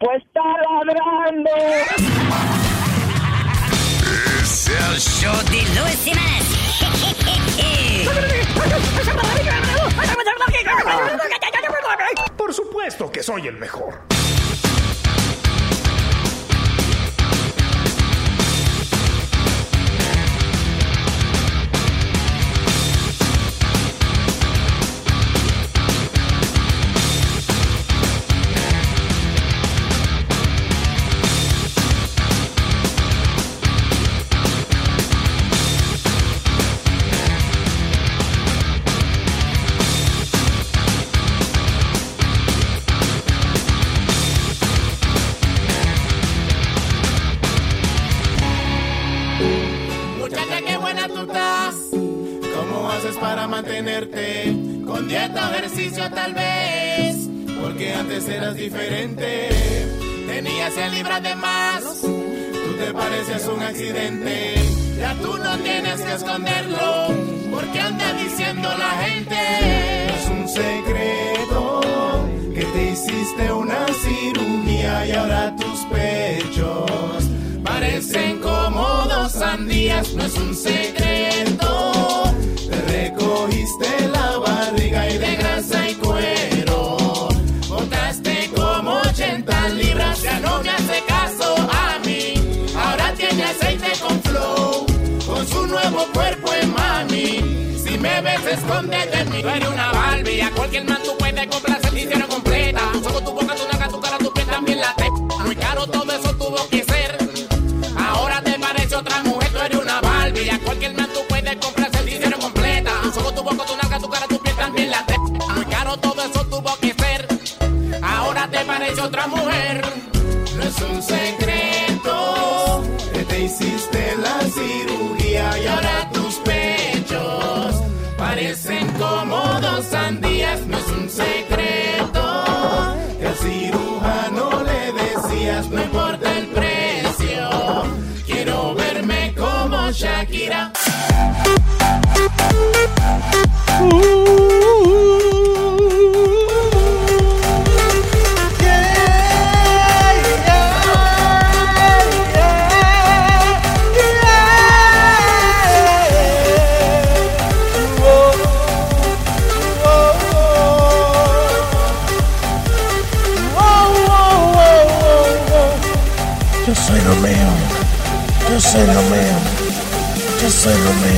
Pues está ladrando. Es el show de Luis Jiménez. Por supuesto que soy el mejor. Para mantenerte? Con dieta, ejercicio tal vez. Porque antes eras diferente. Tenías 100 libras de más. Tú te parecías un accidente. Ya tú no tienes que esconderlo. Porque anda diciendo la gente. Es un secreto que te hiciste una cirugía y ahora tus pechos parecen como dos sandías. No es un secreto. Te recogiste la barriga y de grasa y cuero. Botaste como 80 libras. Ya no me hace caso a mí. Ahora tiene aceite con flow. Con su nuevo cuerpo en mami. Si me ves, escóndete de mí. Tú eres una Barbie. A cualquier man tú puedes comprar servicio completa. Solo tu boca, tu naca, tu cara, tu piel también la te. Muy caro todo eso tuvo que ser. Ahora te parece otra mujer, tú eres una Barbie. A cualquier man boca, tu naca, tu cara, tu piel también la te. Muy caro todo eso tuvo que ser. Ahora te parece otra mujer. Yo soy Romeo. Yo soy Romeo. Yo soy Romeo. Ay,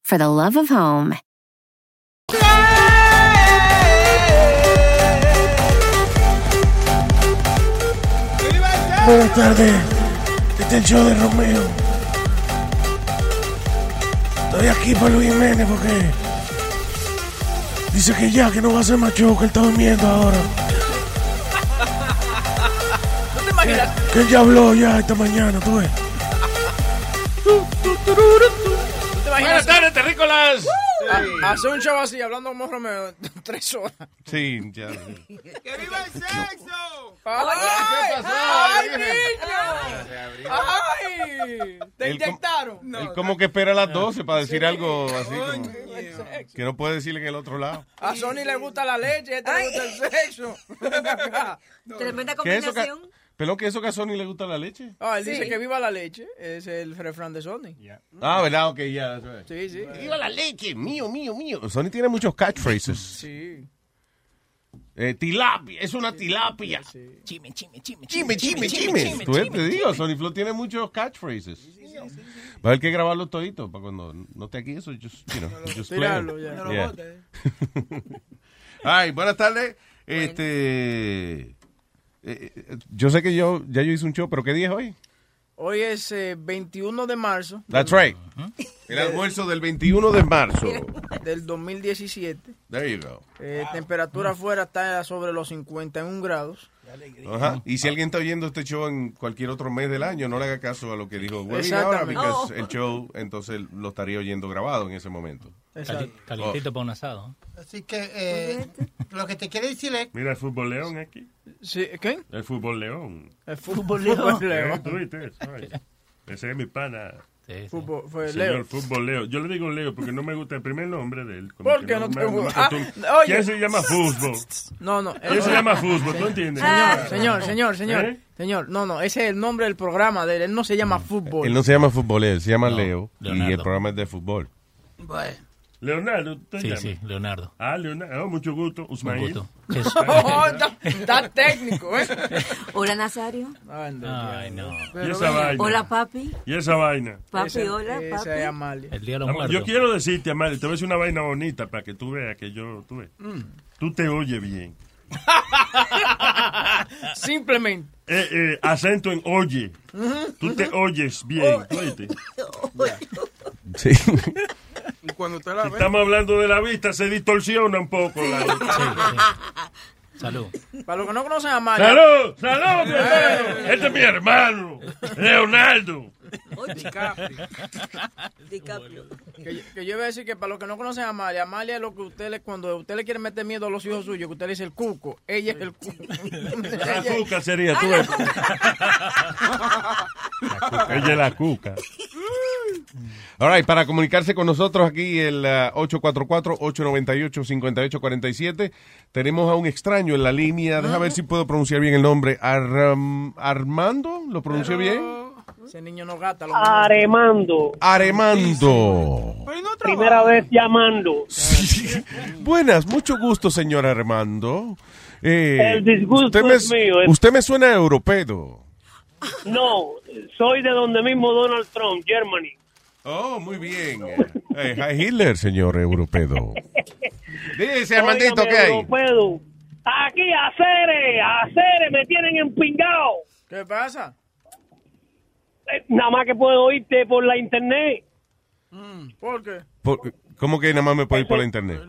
for the love of home. Buenas tardes. Este es el show de Romeo. Estoy aquí para Luis Jiménez porque dice que ya, que no va a hacer más show, que él está durmiendo ahora. ¿No te imaginas? Que él ya habló ya esta mañana, tú ves. Buenas tardes, terrícolas. Hace un show así, hablando como Romeo, tres horas. Sí, ya. ¡Que viva el sexo! ¿Qué pasó? ¡Ay, niño! ¡Ay! ¿Te Él inyectaron? Él como que espera a las 12 para decir algo así como que no puede decirle en el otro lado. A Sony le gusta la leche, a este le gusta el sexo. Tremenda ¿Qué es eso que, combinación. ¿Pero que eso que a Sony le gusta la leche? Ah, él Sí. dice que viva la leche. Es el refrán de Sony. Ah, ¿verdad? Ok, ya. Sí, sí. ¡Viva la leche! Mío, mío, mío. Sony tiene muchos catchphrases. Sí. Eh, tilapia, es una tilapia. Chime, chime, chime, Chime, chime, chime. Tú te digo, Sony Flow tiene muchos catchphrases. Va a haber que grabarlo todito para cuando no esté aquí eso, just, you know, just play. Tirarlo ya. No lo Yeah. bote. Ay, buenas tardes. Este, eh, eh, yo sé que yo ya yo hice un show, pero ¿qué día es hoy? Hoy es eh, 21 de marzo. That's right. El almuerzo del 21 de marzo. Del 2017. There you go. Eh, Temperatura afuera está sobre los 51 grados. Ajá. Y si alguien está oyendo este show en cualquier otro mes del año, no le haga caso a lo que dijo Webin ahora, porque Oh. el show entonces lo estaría oyendo grabado en ese momento. Cali- Calientito para un asado. Así que eh, lo que te quiere decir es Mira el fútbol león aquí. Sí, ¿Qué? El fútbol león. El fútbol león. León. ¿Tú viste eso? Ay, Ese es mi pana. Fútbol- fue Señor Leo. Fútbol Leo. Yo le digo Leo porque no me gusta el primer nombre de él. Como ¿Por qué no te gusta? Ah, oye. ¿Quién se llama fútbol? No, no. ¿Quién se llama fútbol? ¿Tú entiendes? Señor, señor, señor, señor. ¿Eh? Señor, no, no, ese es el nombre del programa de él. Él no se llama fútbol. Él no se llama fútbol, él se llama No, Leo. Y el programa es de fútbol. Leonardo, ¿tú te Sí, llamas? sí, Leonardo. Ah, Leonardo. Oh, mucho gusto. Usmail. gusto. Oh, está, está técnico, ¿eh? Hola, Nazario. Ay, no. Y esa vaina. Hola, papi. Y esa vaina. Papi, Esa- hola, esa papi. es Amalia. El día de los Amor, muertos. yo quiero decirte, Amalia, te voy a decir una vaina bonita para que tú veas que yo, tú ves. Mm. Tú te oyes bien. Simplemente. Eh, eh, acento en oye. Tú te oyes bien. Sí. Y cuando usted la Si ve. estamos hablando de la vista, se distorsiona un poco la Salud. Para los que no conocen a Amalia. ¡Salud! ¡Salud, mi hermano! Este es mi hermano, Leonardo. DiCaprio. DiCaprio. Que, yo- que yo iba a decir que para los que no conocen a Amalia, Amalia es lo que usted le, cuando usted le quiere meter miedo a los hijos suyos, que usted le dice el cuco. Ella es el cuco. La cuca sería tú. ves. Ella es la cuca. All right, para comunicarse con nosotros aquí el ah, 844-898-5847 tenemos a un extraño en la línea. Deja ver si puedo pronunciar bien el nombre. Arram- Armando, ¿lo pronunció bien? Ese niño no gata. Lo Aremando. Aremando. Primera vez llamando. Buenas, mucho gusto, señor Armando. Eh, El disgusto usted me, es mío. Usted me suena europeo. No, soy de donde mismo Donald Trump, Germany. Oh, muy bien. Eh, hi Hitler, señor europeo. Dice, Armandito, ¿qué hay? europeo. Aquí, a Cere, a Cere, me tienen empingado. ¿Qué pasa? Nada más que puedo oírte por la internet. ¿Por qué? Por- ¿Cómo que nada más me puede ir por la internet?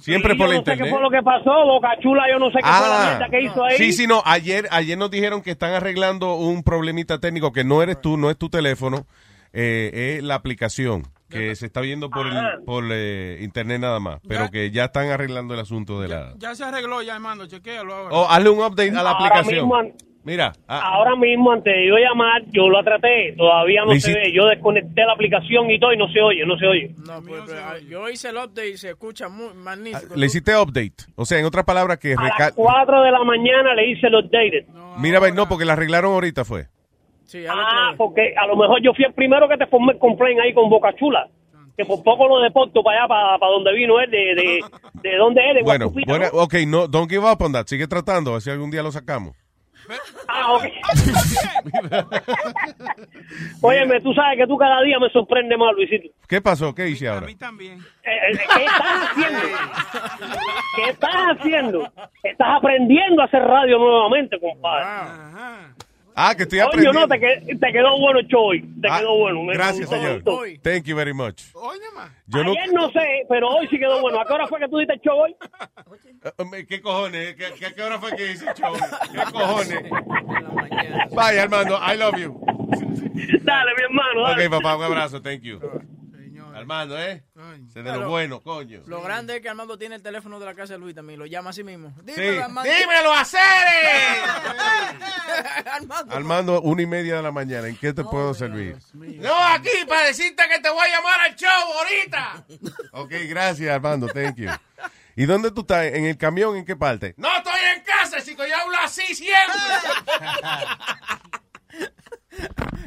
Siempre Sí, por yo la no sé internet. qué fue lo que pasó, Boca Chula, yo no sé qué fue la Ah, mierda que hizo ahí. sí, sí, no. Ayer, ayer nos dijeron que están arreglando un problemita técnico que no eres tú, no es tu teléfono, eh, es la aplicación que se está viendo por, el, por eh, internet nada más, pero que ya están arreglando el asunto de la... Ya se arregló, ya, hermano, chequéalo ahora. Oh, hazle un update a la Ahora aplicación. mismo Mira, ah, Ahora mismo, antes de yo llamar, yo la traté, todavía no se ve. Yo desconecté la aplicación y todo y no se oye, no se oye. No, pues, pues, ah, yo hice el update y se escucha muy magnífico. le hiciste update. O sea, en otras palabras, que A las 4 de la mañana le hice el updated. Mira, ve, no, porque la arreglaron ahorita fue. Ah, porque a lo mejor yo fui el primero que te formé el complaint ahí con Boca Chula. Que por poco lo deporto para allá, para, para donde vino él, de, de, de dónde es, de Bueno, ok, no, don't give up on that. Sigue tratando, a ver si algún día lo sacamos. Ah, ok. Óyeme, tú sabes que tú cada día me sorprende más, Luisito. ¿Qué pasó? ¿Qué hice ahora? Eh, eh, ¿Qué estás haciendo? ¿Qué estás haciendo? Estás aprendiendo a hacer radio nuevamente, compadre. Ah, que estoy aprendiendo. no, te, que- te quedó bueno el show hoy. Te Ah, quedó bueno. me Gracias, gustó, señor. gustó. Thank you very much. Yo no, Ayer no sé, pero hoy sí quedó bueno. ¿A qué hora fue que tú diste el show hoy? Hombre, ¿Qué cojones? ¿Qué, qué, qué hora fue que hice show? ¿Qué cojones? Vaya, Armando, I love you. Dale, mi hermano, dale. Ok, papá, un abrazo, thank you. Armando, ¿eh? Se de lo bueno, coño. Lo grande es que Armando tiene el teléfono de la casa de Luis también. Lo llama mismo. Sí. Dímelo, Armando. ¡Dímelo, Aceres! Armando. Armando, una y media de la mañana, ¿en qué te puedo servir? No, aquí para decirte que te voy a llamar al show ahorita. Ok, gracias, Armando, thank you. ¿Y dónde tú estás? ¿En el camión? ¿En qué parte? No estoy en casa, chico, yo hablo así siempre.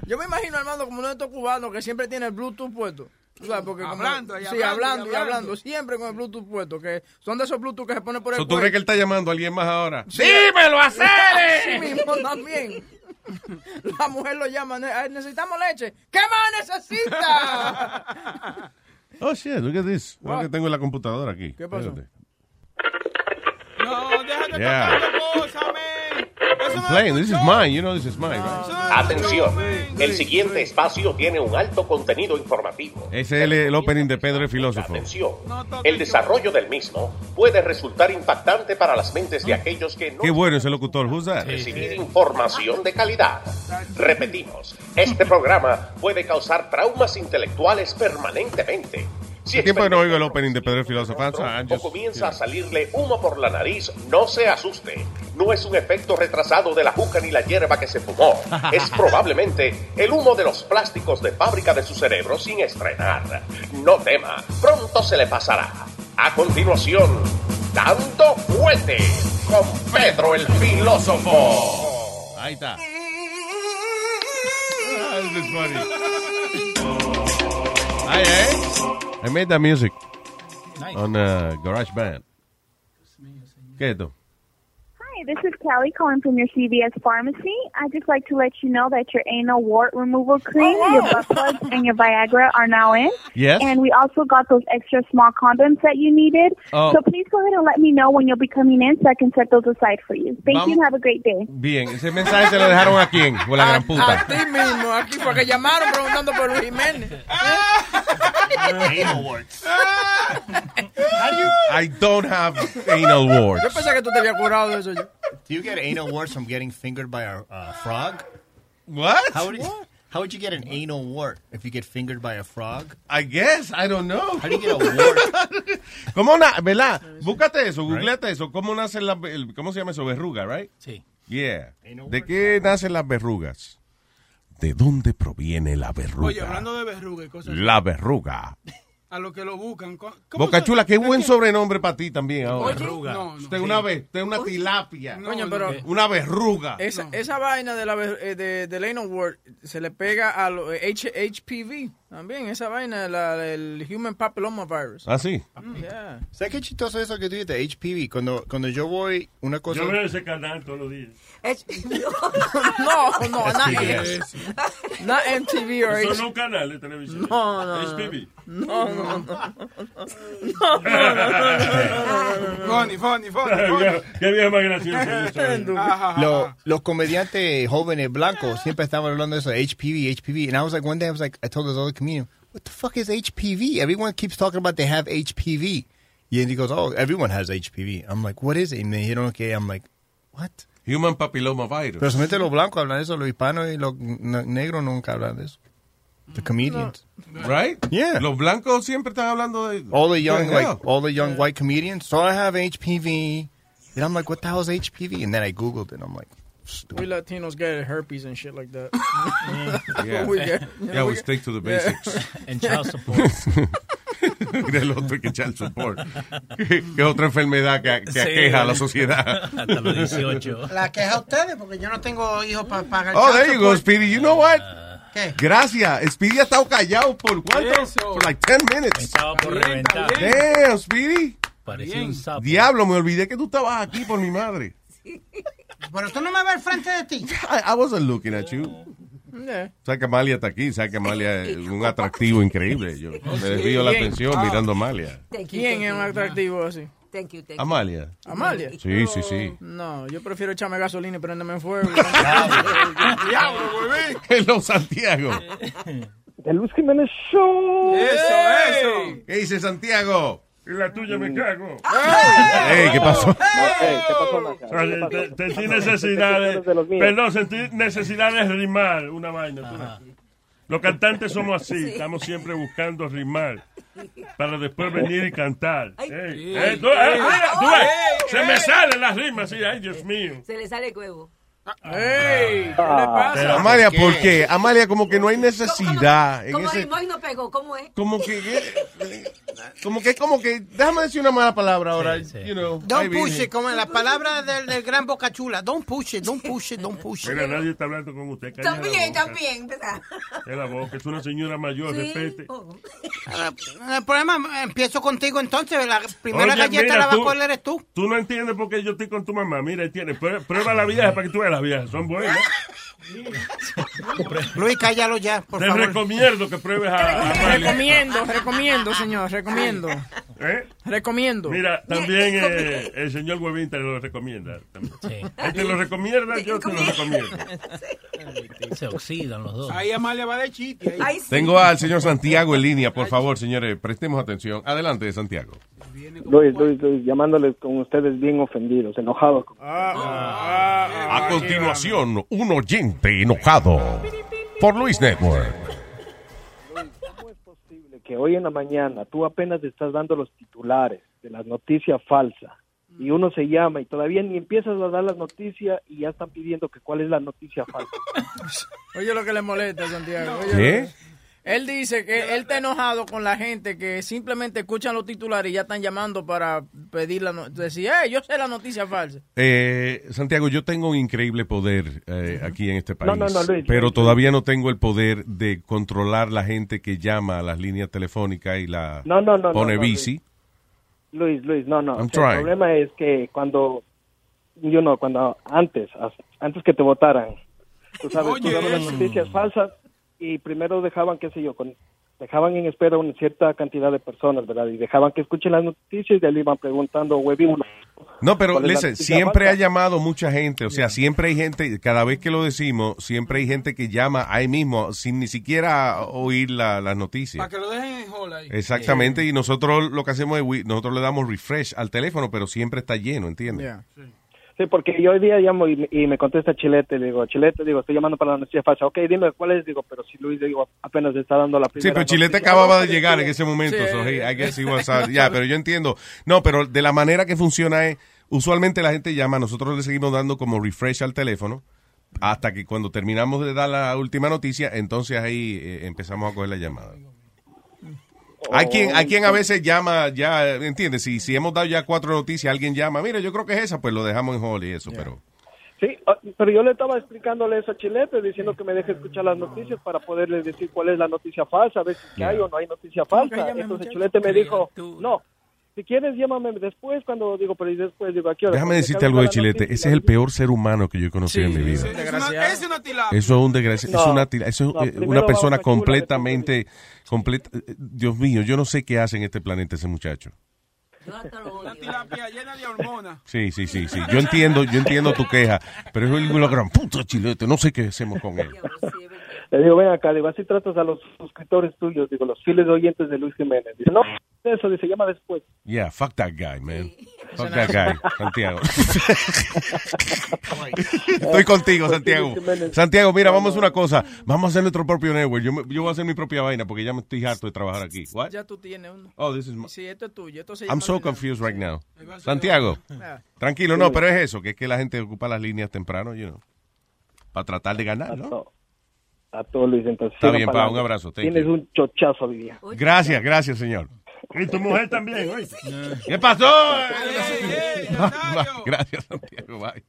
Yo me imagino a Armando como uno de estos cubanos que siempre tiene el Bluetooth puesto. Tú sabes, porque como- Hablando y sí, hablando y hablando y hablando. hablando, siempre con el Bluetooth puesto, que son de esos Bluetooth que se ponen por el So, ¿Tú crees que él está llamando a alguien más ahora? ¡Dímelo, Así Aceres! mismo también. La mujer lo llama, "Ne- ay, necesitamos leche. ¿Qué más necesita? Oh, shit, look at this. Lo que tengo en la computadora aquí. ¿Qué pasó? Espérate. No, déjate Yeah. tocar la cosa, man. Eso I'm no playing. This is mine. You know this is mine, right? Atención, el siguiente espacio tiene un alto contenido informativo. Es el, el opening de Pedro el Filósofo. Atención, el desarrollo del mismo puede resultar impactante para las mentes de aquellos que no Qué bueno ese locutor. Who's that? recibir información de calidad. Repetimos, este programa puede causar traumas intelectuales permanentemente. Si ¿Qué tiempo que no oigo el opening de Pedro I'm o comienza a salirle humo por la nariz, no se asuste. No es un efecto retrasado de la juca ni la hierba que se fumó. Es probablemente el humo de los plásticos de fábrica de su cerebro sin estrenar. No tema, pronto se le pasará. A continuación, Dando Fuete con Pedro el Filósofo. Ahí está. Ah, this is funny. Ay, eh? I made that music on uh, GarageBand. ¿Qué es esto? Hi, this is Kelly calling from your CVS pharmacy. I'd just like to let you know that your anal wart removal cream, oh, your butt plugs, and your Viagra are now in. Yes. And we also got those extra small condoms that you needed. Oh. So please go ahead and let me know when you'll be coming in so I can set those aside for you. Thank Vamos. you and have a great day. Bien, ese mensaje se lo dejaron a quién, o la gran puta. A puta. ti mismo, aquí fue que llamaron preguntando por Luis Jiménez. Anal warts. How do you? I don't have anal warts. Yo pensé que tú te habías curado de eso. Do you get anal warts from getting fingered by a uh, frog? What? How would, you, how would you get an anal wart if you get fingered by a frog? I guess, I don't know. How do you get a wart? ¿Cómo na ¿Verdad? Búscate eso, googleate eso. ¿Cómo nacen las, el- ¿cómo se llama eso? Verruga, right? Sí. Yeah. ¿De qué nacen las verrugas? ¿De dónde proviene la verruga? Oye, hablando de verruga y cosas La verruga. a lo que lo buscan. co- ¿cómo Boca Chula, qué buen sobrenombre para ti también ahora. Oye, no, no. Usted una vez, usted una tilapia. Coño, pero Una verruga. esa, esa vaina de la eh, de, del anal wart se le pega a lo- eh, H- HPV también. Esa vaina, la, el Human Papilloma Virus. ¿Ah, sí? Yeah. ¿Sabes qué chistoso eso que tú dices, HPV? Cuando, cuando yo voy, una cosa... Yo veo ese canal todos los días. No, no, not, HPV. not MTV or Eso H- no es un canal de televisión. No, no, no. HPV. No, no, no. No, no, no, no, no, no. Funny, funny, funny. Qué vieja más ajá. los comediantes jóvenes blancos siempre estaban hablando de eso, HPV, HPV. And I was like, one day I was like, I told this other comedian, what the fuck is HPV? Everyone keeps talking about they have HPV. Yeah, And he goes, oh, everyone has HPV. I'm like, what is it? Y me dijeron que, I'm like, what? Human papilloma virus. Pero solamente los blancos hablan de eso, los hispanos y los negros nunca hablan de eso. The mm, comedians. Right? Yeah. Los blancos siempre están hablando de... All the young, Yeah. like, all the young white comedians. So I have HPV. And I'm like, what the hell is HPV? And then I Googled it. And I'm like, We Latinos get herpes and shit like that. Yeah. We get- Yeah, we get- stick to the Yeah. basics. And child support. Mira el otro que child support. que es otra enfermedad que, que Sí. aqueja a la sociedad. Hasta los 18. La queja a ustedes porque yo no tengo hijos para pagar. Oh, child there you go. Speedy. You know what? ¿Qué? Gracias. Speedy ha estado callado por cuánto? For like 10 minutes. Estaba por reventar. Damn, Speedy. Parecía un sapo. Diablo, me olvidé que tú estabas aquí por mi madre. Pero tú no me ves al frente de ti. I, I wasn't looking at you. Yeah. Sabes que Amalia está aquí, sabes que Amalia es un atractivo increíble. Yo me desvío la atención Ah. mirando a Amalia. ¿Quién es un atractivo así? Thank you, thank you. Amalia. Amalia. Sí, sí, sí. No, yo prefiero echarme gasolina y prenderme en fuego. Diablo, huevín. Hello, Santiago. El Luis Jiménez Show. Eso, eso. ¿Qué dice Santiago? Y la tuya me cago. Ey, ¿qué pasó? Ey, ¿qué pasó, ¿Qué te- pasó? Sentí necesidad de, De los míos. perdón, sentí necesidad de rimar una vaina. ves. Los cantantes somos así, estamos siempre buscando rimar para después venir y cantar. Ey, ey, tú- eh, mira, tú ves, se me salen las rimas, sí, ay, Dios mío. Se le sale el huevo. ¡Ey! ¿Qué le Pero, pasa? Amalia, ¿por qué? Amalia, como que no hay necesidad en ¿Cómo ese... rimó y no pegó? ¿Cómo es? Como que... eh, Como que, como que... Déjame decir una mala palabra ahora. You know, ay, Don't push it, como en la palabra del, del gran Boca Chula. Don't push it, don't push it, don't push it. Mira, nadie está hablando con usted. También, también. ¿verdad? Es la boca, es una señora mayor, Sí. respete. Oh. El problema, empiezo contigo entonces. La primera Oye, galleta mira, la va a coger eres tú. Tú no entiendes por qué yo estoy con tu mamá. Mira, ahí tienes. Prue- Prueba la vieja para que tú veas las viejas. Son buenas. Luis, cállalo ya, por Te favor. recomiendo que pruebes a, a. Recomiendo, recomiendo, señor, recomiendo. ¿Eh? Recomiendo. Mira, también eh, el señor Huevín te lo recomienda. también. Él te lo recomienda, yo te lo recomiendo. Se oxidan los dos. Ahí Amalia va de chiste. ahí. Tengo al señor Santiago en línea, por favor, señores, prestemos atención. Adelante, Santiago. Luis, Luis, Luis, llamándoles con ustedes bien ofendidos, enojados. A continuación, un oyente enojado por Luis Network. Que hoy en la mañana tú apenas te estás dando los titulares de las noticias falsas y uno se llama y todavía ni empiezas a dar las noticias y ya están pidiendo que cuál es la noticia falsa. Oye lo que le molesta, Santiago. Oye, ¿Qué? Él dice que él está enojado con la gente que simplemente escuchan los titulares y ya están llamando para pedir la noticia. Decir, eh, yo sé la noticia falsa. Eh, Santiago, yo tengo un increíble poder eh, aquí en este país, No, no, no, Luis, pero Luis, todavía no tengo el poder de controlar la gente que llama a las líneas telefónicas y la No, no, no, no, pone no, bici. Luis, Luis, no, no. I'm O sea, el problema es que cuando, yo no, cuando antes, antes que te votaran, tú sabes, tú Oye, dabas las noticias falsas y primero dejaban, qué sé yo, con, dejaban en espera una cierta cantidad de personas, ¿verdad? Y dejaban que escuchen las noticias y de ahí iban preguntando, huevín, No, pero ¿Cuál es la listen, siempre ha llamado mucha gente, o sea, siempre hay gente, cada vez que lo decimos, siempre hay gente que llama ahí mismo sin ni siquiera oír la- las noticias. Para que lo dejen en hall ahí. Exactamente, y nosotros lo que hacemos es, nosotros le damos refresh al teléfono, pero siempre está lleno, ¿entiendes? Sí, porque yo hoy día llamo y, y me contesta Chilete, le digo, Chilete, digo, estoy llamando para la noticia falsa. Ok, dime cuál es, digo, pero si Luis, digo, apenas está dando la Sí, primera. pero Chilete noticia. acababa de llegar sí. en ese momento, Sí. so he- I guess he was out. Ya, pero yo entiendo. No, pero de la manera que funciona es, usualmente la gente llama, nosotros le seguimos dando como refresh al teléfono, hasta que cuando terminamos de dar la última noticia, entonces ahí eh, empezamos a coger la llamada. Hay quien, hay quien a veces llama, ya, ¿entiendes? Si, si hemos dado ya cuatro noticias, alguien llama, mira, yo creo que es esa, pues lo dejamos en hold y eso, pero... Sí, ah, pero yo le estaba explicándole eso a Chilete, diciendo que me deje escuchar las noticias para poderle decir cuál es la noticia falsa, a ver si Yeah. hay o no hay noticia ¿Cómo que falsa. Entonces? Chilete me dijo, no, si quieres llámame después, cuando digo, pero y después, digo, ¿a qué hora? Déjame Porque decirte algo de Chilete, ese es el peor ser humano que yo he conocido en mi vida. Desgraciado. Es una tilapia. Eso es un desgracia, es una, tira- eso es no, eh, una va persona completamente, completa, eh, Dios mío, yo no sé qué hace en este planeta ese muchacho. Una tilapia llena de hormonas. Sí, sí, sí, sí, yo entiendo, yo entiendo tu queja, pero es una gran puta chilete, no sé qué hacemos con él. Le digo, ven acá, digo, así tratas a los suscriptores tuyos, digo, los fieles oyentes de Luis Jiménez. Dice, no, eso, dice, llama después. Yeah, fuck that guy, man. Fuck that guy, Santiago. Estoy contigo, Santiago. Santiago, mira, vamos a hacer una cosa. Vamos a hacer nuestro propio network. Yo, me- yo voy a hacer mi propia vaina porque ya me estoy harto de trabajar aquí. What? Ya tú tienes uno. Oh, this is my- Sí, esto es tuyo. Esto se I'm llama so Luis confused right now. Santiago, Ah. tranquilo, no, pero es eso, que es que la gente ocupa las líneas temprano, you know, para tratar de ganar, ¿no? A todos, Luis, entonces. Está bien, para pa, un abrazo, thank Tienes you. un chochazo, Vivian. Gracias, gracias, señor. Y tu mujer también, oye. ¿Qué pasó? Gracias, Santiago, bye.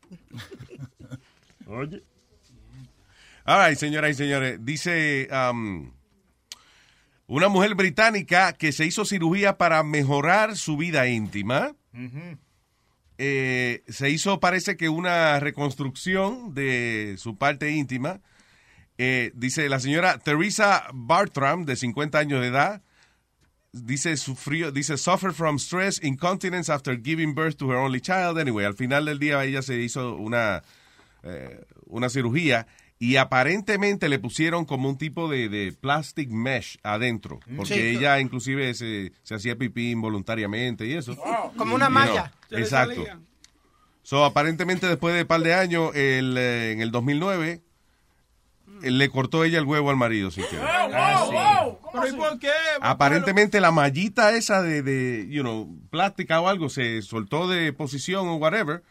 Oye. All right, señoras y señores, dice um, una mujer británica que se hizo cirugía para mejorar su vida íntima. Eh, se hizo, parece que una reconstrucción de su parte íntima. Eh, dice la señora Teresa Bartram, de 50 años de edad, dice, sufrió, dice, suffer from stress, incontinence after giving birth to her only child. Anyway, al final del día ella se hizo una, eh, una cirugía y aparentemente le pusieron como un tipo de, de plastic mesh adentro, porque Sí. ella inclusive se, se hacía pipí involuntariamente y eso. Como una malla. Exacto. So, aparentemente después de un par de años, el, eh, en el 2009, eh, le cortó ella el huevo al marido sin querer. ¿Pero y por qué? Aparentemente la mallita esa de, de, you know, plástica o algo se soltó de posición o whatever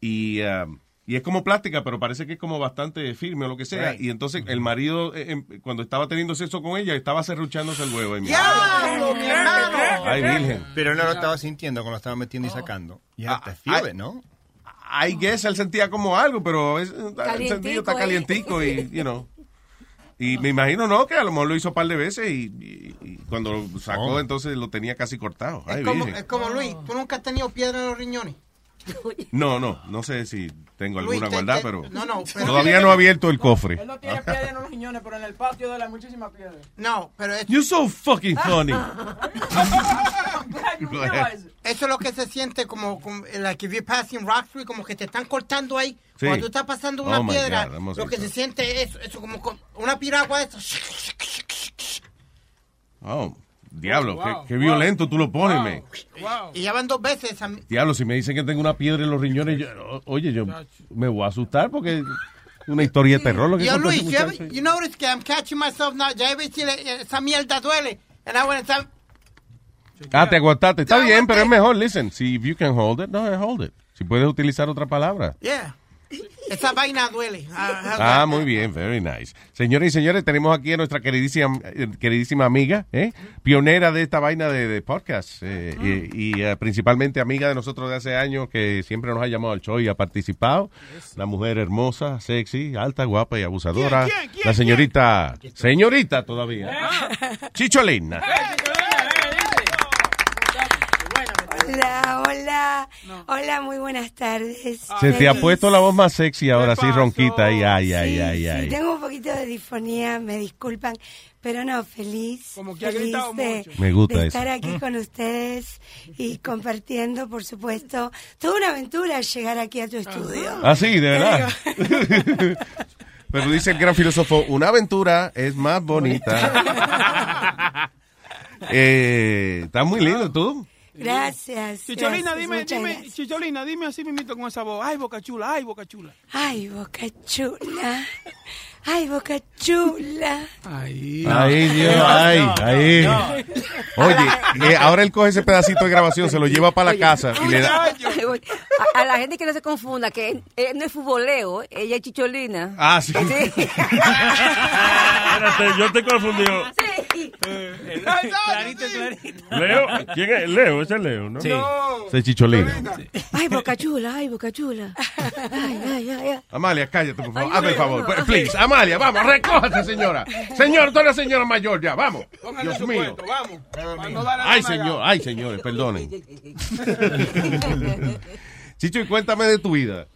y, um, y es como plástica, pero parece que es como bastante firme o lo que sea. Right. Y entonces el marido, eh, em, cuando estaba teniendo sexo con ella, estaba serruchándose el huevo. ahí mismo. ¡Diablo, mi hermano! Ay, virgen. Pero él no lo estaba sintiendo cuando lo estaba metiendo y sacando. Have to feel I- it, ¿no? I guess él sentía como algo, pero es, el Calientico, sentido está ¿eh? calientico y, you know. Y me imagino, ¿no? Que a lo mejor lo hizo un par de veces y, y- y cuando lo sacó, Oh. entonces lo tenía casi cortado. Ay, Es como, virgen. es como Luis, tú nunca has tenido piedra en los riñones. No, no, no sé si tengo Luis, alguna guardada, te- pero no, no, pero- todavía no he abierto el cofre. Él no tiene piedra en los riñones, pero en el patio de él hay muchísimas piedras. No, pero es- You're so fucking funny. Eso es lo que se siente como, como like if you're passing rock como que te están cortando ahí. Sí. Cuando tú estás pasando una Oh, piedra, God, lo que se siente es eso, como con una piragua de eso. Oh, diablo, Wow, qué, qué wow. violento tú lo pones, man. Y ya van dos veces. a mí- Diablo, si me dicen que tengo una piedra en los riñones, yo- oye, yo me voy a asustar porque es una historia de terror lo que Yo, Luis, you, ever- you notice que I'm catching myself now. Ya ves si le- esa mierda duele. And I went and Ah, te aguantaste. Está bien, pero es mejor, listen. Si if you can hold it, no, hold it. Si puedes utilizar otra palabra. Yeah. Esa vaina duele. Ah, muy bien, very nice. Señores y señores, tenemos aquí a nuestra queridísima, eh, queridísima amiga, ¿eh? pionera de esta vaina de, de podcast eh, y, y, eh, principalmente amiga de nosotros de hace años que siempre nos ha llamado al show y ha participado. Una mujer hermosa, sexy, alta, guapa y abusadora. ¿Quién, quién, La señorita, señorita todavía, Chicholina. Hola, hola. Hola, muy buenas tardes. Se te ha puesto la voz más sexy ahora, así ronquita. Ay, ay, ay, Sí, ay, sí, ay. tengo un poquito de disfonía, me disculpan, pero no, feliz. Como que feliz gritado de, mucho. Me gusta de eso. estar aquí con ustedes y compartiendo, por supuesto. Toda una aventura llegar aquí a tu estudio. Ah, sí, de verdad. Pero dice el gran filósofo, una aventura es más bonita. eh, está muy lindo tú. Gracias. Chicholina, gracias, dime, dime, gracias. Chicholina, dime así mismito con esa voz. Ay, boca chula, ay, boca chula. Ay, boca chula. Ay, boca chula. Ay, Ay, Dios, ay, ay. Oye, eh, ahora él coge ese pedacito de grabación, se lo lleva para la casa y le da... A, a la gente que no se confunda, que eh, no es futboleo, ella es chicholina. Ah, sí. Sí. Espérate, yo te confundido. Sí. Clarito, clarito. Leo, ¿quién es? Leo, ese es Leo, ¿no? Sí. Se chicholina. Ay, boca chula, ay, boca chula. Ay, ay, ay, ay. Amalia, cállate, por favor. Hazme el favor. no. Please, Amalia, vamos, recójate, señora. Señor, tú eres señora mayor ya, vamos. Póngale Dios su mío. cuento, vamos. Ay, señor, ay, señores, perdonen. Chicho, y cuéntame de tu vida.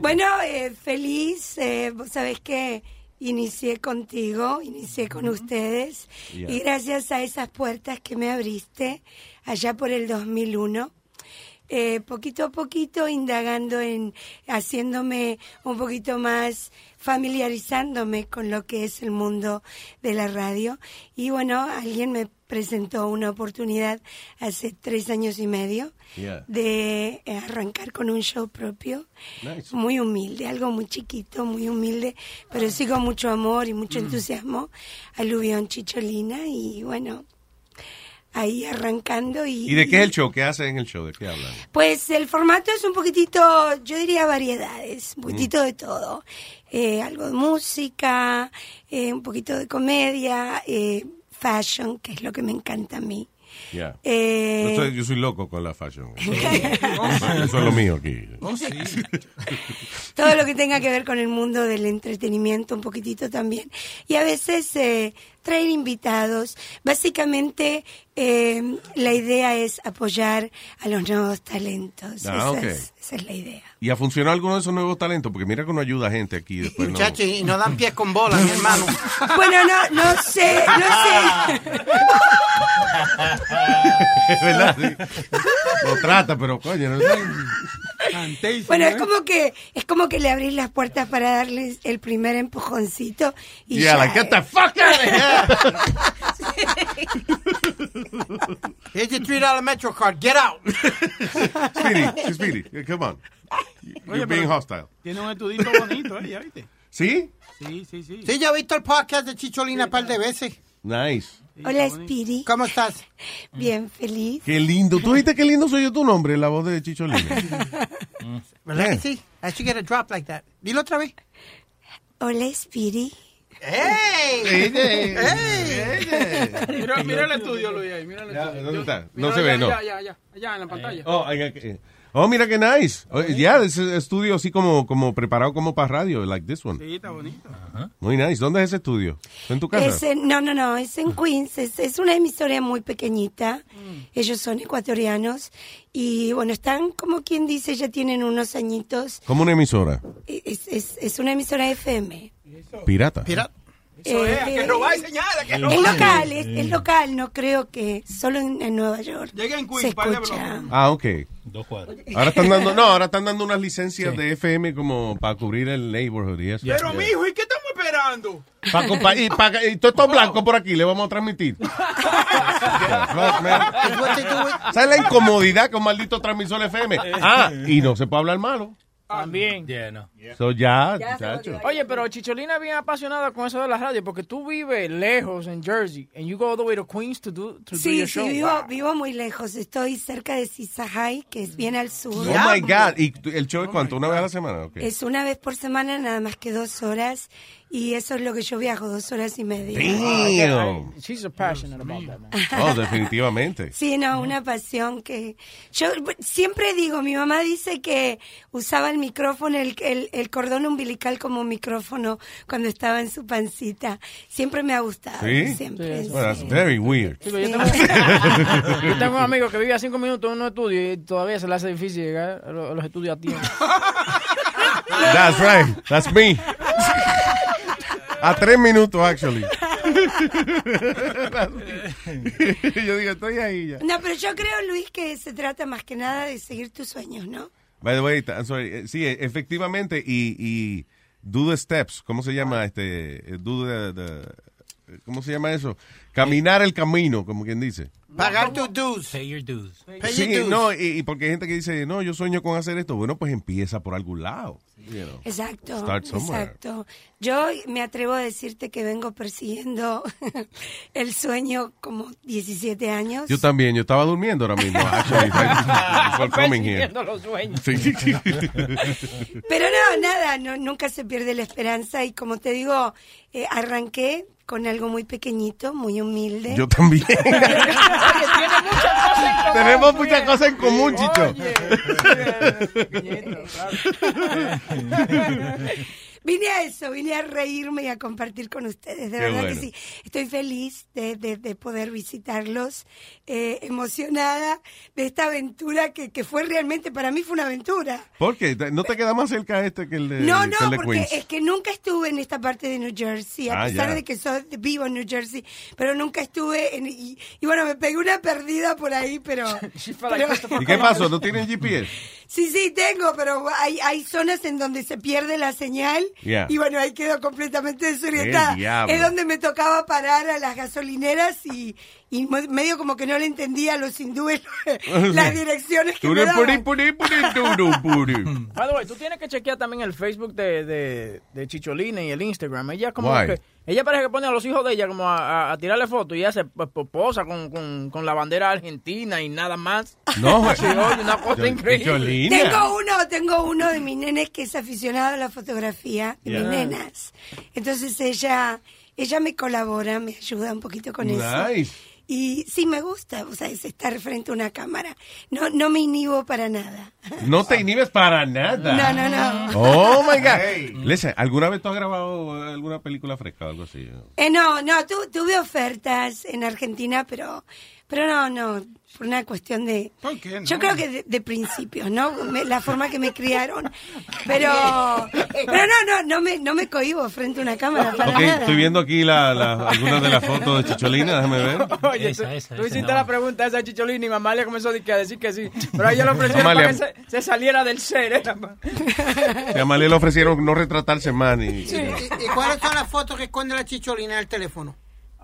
Bueno, eh, feliz. eh, vos sabés que inicié contigo, inicié con ustedes. Yeah. Y gracias a esas puertas que me abriste allá por el 2001. eh, poquito a poquito indagando en haciéndome un poquito más familiarizándome con lo que es el mundo de la radio y bueno alguien me presentó una oportunidad hace tres años y medio Yeah. de eh, arrancar con un show propio Nice. muy humilde algo muy chiquito muy humilde pero sí con mucho amor y mucho Mm. entusiasmo aluvión chicholina y bueno ahí arrancando y ¿Y de qué es el show? ¿Qué hacen en el show? ¿De qué hablan? pues el formato es un poquitito, yo diría variedades, un poquitito de todo. Eh, algo de música, eh, un poquito de comedia, eh, fashion, que es lo que me encanta a mí. Eh, Yo, soy, yo soy loco con la fashion. Eso es lo mío aquí. todo lo que tenga que ver con el mundo del entretenimiento un poquitito también. Y a veces eh, traer invitados. Básicamente, eh, la idea es apoyar a los nuevos talentos. Ah, esa, ok. Es, esa es la idea. ¿Y ha funcionado alguno de esos nuevos talentos? Porque mira que uno ayuda a gente aquí después. No. Muchachos, y no dan pies con bola, mi hermano. Bueno, no, no sé, no sé. Es verdad, sí. Lo trata, pero coño, no sé. Bueno, es como que es como que le abrís las puertas para darles el primer empujoncito y Yeah, ya. like, get the fuck out of here. Here's your three dollar Metro card. Get out. Speedy, Speedy, come on. You're Oye, being hostile. Tiene un estudito bonito, ¿eh? ¿Ya viste? ¿Sí? Sí, sí, sí. Sí, yo he visto el podcast de Chicholina un par de veces. Nice. Hola, Speedy. ¿Cómo estás? Bien, feliz. Qué lindo. ¿Tú viste qué lindo soy yo tu nombre, la voz de Chicholina? ¿Verdad que sí? I should get a drop like that. Dilo otra vez. Hola, Speedy. ¡Ey! Mira, mira el estudio, Luis, ahí. Mira el Ya, estudio. ¿dónde está? No se ve, no. Ya, ya, ya. Allá en la pantalla. Oh, ay, oh, mira qué nice. Oh, Ya, ese estudio así como, como preparado como para radio, like this one. Sí, está bonito. Muy nice. ¿Dónde es ese estudio? ¿Está en tu casa? Es en- no, no, no, es en Queens. Es, es una emisora muy pequeñita. Ellos son ecuatorianos. Y bueno, están como quien dice, ya tienen unos añitos. Como una emisora. Es, es, es una emisora FM. Pirata. Eso es, Eh, hay que eh, robar y señala, que Es robar. local, es, es local, no creo que solo en, en Nueva York Llega en se Queens. Ah, ok. Dos cuadros. Ahora están dando, no, ahora están dando unas licencias de FM como para cubrir el neighborhood y eso. Pero, mijo, ¿y qué estamos esperando? Pa- compa- y, pa- y todo esto blanco por aquí le vamos a transmitir. ¿Sabes la incomodidad con maldito transmisor FM? Ah, y no se puede hablar malo. También. Yeah, no. So ya, muchacho. Oye, pero Chicholina es bien apasionada con eso de la radio, porque tú vives lejos en Jersey, and you go all the way to Queens to do, to do Sí, your sí, show. vivo, Wow. vivo muy lejos. Estoy cerca de Sisahai, que es bien al sur. Oh my God. ¿Y el show es cuánto? ¿Una vez a la semana? Es una vez por semana, nada más que dos horas. Y eso es lo que yo viajo, dos horas y media. Damn. She's so passionate about that, man. Oh, definitivamente. Sí, no, una pasión que... Yo siempre digo, mi mamá dice que usaba el micrófono, el, el, el cordón umbilical como micrófono cuando estaba en su pancita. Siempre me ha gustado, ¿Sí? siempre. Well, that's very weird. Sí, yo, tengo, yo tengo un amigo que vive a cinco minutos en un estudio y todavía se le hace difícil llegar a los, a los estudios a tiempo. That's right. That's me. A tres minutos, actually. Yo digo, estoy ahí ya. No, pero yo creo, Luis, que se trata más que nada de seguir tus sueños, ¿no? By the way, I'm sorry. eh, Sí, eh, efectivamente, y, y do the steps. ¿Cómo se llama este? eh, Do the, the- ¿Cómo se llama eso? Caminar el camino, como quien dice. Pagar tus dues. Pay your dues. Pay Sí, your dues. no, y, y porque hay gente que dice, no, yo sueño con hacer esto. Bueno, pues empieza por algún lado. You know. Exacto, Start somewhere. exacto. Yo me atrevo a decirte que vengo persiguiendo el sueño como 17 años. Yo también, yo estaba durmiendo ahora mismo. Actually. Persiguiendo los sueños. Sí. Pero no, nada, no, nunca se pierde la esperanza y como te digo, eh, arranqué con algo muy pequeñito, muy humilde. Yo también. Oye, tiene muchas cosas en común. Tenemos muchas cosas en común, Chicho. Vine a eso, vine a reírme y a compartir con ustedes. De Qué verdad bueno. que sí. Estoy feliz de, de- de poder visitarlos, eh, emocionada de esta aventura que, que fue realmente, para mí fue una aventura. ¿Por qué? ¿No te queda más cerca este que el de, No, que no, el de porque Queens? es que nunca estuve en esta parte de New Jersey, a Ah, pesar ya. de que soy, vivo en New Jersey, pero nunca estuve en, y, y bueno, me pegué una perdida por ahí, pero... pero- ¿Y qué pasó? ¿No tienen GPS? Sí, sí, tengo, pero hay, hay zonas en donde se pierde la señal. Y bueno, ahí quedo completamente desorientada. Es donde me tocaba parar a las gasolineras y, y medio como que no le entendía a los hindúes las direcciones que me daban. puri, puri, turu, puri. By the way, tú tienes que chequear también el Facebook de, de, de Chicholina y el Instagram. Ella como Why? que, ella parece que pone a los hijos de ella como a, a- a tirarle fotos y ella se pues, posa con, con, con la bandera argentina y nada más. No. Sí, oye, una cosa Yo- increíble. Chicholina. Tengo uno, tengo uno de mis nenes que es aficionado a la fotografía, de mis nenas. Entonces ella, ella me colabora, me ayuda un poquito con eso. Y sí me gusta, o sea, es estar frente a una cámara. No, no me inhibo para nada. No te inhibes para nada. No, no, no. Oh my God. Listen, ¿alguna vez tú has grabado alguna película fresca o algo así? Eh, no, no, tu- tuve ofertas en Argentina, pero, pero no, no, por una cuestión de... qué no? Yo creo que de, de principios, ¿no? Me- la forma que me criaron. Pero, pero no, no, no me, no me cohibo frente a una cámara para nada. estoy viendo aquí la, la- algunas de las fotos de Chicholina, déjame ver. Oye, tú, tú hiciste la pregunta esa a Chicholina y mamá le comenzó a decir que- sí. Pero a ella le ofrecieron Amalia. para que se, se saliera del ser. ¿eh? Que a Amalia le ofrecieron no retratarse más ni... ¿Y, y cuáles son las fotos que esconde la chicholina en el teléfono?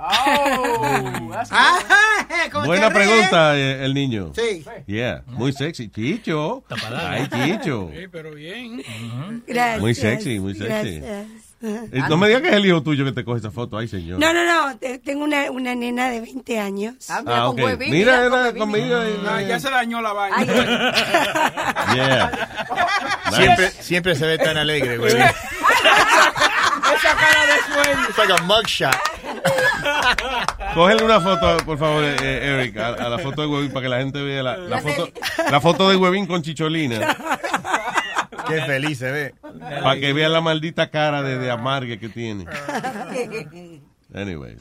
Ah, ¿cómo Buena pregunta, eh, el niño. Sí. Yeah, muy sexy. Chicho. Ay, Chicho. Sí, pero bien. Gracias. Muy sexy, muy sexy. Gracias. Eh, No me digas que es el hijo tuyo que te coge esa foto. Ay, señor. No, no, no, te- tengo una, una nena de 20 años. Ah, ok. Mira, era conmigo. eh, Ah, ya se dañó la vaina. Yeah. Siempre, siempre se ve tan alegre, güey. Esa cara de sueño. It's like a mugshot. Cógele una foto, por favor, eh, eh, Eric, a, a la foto de Huevín para que la gente vea la, la foto, la foto de Huevín con Chicholina. Qué feliz se ve. Para que vea la maldita cara de, de amargue que tiene. Anyways.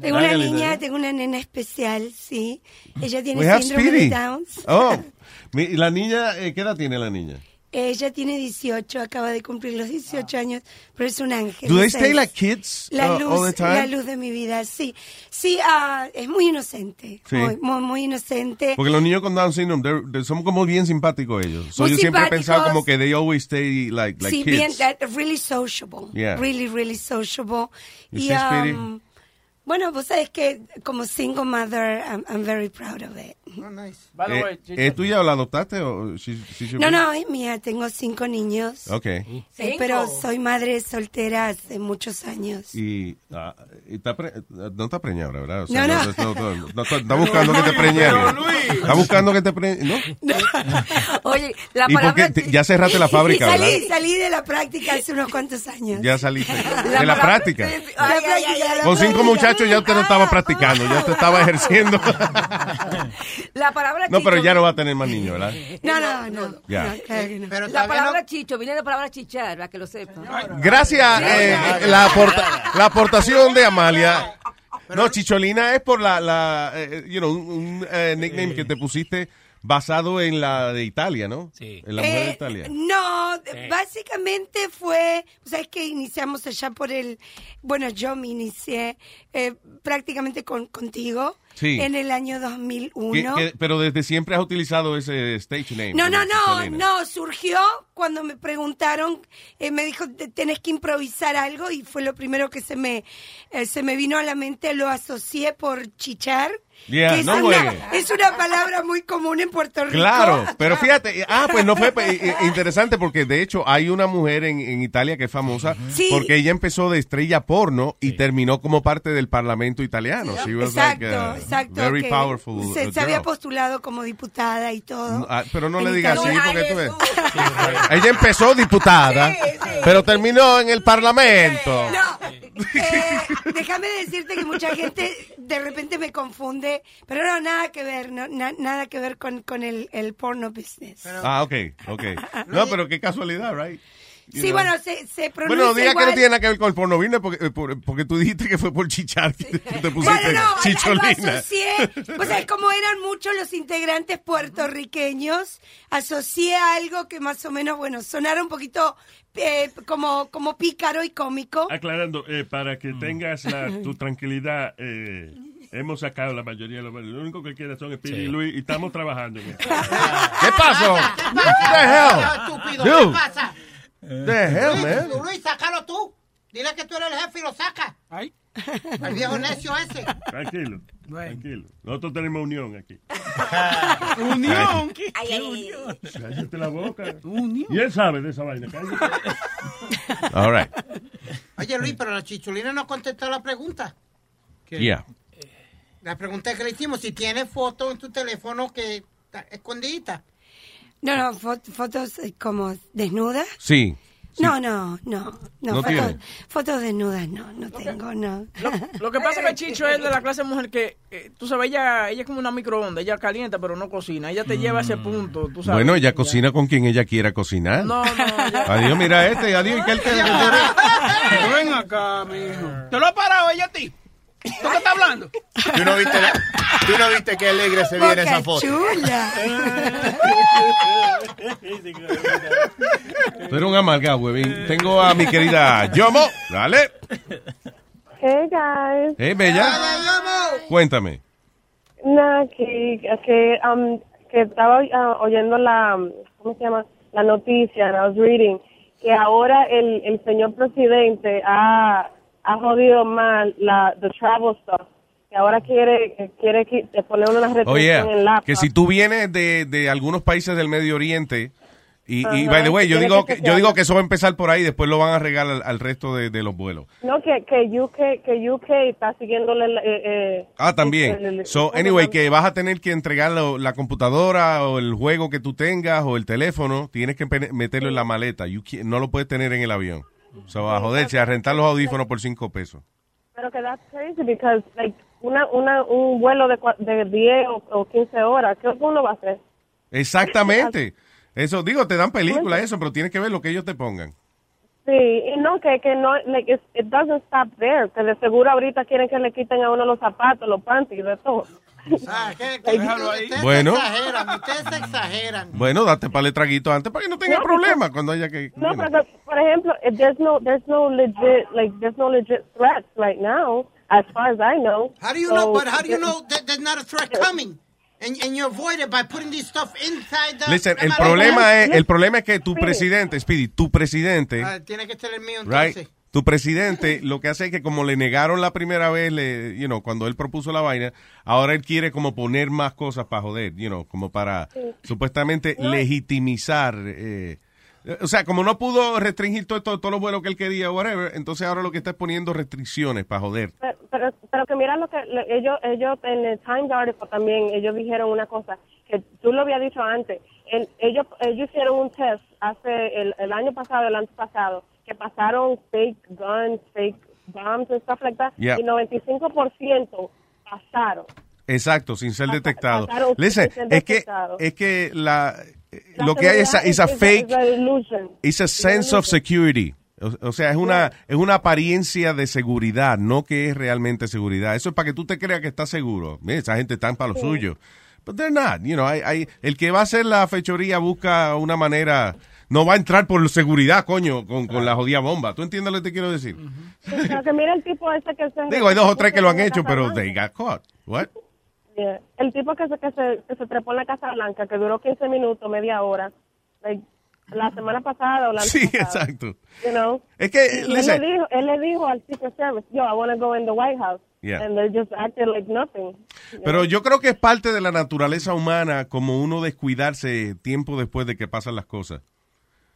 Tengo una niña, tengo una nena especial, sí. Ella tiene síndrome Speedy. de Down. Oh, mi- la niña, eh, ¿qué edad tiene la niña? Ella tiene 18, acaba de cumplir los 18 años, pero es un ángel. Do they stay like kids La uh, luz, all the time? la luz de mi vida, sí. Sí, ah, es muy inocente. Sí. Muy, muy, muy inocente. Porque los niños con Down syndrome, they're- they're- son como bien simpáticos ellos. So yo siempre he pensado como que they always stay like, like sí, bien, kids. that- really sociable. Yeah. Really, really sociable. Y, um, bueno, vos sabes que como single mother, I'm, I'm very proud of it. Oh, nice. Eh, ¿Es tuya o la adoptaste? O she- she No, no, es mía. Tengo cinco niños. Ok. Eh, pero soy madre soltera hace muchos años. Y, ah, y está pre- no está preñada, ¿verdad? O No, no. no, no, no, no, está buscando que te preñe. Está buscando que te preñe, ¿no? Oye, la ¿Y por palabra... qué te- ya cerraste la fábrica, ¿verdad? salí, salí de la práctica hace unos cuantos años. Ya saliste. La De la práctica. La práctica, la Con cinco muchachos ya usted no estaba practicando, ya usted estaba ejerciendo. La palabra No, pero chicho- ya no va a tener más niños, ¿verdad? No, no, no. Ya. No, claro que no. Pero La palabra chicho viene de la palabra chichar, para que lo sepan. Gracias, eh, la, aporta- la aportación de Amalia. No, Chicholina es por la, la eh, you know, un, un, eh, nickname que te pusiste basado en la de Italia, ¿no? Sí. En la mujer de Eh, Italia. No, básicamente fue, o sea, es que iniciamos allá por el, bueno, yo me inicié eh, prácticamente con, contigo Sí. en el año Que- 2001. que- pero desde siempre has utilizado ese stage name. No, no, no, no, surgió cuando me preguntaron, eh, me dijo, "Te- tenés que improvisar algo y fue lo primero que se me, eh, se me vino a la mente, lo asocié por chichar. Yeah, que es, no una, juegue. es una palabra muy común en Puerto Rico. Claro, pero fíjate, ah, pues no fue eh, eh, interesante porque de hecho hay una mujer en, en Italia que es famosa Sí. porque ella empezó de estrella porno y terminó como parte del parlamento italiano. She was Exacto, like a exacto. very powerful se, uh, se había postulado como diputada y todo. No, ah, pero no En le digas así porque tú ves. Ella empezó diputada, pero terminó en el parlamento. No, eh, déjame decirte que mucha gente de repente me confunde, pero no, nada que ver, no, na- nada que ver con, con el, el porno business. Ah, ok, ok. No, pero qué casualidad, right? You Sí, know. bueno, se, se pronuncia Bueno, no diga que igual. no tiene nada que ver con el porno business porque, eh, por- porque tú dijiste que fue por chichar que te te pusiste Bueno, no, lo chicholina. asocié, o sea, como eran muchos los integrantes puertorriqueños, asocié algo que más o menos, bueno, sonara un poquito eh, como, como pícaro y cómico. Aclarando, eh, para que tengas la- tu tranquilidad, eh, hemos sacado la mayoría de los... Lo único que queda son Speedy y Luis y estamos trabajando en esto. ¿Qué pasó? Dude. ¿qué pasa? The hell, man? Luis, Luis, sácalo tú. Dile que tú eres el jefe y lo saca. Ay. El viejo necio ese. Tranquilo, tranquilo. Nosotros tenemos unión aquí. Unión. Ay, ay, ay. Cállate la boca. Y él sabe de esa vaina. cállate. All right. Oye, Luis, pero la chicholina no contestó la pregunta. Yeah. La pregunta que le hicimos, si tienes foto en tu teléfono que está escondidita. No, no, fo- fotos eh, como desnudas. Sí. No, no, no. No, ¿No fotos, fotos desnudas no, no tengo, no. Lo que pasa es que Chicho es de la clase de mujer que, eh, tú sabes, ella, ella es como una microondas, ella calienta pero no cocina, ella te lleva a ese punto, tú sabes. Bueno, ella cocina con quien ella quiera cocinar. No, no, ya- Adiós, mira este, adiós, que él te... Ven acá, mijo. ¿Te lo ha parado ella a ti? ¿Tú qué estás hablando? ¿Tú no viste, la- tú no viste qué alegre se ve en esa foto? Tú eres un amargado, huevín. Tengo a mi querida Yomo. Dale. Hey guys. Hey, bella. Cuéntame. Nada, que, que, um, que estaba ah, oyendo la, ¿cómo se llama? La noticia, I was reading, que ahora el, el señor presidente ha, ha jodido mal la, the travel stuff. Que ahora quiere, que quiere qui- poner una restricción Oye, en la que si tú vienes de, de algunos países del Medio Oriente, y, y by the way, yo digo que que, yo digo que eso va a empezar por ahí, después lo van a regalar al, al resto de, de los vuelos. No, que, que UK, que UK está siguiéndole, eh, eh, Ah, también. el- So, anyway, que vas a tener que entregar lo- la computadora o el juego que tú tengas o el teléfono, tienes que meterlo en la maleta. You no lo puedes tener en el avión. So, a joderse, a rentar los audífonos por cinco pesos. Pero que that's crazy because like una una un vuelo de de 10 o, o 15 horas, ¿qué uno va a hacer? Exactamente. Eso, digo, te dan películas, eso, pero tienes que ver lo que ellos te pongan. Sí, y no que que no like it's- it doesn't stop there, que de seguro ahorita quieren que le quiten a uno los zapatos, los panties, de todo. Ustedes Bueno. se exageran, ustedes se exageran. Bueno, date para el traguito antes para que no tenga No, problema cuando haya que... No, pero por ejemplo, if there's no there's no legit like there's no legit threats right now as far as I know. How do you So- know? But how do you know that there's not a threat coming? And, and you avoid it by putting this stuff inside the. Listen, el problema es, el problema es que tu presidente, Speedy, tu presidente, Ah, tiene que ser el mío right. Tu presidente, lo que hace es que como le negaron la primera vez, le, you know, cuando él propuso la vaina, ahora él quiere como poner más cosas para joder, you know, como para Sí. supuestamente legitimizar, eh, o sea, como no pudo restringir todo, todo- todos los vuelos que él quería, whatever, entonces ahora lo que está es poniendo restricciones para joder. Pero, pero, pero que mira lo que ellos, ellos en el Times article también, ellos dijeron una cosa, que tú lo habías dicho antes, El- ellos, ellos hicieron un test hace el, el año pasado, el año pasado, que pasaron fake guns, fake bombs stuff like that, Yeah. y 95% pasaron. Exacto, sin ser detectado. pasaron sin Listen, ser es que, detectado. es que la, La lo que hay es, es a fake, is a sense of security. O, o sea, es una, es una apariencia de seguridad, no que es realmente seguridad. Eso es para que tú te creas que estás seguro. Mira, esa gente está para lo Sí. suyo. But they're not. You know, el que va a hacer la fechoría busca una manera, no va a entrar por seguridad, coño, con, con la jodida bomba. ¿Tú entiendes lo que te quiero decir? Pero que mira el tipo ese que se... Digo, hay dos o tres que lo han hecho, pero they got caught. What? Yeah. El tipo que se, que, se, que se trepó en la Casa Blanca, que duró 15 minutos, media hora, like, la semana pasada o la Sí, antepasada, exacto. You know? Es que, él, le dijo, él le dijo al Secret Service, yo, I want to go in the White House. Yeah. And they just acted like nothing. Pero know? yo creo que es parte de la naturaleza humana como uno descuidarse tiempo después de que pasan las cosas.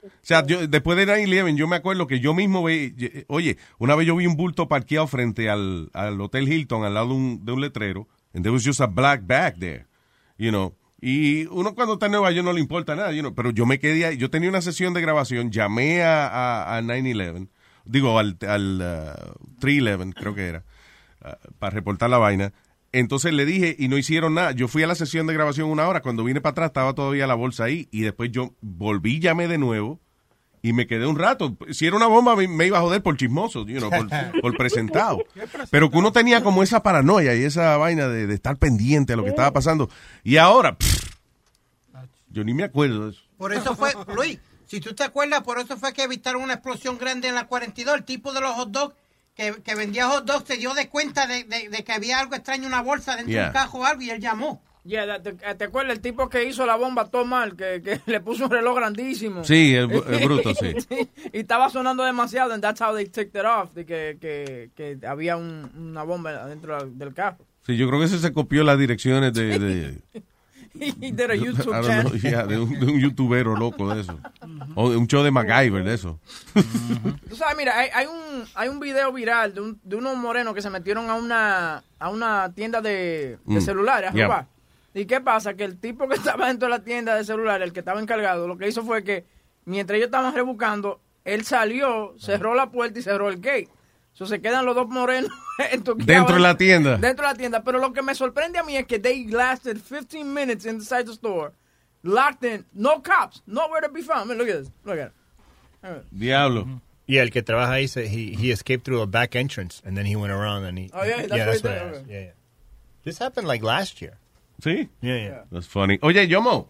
O sea, yo, después de 9-11, yo me acuerdo que yo mismo vi, ye- oye, una vez yo vi un bulto parqueado frente al, al Hotel Hilton, al lado de un, de un letrero, and there was just a black bag there, you know. Y uno cuando está en Nueva York no le importa nada, pero yo me quedé ahí, yo tenía una sesión de grabación, llamé a, a, a 9-11, digo, al, al uh, 3-11, creo que era, uh, para reportar la vaina. Entonces le dije y no hicieron nada. Yo fui a la sesión de grabación una hora. Cuando vine para atrás estaba todavía la bolsa ahí. Y después yo volví, llamé de nuevo y me quedé un rato. Si era una bomba me, me iba a joder por chismoso, you know, por, por presentado. Pero que uno tenía como esa paranoia y esa vaina de, de estar pendiente a lo que estaba pasando. Y ahora, pff, yo ni me acuerdo de eso. Por eso fue, Luis, si tú te acuerdas, por eso fue que evitaron una explosión grande en la 42. El tipo de los hot dogs que, que vendía hot dogs se dio de cuenta de, de- de que había algo extraño, una bolsa dentro de Yeah. un cajo o algo, y él llamó. Yeah, ¿te, te acuerdas el tipo que hizo la bomba todo mal? Que, que le puso un reloj grandísimo. Sí, el bruto, sí. y estaba sonando demasiado, and that's how they ticked it off, de que, que, que había un- una bomba dentro del carro. Sí, yo creo que ese se copió las direcciones de... de a YouTube know, yeah, de, un, de un youtubero loco de eso. O de un show de MacGyver de eso. Tú sabes, mira, hay, hay un hay un video viral de, un, de unos morenos que se metieron a una a una tienda de, de Mm. celulares Yeah. ¿Y qué pasa? Que el tipo que estaba dentro de la tienda de celulares, el que estaba encargado, lo que hizo fue que mientras ellos estaban rebuscando, Él salió, cerró la puerta y cerró el gate. So, se quedan los dos morenos Dentro de la tienda. Dentro de la tienda. Pero lo que me sorprende a mí es que they lasted 15 minutes inside the store, locked in, no cops, nowhere to be found. I mean, look at this. Look at it. Diablo. Y el que trabaja ahí, se- he, he escaped through a back entrance, and then he went around and he... Oh, yeah, that's yeah, what that's what it is. Yeah, yeah. This happened like last year. Sí. Yeah, yeah. That's funny. Oye, Yomo,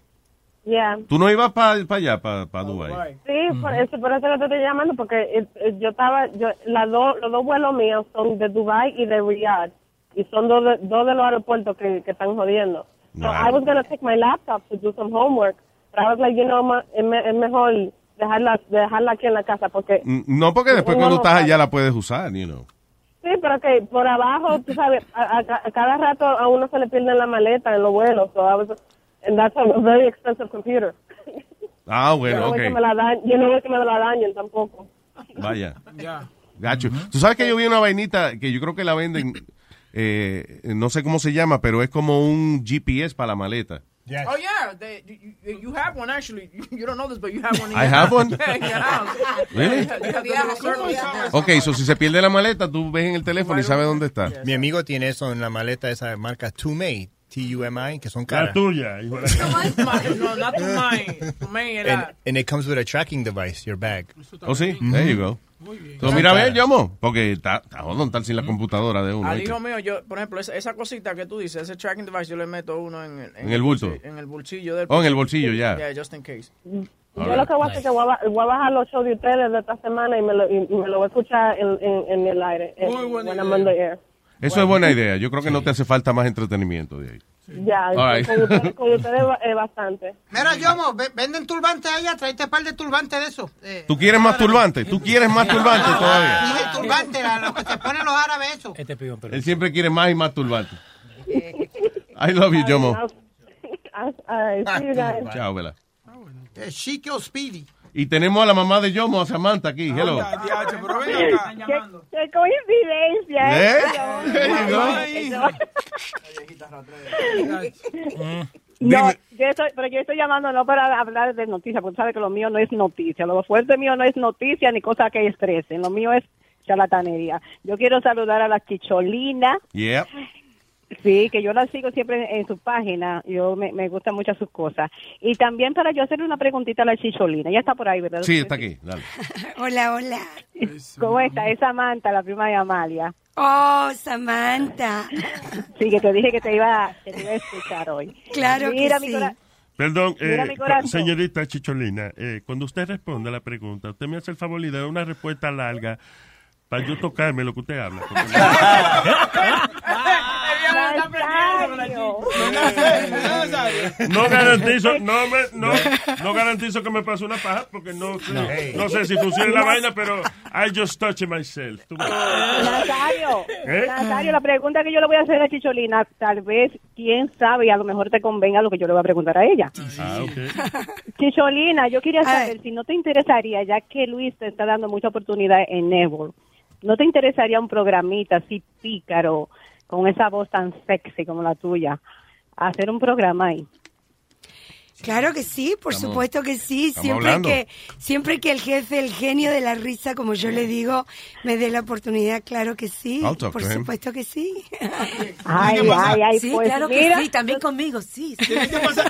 Yeah. ¿tú no ibas para allá, para pa Dubai? Sí, por eso, por eso que te estoy llamando, porque eh, eh, yo estaba, yo, las dos, los dos vuelos míos son de Dubai y de Riyadh, y son dos de, dos de los aeropuertos que, que están jodiendo. So. I was going to take my laptop to do some homework, but I was like, you know, ma- es, me- es mejor dejarla, dejarla aquí en la casa, porque Mm, No, porque después cuando no estás allá la puedes usar, you know. Sí, pero que por abajo, tú sabes, a, a- a cada rato a uno se le pierde la maleta en los vuelos. So I was, and that's a very expensive computer. Ah, yo, bueno, no ok. que me la yo no voy que me la dañen tampoco. Vaya. Ya. Gacho. Tú sabes que yo vi una vainita que yo creo que la venden, eh, no sé cómo se llama, pero es como un GPS para la maleta. Oh yeah, they, you, you- have one actually. You don't know this, but you have one. In I your have house. one? Yeah, in your house. Really? Yeah, you have the little circle. Ok, so si se pierde la maleta, tú ves en el teléfono y sabes dónde está. Mi amigo tiene eso en la maleta de esa marca Tumi, T-U-M-I, que son La caras. tuya. hijo de la- No, not to mine. To mine And, era. and it comes with a tracking device, your bag. Oh, sí, there you go. So, mira, a ver, Yomo, porque está, está jodón estar sin la computadora de uno. Al hijo mío, yo, por ejemplo, esa, esa cosita que tú dices, ese tracking device, yo le meto uno en, el- En el bulto. bolsillo- En el bolsillo del. Oh, en el bolsillo, ya. Yeah, just in case. Yo lo que voy a hacer es que voy a, voy a bajar los shows de ustedes de esta semana y me lo, y me lo voy a escuchar en, en, en el aire. en- when I'm Eso es buena idea. Yo creo que no te hace falta más entretenimiento de ahí. Ya, All right. con ustedes, con ustedes eh, bastante. Mira, Yomo, ve- venden turbantes allá, tráete un par de turbantes de esos. Eh, ¿Tú quieres más turbante? ¿Tú quieres más turbante todavía? dije turbante, lo que se ponen los árabes, eso. Este Él siempre quiere más y más turbante. I love you, Yomo. Guys. Chao, Vela. Eh, Chico Speedy. Y tenemos a la mamá de Yomo, a Samantha, aquí. Hello. Qué coincidencia. ¿Eh? ¿eh? Go. No, yo estoy, pero yo estoy llamando no para hablar de noticias, porque sabe que lo mío no es noticia. Lo fuerte mío no es noticia ni cosa que estresen. Lo mío es charlatanería. Yo quiero saludar a la Chicholina. Yeah. Sí, que yo la sigo siempre en su página. Yo me, me gustan mucho sus cosas. Y también para yo hacerle una preguntita a la Chicholina. Ya está por ahí, ¿verdad? Sí, está aquí. Dale. Hola, hola. ¿Cómo está? Es Samantha, la prima de Amalia. Oh, Samantha. Sí, que te dije que te iba, que te iba a escuchar hoy. Claro Mira, que mi sí. Perdón, Mira eh, mi corazón. señorita Chicholina, eh, cuando usted responde a la pregunta, usted me hace el favor y da una respuesta larga para yo tocarme lo que usted habla. No garantizo, no, me, no, no garantizo que me pase una paja porque no sé, No. no sé si funciona la vaina, pero I just touch myself. Tú- Nazario, ¿Eh? Nazario, la pregunta que yo le voy a hacer a Chicholina, tal vez, quién sabe, y a lo mejor te convenga lo que yo le voy a preguntar a ella. Ah, ok. Chicholina, yo quería saber si no te interesaría, ya que Luis te está dando mucha oportunidad en Network, ¿no te interesaría un programita así pícaro, con esa voz tan sexy como la tuya, hacer un programa ahí? Claro que sí, por Estamos- supuesto que sí. Siempre que, siempre que el jefe, el genio de la risa, como yo le digo, me dé la oportunidad, claro que sí. Por to him. supuesto que sí. Ay, ay, ay, sí, pues claro mira. que sí, también conmigo, sí. sí.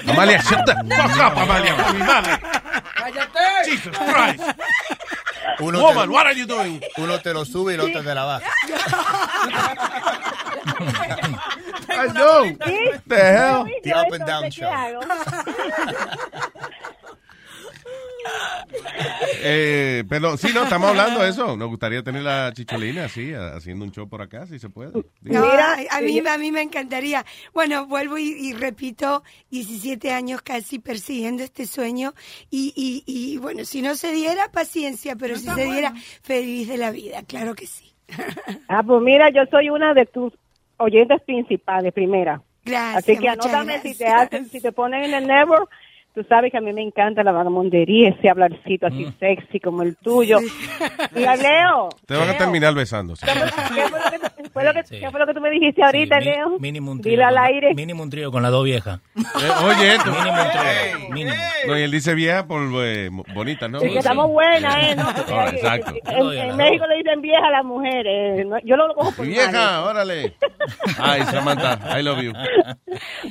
Amalia, shut the fuck up, Amalia. mi madre. ¡Cállate! Jesus Christ. Uno Woman, te, what are you doing? Uno te lo sube y el otro te la baja. I know. The hell? The up and down show. Eh, pero sí, no, estamos hablando de eso. Nos gustaría tener la chicholina así, haciendo un show por acá, si se puede. No, a, a mí, a mí me encantaría. Bueno, vuelvo y, y repito, 17 años casi persiguiendo este sueño y, y, y bueno, si no se diera, paciencia, pero si se diera, feliz de la vida, claro que sí. Ah, pues mira, yo soy una de tus oyentes principales, primera. Gracias, Así que anótame si te hacen, si te ponen en el network. Tú sabes que a mí me encanta la vagamondería, ese hablarcito así sexy como el tuyo. Mira, Leo. Te van a terminar besándose. ¿Qué fue lo que te- Fue lo que, Sí. ¿Qué fue lo que tú me dijiste ahorita, Sí, Leo? Mínimo un trío. Dile al aire. Mínimo un trío con las dos viejas. oye, esto. Mínimo un trío. Mínimo. No, y él dice vieja por eh, bonita, ¿no? Sí, que estamos buenas, ¿eh? No, Ah, exacto. en, en México le dicen vieja a las mujeres. No, yo lo cojo por Vieja, mal. órale. Ay, Samantha, I love you.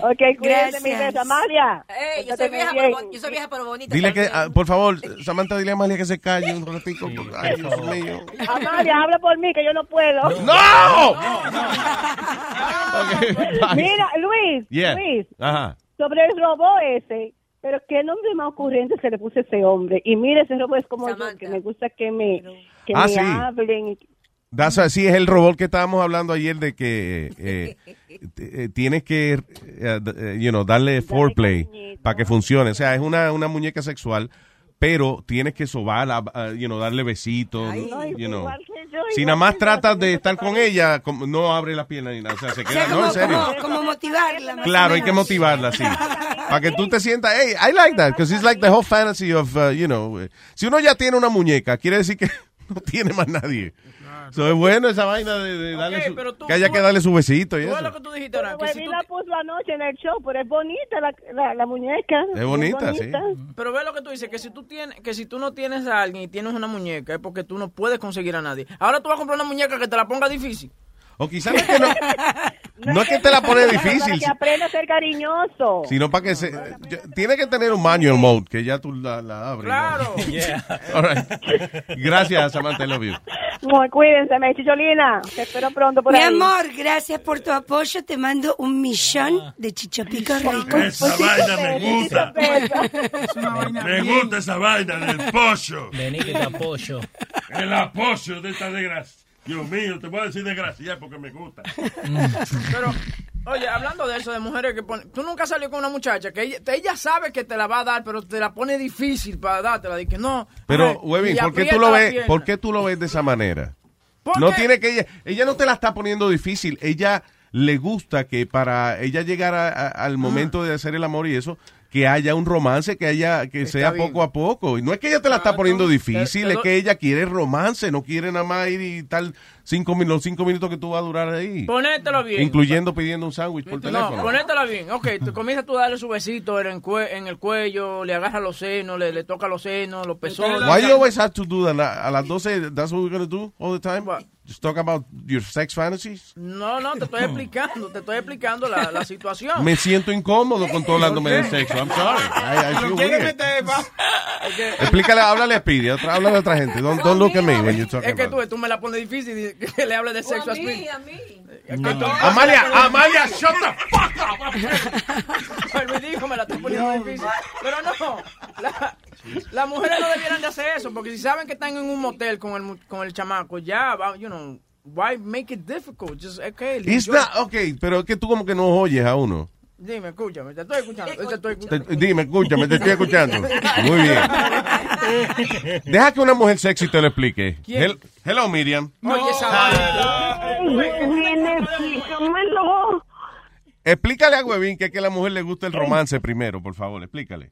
Ok, cuídate, mi beso. Amalia. Ey, yo soy vieja, pero, yo soy vieja pero bonita. Dile que, ah, por favor, Samantha, dile a Amalia que se calle un ratico. Ay, Dios mío. Amalia, habla por mí, que yo no puedo. ¡No! Mira, Luis, Yeah. Luis, Ajá. sobre el robot ese, pero qué nombre más ocurrente se le puso a ese hombre. Y mire, ese robot es como yo, que me gusta que me, que Ah, me sí. hablen. y- sí, es el robot que estábamos hablando ayer de que eh, tienes que, eh, eh, you know, darle foreplay para que funcione. O sea, es una, una muñeca sexual, pero tienes que sobarla, ah, you know, darle besitos, you know. Si nada más tratas de estar con ella, como- no abre la pierna ni nada. O sea, se O queda, sea, no, como, en serio. como- como motivarla. Claro, hay que motivarla, sí. Para que tú te sientas, hey, I like that, because it's like the whole fantasy of, uh, you know, eh, si uno ya tiene una muñeca, quiere decir que no tiene más nadie. So, es bueno esa vaina de, de darle su- pero tú- que haya tú- que darle su besito y Tú eso. lo que tú dijiste ahora. Que si la puso anoche en el show, pero es bonita la, la, la muñeca. Es bonita, sí. Pero ve lo que tú dices, que si tú tienes, que si tú no tienes a alguien y tienes una muñeca es porque tú no puedes conseguir a nadie. Ahora tú vas a comprar una muñeca que te la ponga difícil. O quizás no es que no, no es que te la pone Para difícil, que aprenda a ser cariñoso. sino para que se... yo- Tiene que tener un manual mode, que ya tú la, la abres. Claro. All right. Gracias, Samantha, I love you. Muy cuídense, me chicholina. Te espero pronto por Mi ahí. amor, gracias por tu apoyo. Te mando un millón de chichapicos ricos. Esa vaina me gusta. Me gusta esa vaina del pollo. Vení que te apoyo. El apoyo de esta desgracia. Dios mío, te voy a decir desgracia porque me gusta. Pero, oye, hablando de eso, de mujeres que ponen... Tú nunca salió con una muchacha que ella, ella sabe que te la va a dar, pero te la pone difícil para dártela. De que no. Pero, Webin, ¿por qué tú lo ves? ¿Por qué tú lo ves de esa manera? ¿Por No tiene que ella, ella no te la está poniendo difícil. Ella le gusta que para ella llegar a- a- al momento de hacer el amor y eso, que haya un romance, que haya, que sea bien. poco a poco. Y no es que ella te la está poniendo difícil, Te- te es que ella quiere romance, no quiere nada más ir y tal cinco minutos, los cinco minutos que tú vas a durar ahí. Ponételo bien. Incluyendo pidiendo un sándwich por No, teléfono. ponétela bien. Ok, tú comienzas tú a darle su besito en el, cue- en el cuello, le agarras los senos, le, le toca los senos, los pezones. Why you always have to do that? A las 12, that's what we're going to do all the time? Just talk about your sex fantasies? No, no, te estoy explicando, te estoy explicando la, la situación. Me siento incómodo controlándome de sexo. I'm sorry. I, I feel weird. Explícale, háblale a Speedy, otra, háblale a otra gente. Don't, don't look at me when you talk Es que about tú, tú me la pones difícil y que le hables de sexo a Speedy. Amalia, Amalia, shut the El ridículo me la estoy poniendo difícil. Pero no, la- las mujeres no debieran de hacer eso, porque si saben que están en un motel con el, mu- con el chamaco, ya, va, you know, why make it difficult? Just, okay, It's enjoy. not, ok, pero es que tú como que no oyes a uno. Dime, escúchame, te estoy escuchando, te estoy Te- escuchando. dime, escúchame, te estoy escuchando. Muy bien. Deja que una mujer sexy te lo explique. Hello, Miriam. Oye, esa vaina. explícamelo. Explícale a Huevín que es que a la mujer le gusta el romance primero, por favor, explícale.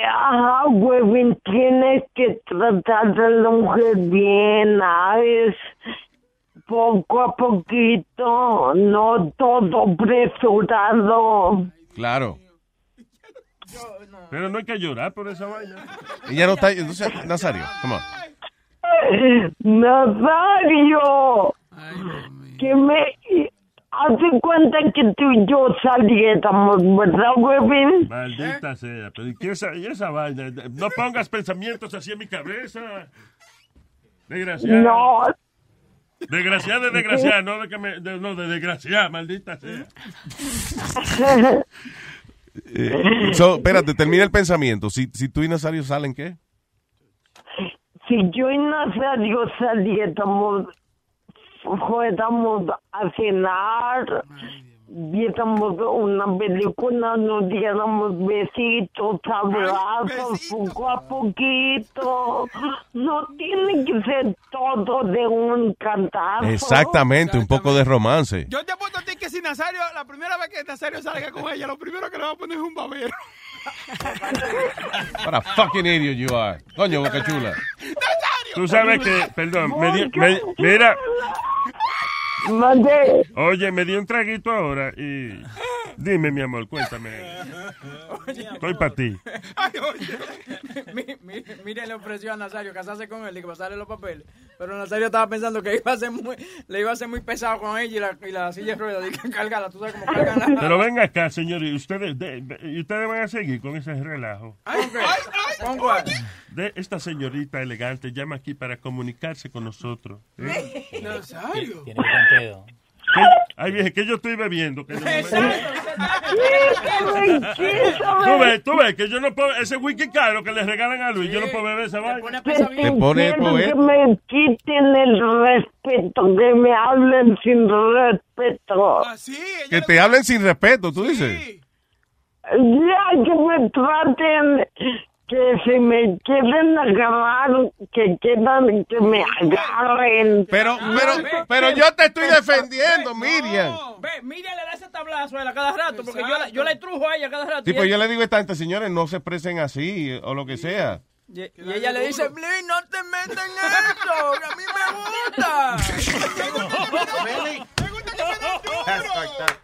Ajá, huevín, tienes que tratar a la mujer bien, ¿sabes? Poco a poquito, no todo apresurado. Claro. Pero no hay que llorar por esa vaina. Ella no está. Entonces, Nazario, come on. Nazario, que me hace cuenta que tú y yo saliéramos, ¿verdad, huevín? Maldita sea. Pero ¿y, qué esa, y esa vaina? No pongas pensamientos así en mi cabeza. Desgraciada. No. Desgraciada de desgraciada, no de que me. de- no, de desgraciada, maldita sea. Eh, so, espérate, termina el pensamiento. Si, si tú y Nazario salen, ¿qué? Si yo y Nazario saliéramos, fuéramos a cenar, viéramos una película, nos diéramos besitos, abrazos, poco a poquito. No tiene que ser todo de un cantazo. Exactamente, un poco de romance. Yo te apuesto a ti que si Nazario, la primera vez que Nazario salga con ella, lo primero que le va a poner es un babero. What a fucking idiot you are. Coño, boca chula. Tú sabes que, perdón, me me- mira, Mandé. Oye, me dio un traguito ahora y... Dime, mi amor, cuéntame. Estoy para ti. Mi- mi- Mire, le ofreció a Nazario casarse con él y que pasarle los papeles. Pero Nazario estaba pensando que iba a ser muy, le iba a ser muy pesado con ella y la, y la silla de ruedas. Y que tú sabes cómo cargan la... Pero venga acá, señor, y ustedes, de- de- y ustedes van a seguir con ese relajo. ¿Con cuál? De esta señorita elegante llama aquí para comunicarse con nosotros. ¿eh? Nazario. Tiene Ay, vieja, que yo estoy bebiendo. Que Tú ves, tú ves que yo no puedo, ese whisky caro que le regalan a Luis, yo no puedo beber esa vaina. Te pone poeta. que me quiten el respeto, que me hablen sin respeto. Que te hablen sin respeto, tú dices. Ya que me traten, que si me quieren agarrar, que quieran que me agarren. Pero, pero, pero yo te estoy defendiendo, Miriam. Ve, Miriam le da ese tablazo a él a cada rato, porque yo la, yo la trujo a ella cada rato. Sí, pues ella- yo le digo a esta gente, señores, no se expresen así o lo que sea. Y, y ella le dice, Luis, no te metas en esto, que a mí me gusta.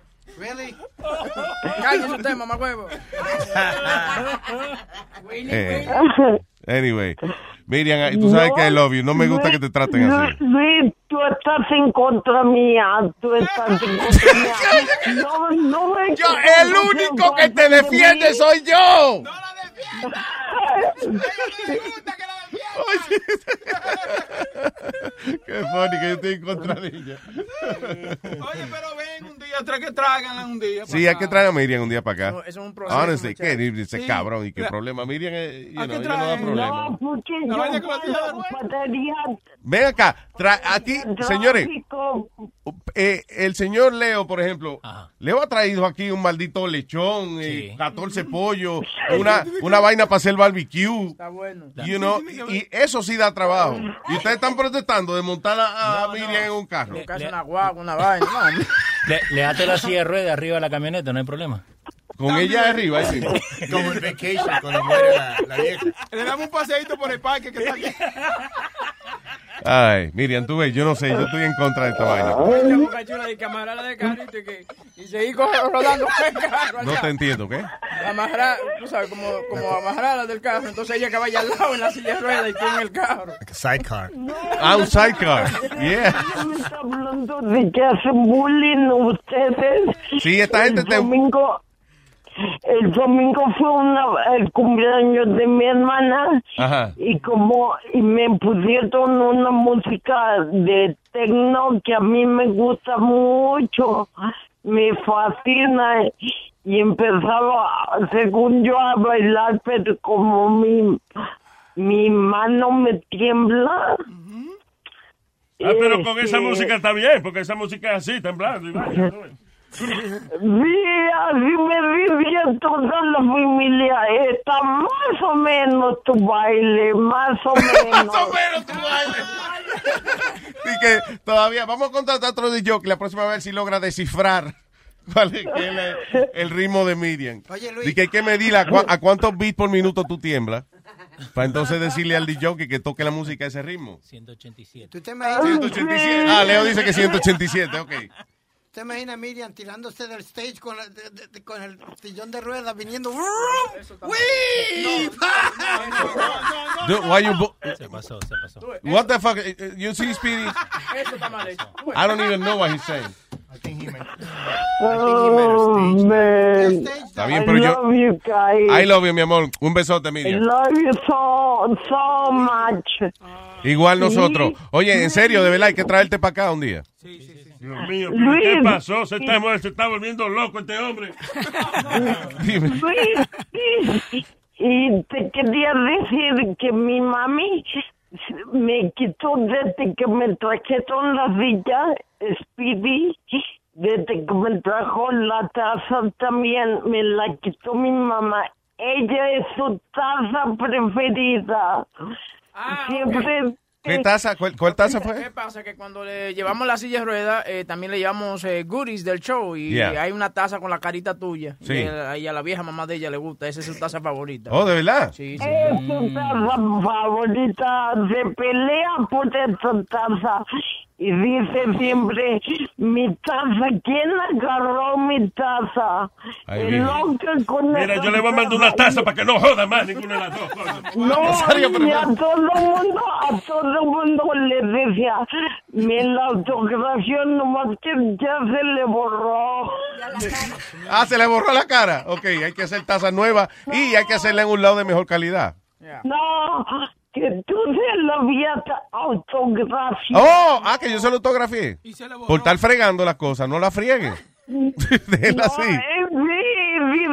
Really? Cállese usted, mamá huevo. Eh, anyway, Miriam, tú sabes que I love you. No me gusta que te traten así. Luis, tú estás en contra mía, tú estás en contra mía. No, no me Yo, el único que te defiende soy yo. Qué funny que yo estoy en contra de ella. Oye, pero ven un día, trae que traigan un día. Sí, hay que traer a Miriam un día para acá. Eso es un proceso, Honestly, ¿qué? Ese Sí. cabrón. ¿Y qué La- problema? Miriam, eh, you ¿A know, ella no da problema. No, porque La yo cuando padaría Ven acá, tra- aquí, señores, tráfico, eh, el señor Leo, por ejemplo, Leo ha traído aquí un maldito lechón, eh, 14 pollos, una, una vaina para hacer barbecue. Está bueno. You know, y eso sí da trabajo. Y ustedes están protestando de montar a, a Miriam en un carro. Casi una guagua, una vaina. No, Le, le ate la silla de ruedas arriba de la camioneta, no hay problema. Con ella arriba, sí. Como en vacation, cuando muere la, la vieja. Le damos un paseíto por el parque que está aquí. Ay, Miriam, tú ves, yo no sé, yo estoy en contra de esta vaina. Esta boca chula de que amarrarla de carrito y, que, y seguir co- rodando el carro. No allá. te entiendo, ¿qué? Amarrar, tú sabes, como, como amarrarla del carro. Entonces ella que vaya al lado en la silla de ruedas y tú en el carro. Sidecar. Ah, un sidecar. Yeah. me está hablando de que hacen bullying ustedes. Sí, esta gente el te- domingo, el domingo fue una, el cumpleaños de mi hermana Ajá. y como y me pusieron una música de techno que a mí me gusta mucho, me fascina y empezaba, según yo, a bailar, pero como mi, mi mano me tiembla. Ah, pero con esa Este, música está bien, porque esa música es así, temblando. Y ¿no? Sí, así me vivía toda la familia. Está más o menos tu baile, más o menos. Así que todavía vamos a contratar otro de que la próxima vez si logra descifrar cuál es, que es el, el ritmo de Miriam. Oye, Luis. Y que hay que medir a, a cuántos beats por minuto tú tiemblas. Para entonces decirle al DJ que toque la música a ese ritmo. 187. ¿Tú te imaginas? 187. Ah, Leo dice que 187, ok. ¿Te imaginas a Miriam tirándose del stage con, la- de- de- con el sillón de ruedas viniendo? ¡Wii! Why you bo- Se pasó, se pasó. What the fuck? Eh, eh, You see, Speedy? Eso está mal hecho. I don't even know what he's saying. I think he meant. Oh, man. Está bien, I pero yo- love you guys. I love you, mi amor. Un besote, I Miriam. love you so, so much. Igual nosotros. Oye, en serio, de verdad, hay que traerte para acá un día. Dios mío, ¿pero Luis. ¿qué pasó? Se está, se está volviendo loco este hombre. Dime. Luis, y, y te quería decir que mi mami me quitó desde que me trajeron la silla, Speedy, desde que me trajo la taza también, me la quitó mi mamá. Ella es su taza preferida. Siempre... ¿Qué taza? ¿Cuál, cuál taza ¿Qué fue? pasa? Que cuando le llevamos la silla de ruedas, eh, también le llevamos eh, goodies del show y Yeah. hay una taza con la carita tuya. Sí. Y a, y a la vieja mamá de ella le gusta, esa es su taza favorita. Oh, ¿de verdad? Sí, sí. Es su taza favorita, se pelea por esa taza. Y dice siempre, mi taza, ¿quién agarró mi taza? Virgen. loca con Mira, yo le voy a mandar una taza para que no joda más ninguna de las dos cosas. No, y a todo mundo, a todo mundo le decía, mi la autografía nomás que ya se le borró. Ah, se le borró la cara. Ok, hay que hacer taza nueva y hay que hacerla en un lado de mejor calidad. No, que tú se lo habías autografiado. Oh, ah, que yo se lo autografié. Por estar fregando las cosas, no la friegue. Déjela No, así. eh, sí,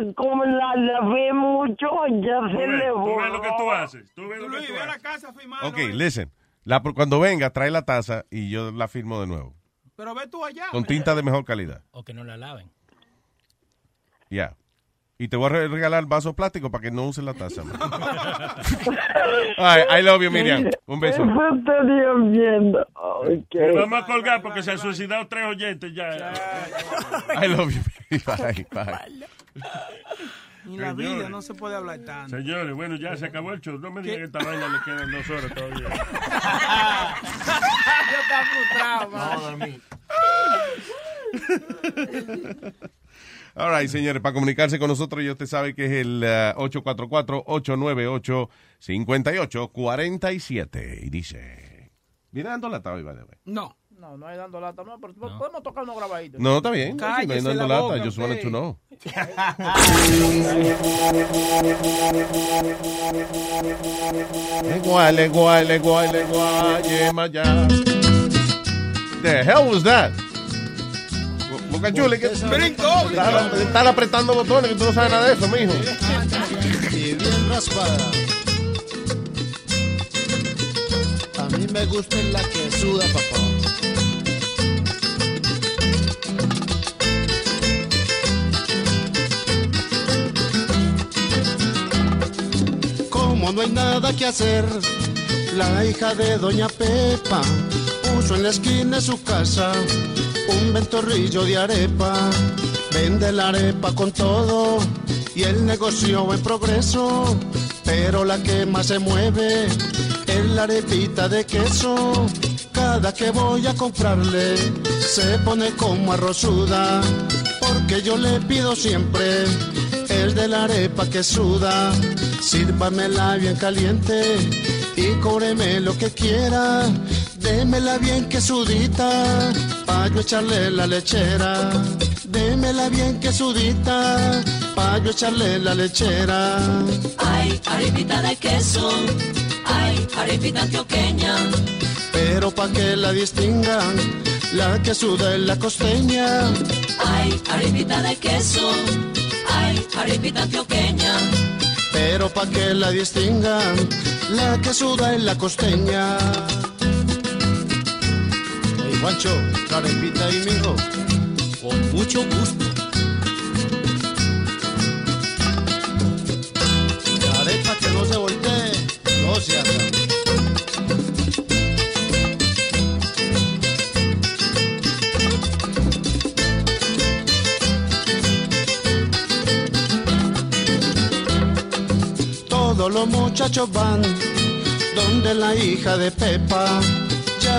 es como la lavé mucho, ya Tú se ves, le tú borró. ves lo que tú haces. Tú ves lo que tú haces. Ok, listen. La- cuando venga, trae la taza y yo la firmo de nuevo. Pero ve tú allá. Con tinta de mejor calidad. O que no la laven. Ya. Y te voy a re- regalar vasos plásticos para que no uses la taza. Ay, I love you, Miriam. Un beso. Eso viendo. Ok. Le Vamos a colgar porque se han suicidado tres oyentes ya. I love you. Bye, bye. Ni la Señores. vida no se puede hablar tanto. Señores, bueno, ya se acabó el show. No me digan que esta vaina le quedan dos horas todavía. Yo estaba frustrado, man. All right, señores, para comunicarse con nosotros, ya usted sabe que es el uh, 844-898-5847. Y dice... Viene dando lata hoy, by the way. No. No, no hay dando lata, no, pero podemos tocar unos grabaditos. No, está bien. No, no hay dando la lata. wanted usted. to know. Igual, igual, igual, igual, yema ya. The hell was that? Boca Chula, que Brincó, Están, están apretando botones que tú no sabes nada de eso, mijo. Y bien raspada. A mí me gusta la que suda, papá. Como no hay nada que hacer, la hija de Doña Pepa puso en la esquina de su casa un ventorrillo de arepa. Vende la arepa con todo y el negocio en progreso. Pero la que más se mueve es la arepita de queso. Cada que voy a comprarle se pone como arrozuda. Porque yo le pido siempre es de la arepa que suda. Sírvamela bien caliente y cóbreme lo que quiera. Démela bien que sudita, pa' yo echarle la lechera. Démela bien que sudita, pa' yo echarle la lechera. Ay, arepita de queso. Ay, arepita antioqueña. Pero pa' que la distingan, la que suda es la costeña. Ay, arepita de queso. Ay, arepita antioqueña. Pero pa' que la distingan, la que suda es la costeña. Juancho, carepita ahí, mijo. Con mucho gusto. La que no se voltee, no se haga. Todos los muchachos van donde la hija de Pepa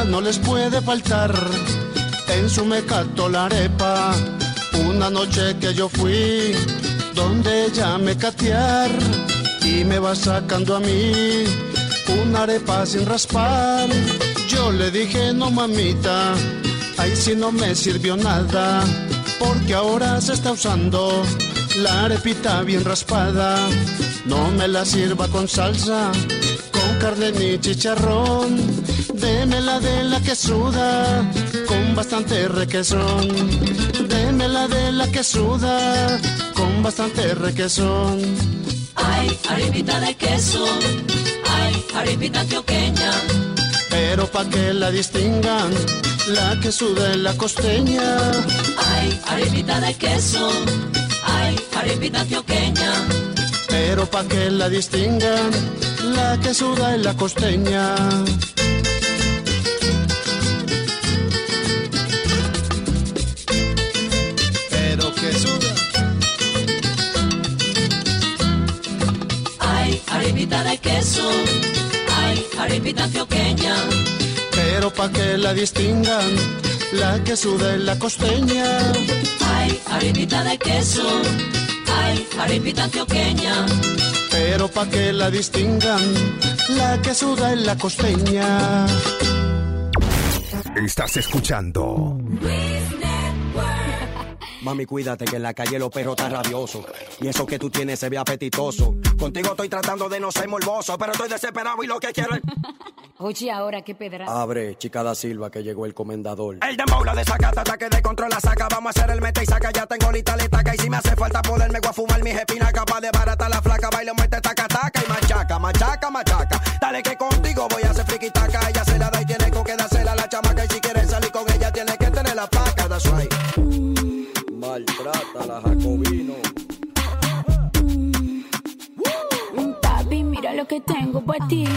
no les puede faltar en su mecato la arepa. Una noche que yo fui donde ella me catear y me va sacando a mí una arepa sin raspar. Yo le dije no mamita, ahí sí no me sirvió nada porque ahora se está usando la arepita bien raspada. No me la sirva con salsa, con carne ni chicharrón. Démela de la que suda, con bastante requesón. Démela de la que suda, con bastante requesón. Ay, arepita de queso. Ay, arepita antioqueña. Pero pa' que la distingan, la que suda es la costeña. Ay, arepita de queso. Ay, arepita antioqueña. Pero pa' que la distingan, la que suda es la costeña. Queso. Ay, arepita antioqueña. Pero pa' que la distingan, la que suda es la costeña. Ay, arepita de queso. Ay, arepita antioqueña. Pero pa' que la distingan, la que suda es la costeña. Estás escuchando Mami, cuídate que en la calle los perros están rabiosos. Y eso que tú tienes se ve apetitoso. Contigo estoy tratando de no ser morboso, pero estoy desesperado y lo que quiero es... Oye, ahora qué pedra. Abre, chica da Silva, que llegó el comendador. El dembow la desacata, ataque de control la saca. Vamos a hacer el mete y saca. Ya tengo lista la estaca. Y si me hace falta poderme voy a fumar mis espinas. Capaz de barata la flaca. Baile, muerte, taca, taca. Y machaca, machaca, machaca. Dale que contigo voy a hacer friki taca. Ella se la da y tiene con que dársela a la chamaca. Y si quieres salir con ella, tiene que tener la paca. That's right. Maltrata la Jacobino. Papi, mira lo que tengo para ti.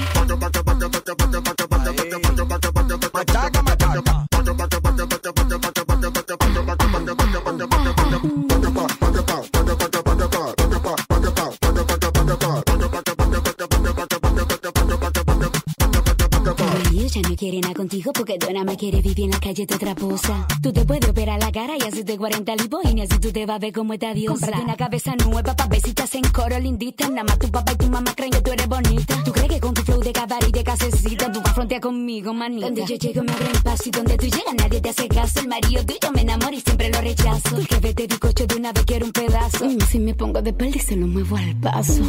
Quiere nada contigo porque Donna me quiere vivir en la calle de otra posa. Tú te puedes operar la cara y hacerte 40 lipo y ni así tú te vas a ver como esta diosa. Cómprate una cabeza nueva pa' ver si te hacen coro lindita. Nada más tu papá y tu mamá creen que tú eres bonita. Tú crees que con tu flow de cabaret y de casecita tú vas frontear conmigo, manita. Donde yo llego me abren paso y donde tú llegas nadie te hace caso. El marido tuyo me enamora y siempre lo rechazo. Porque vete bizcocho de una vez quiero un pedazo. Y si me pongo de y se lo muevo al paso.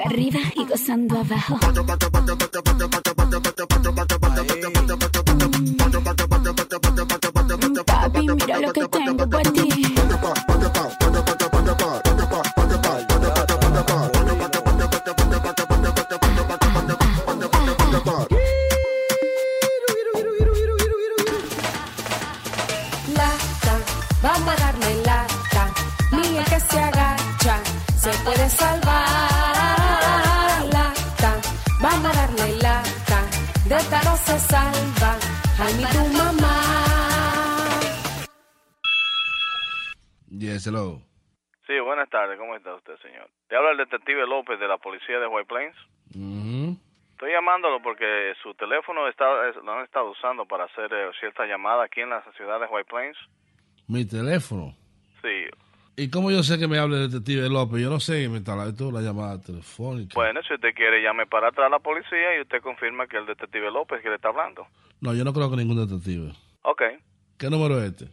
Sufriendo arriba y gozando abajo. Papi, mira lo que tengo para ti. Hello. Sí, buenas tardes. ¿Cómo está usted, señor? Te habla el detective López de la policía de White Plains. Mhm. Estoy llamándolo porque su teléfono está, es- lo han estado usando para hacer eh, cierta llamada aquí en la ciudad de White Plains. Mi teléfono. Sí. ¿Y cómo yo sé que me habla el detective López? Yo no sé, me está la llamada telefónica. Bueno, si usted quiere, llame para atrás a la policía y usted confirma que el detective López que le está hablando. No, yo no creo que ningún detective. Ok. ¿Qué número es este?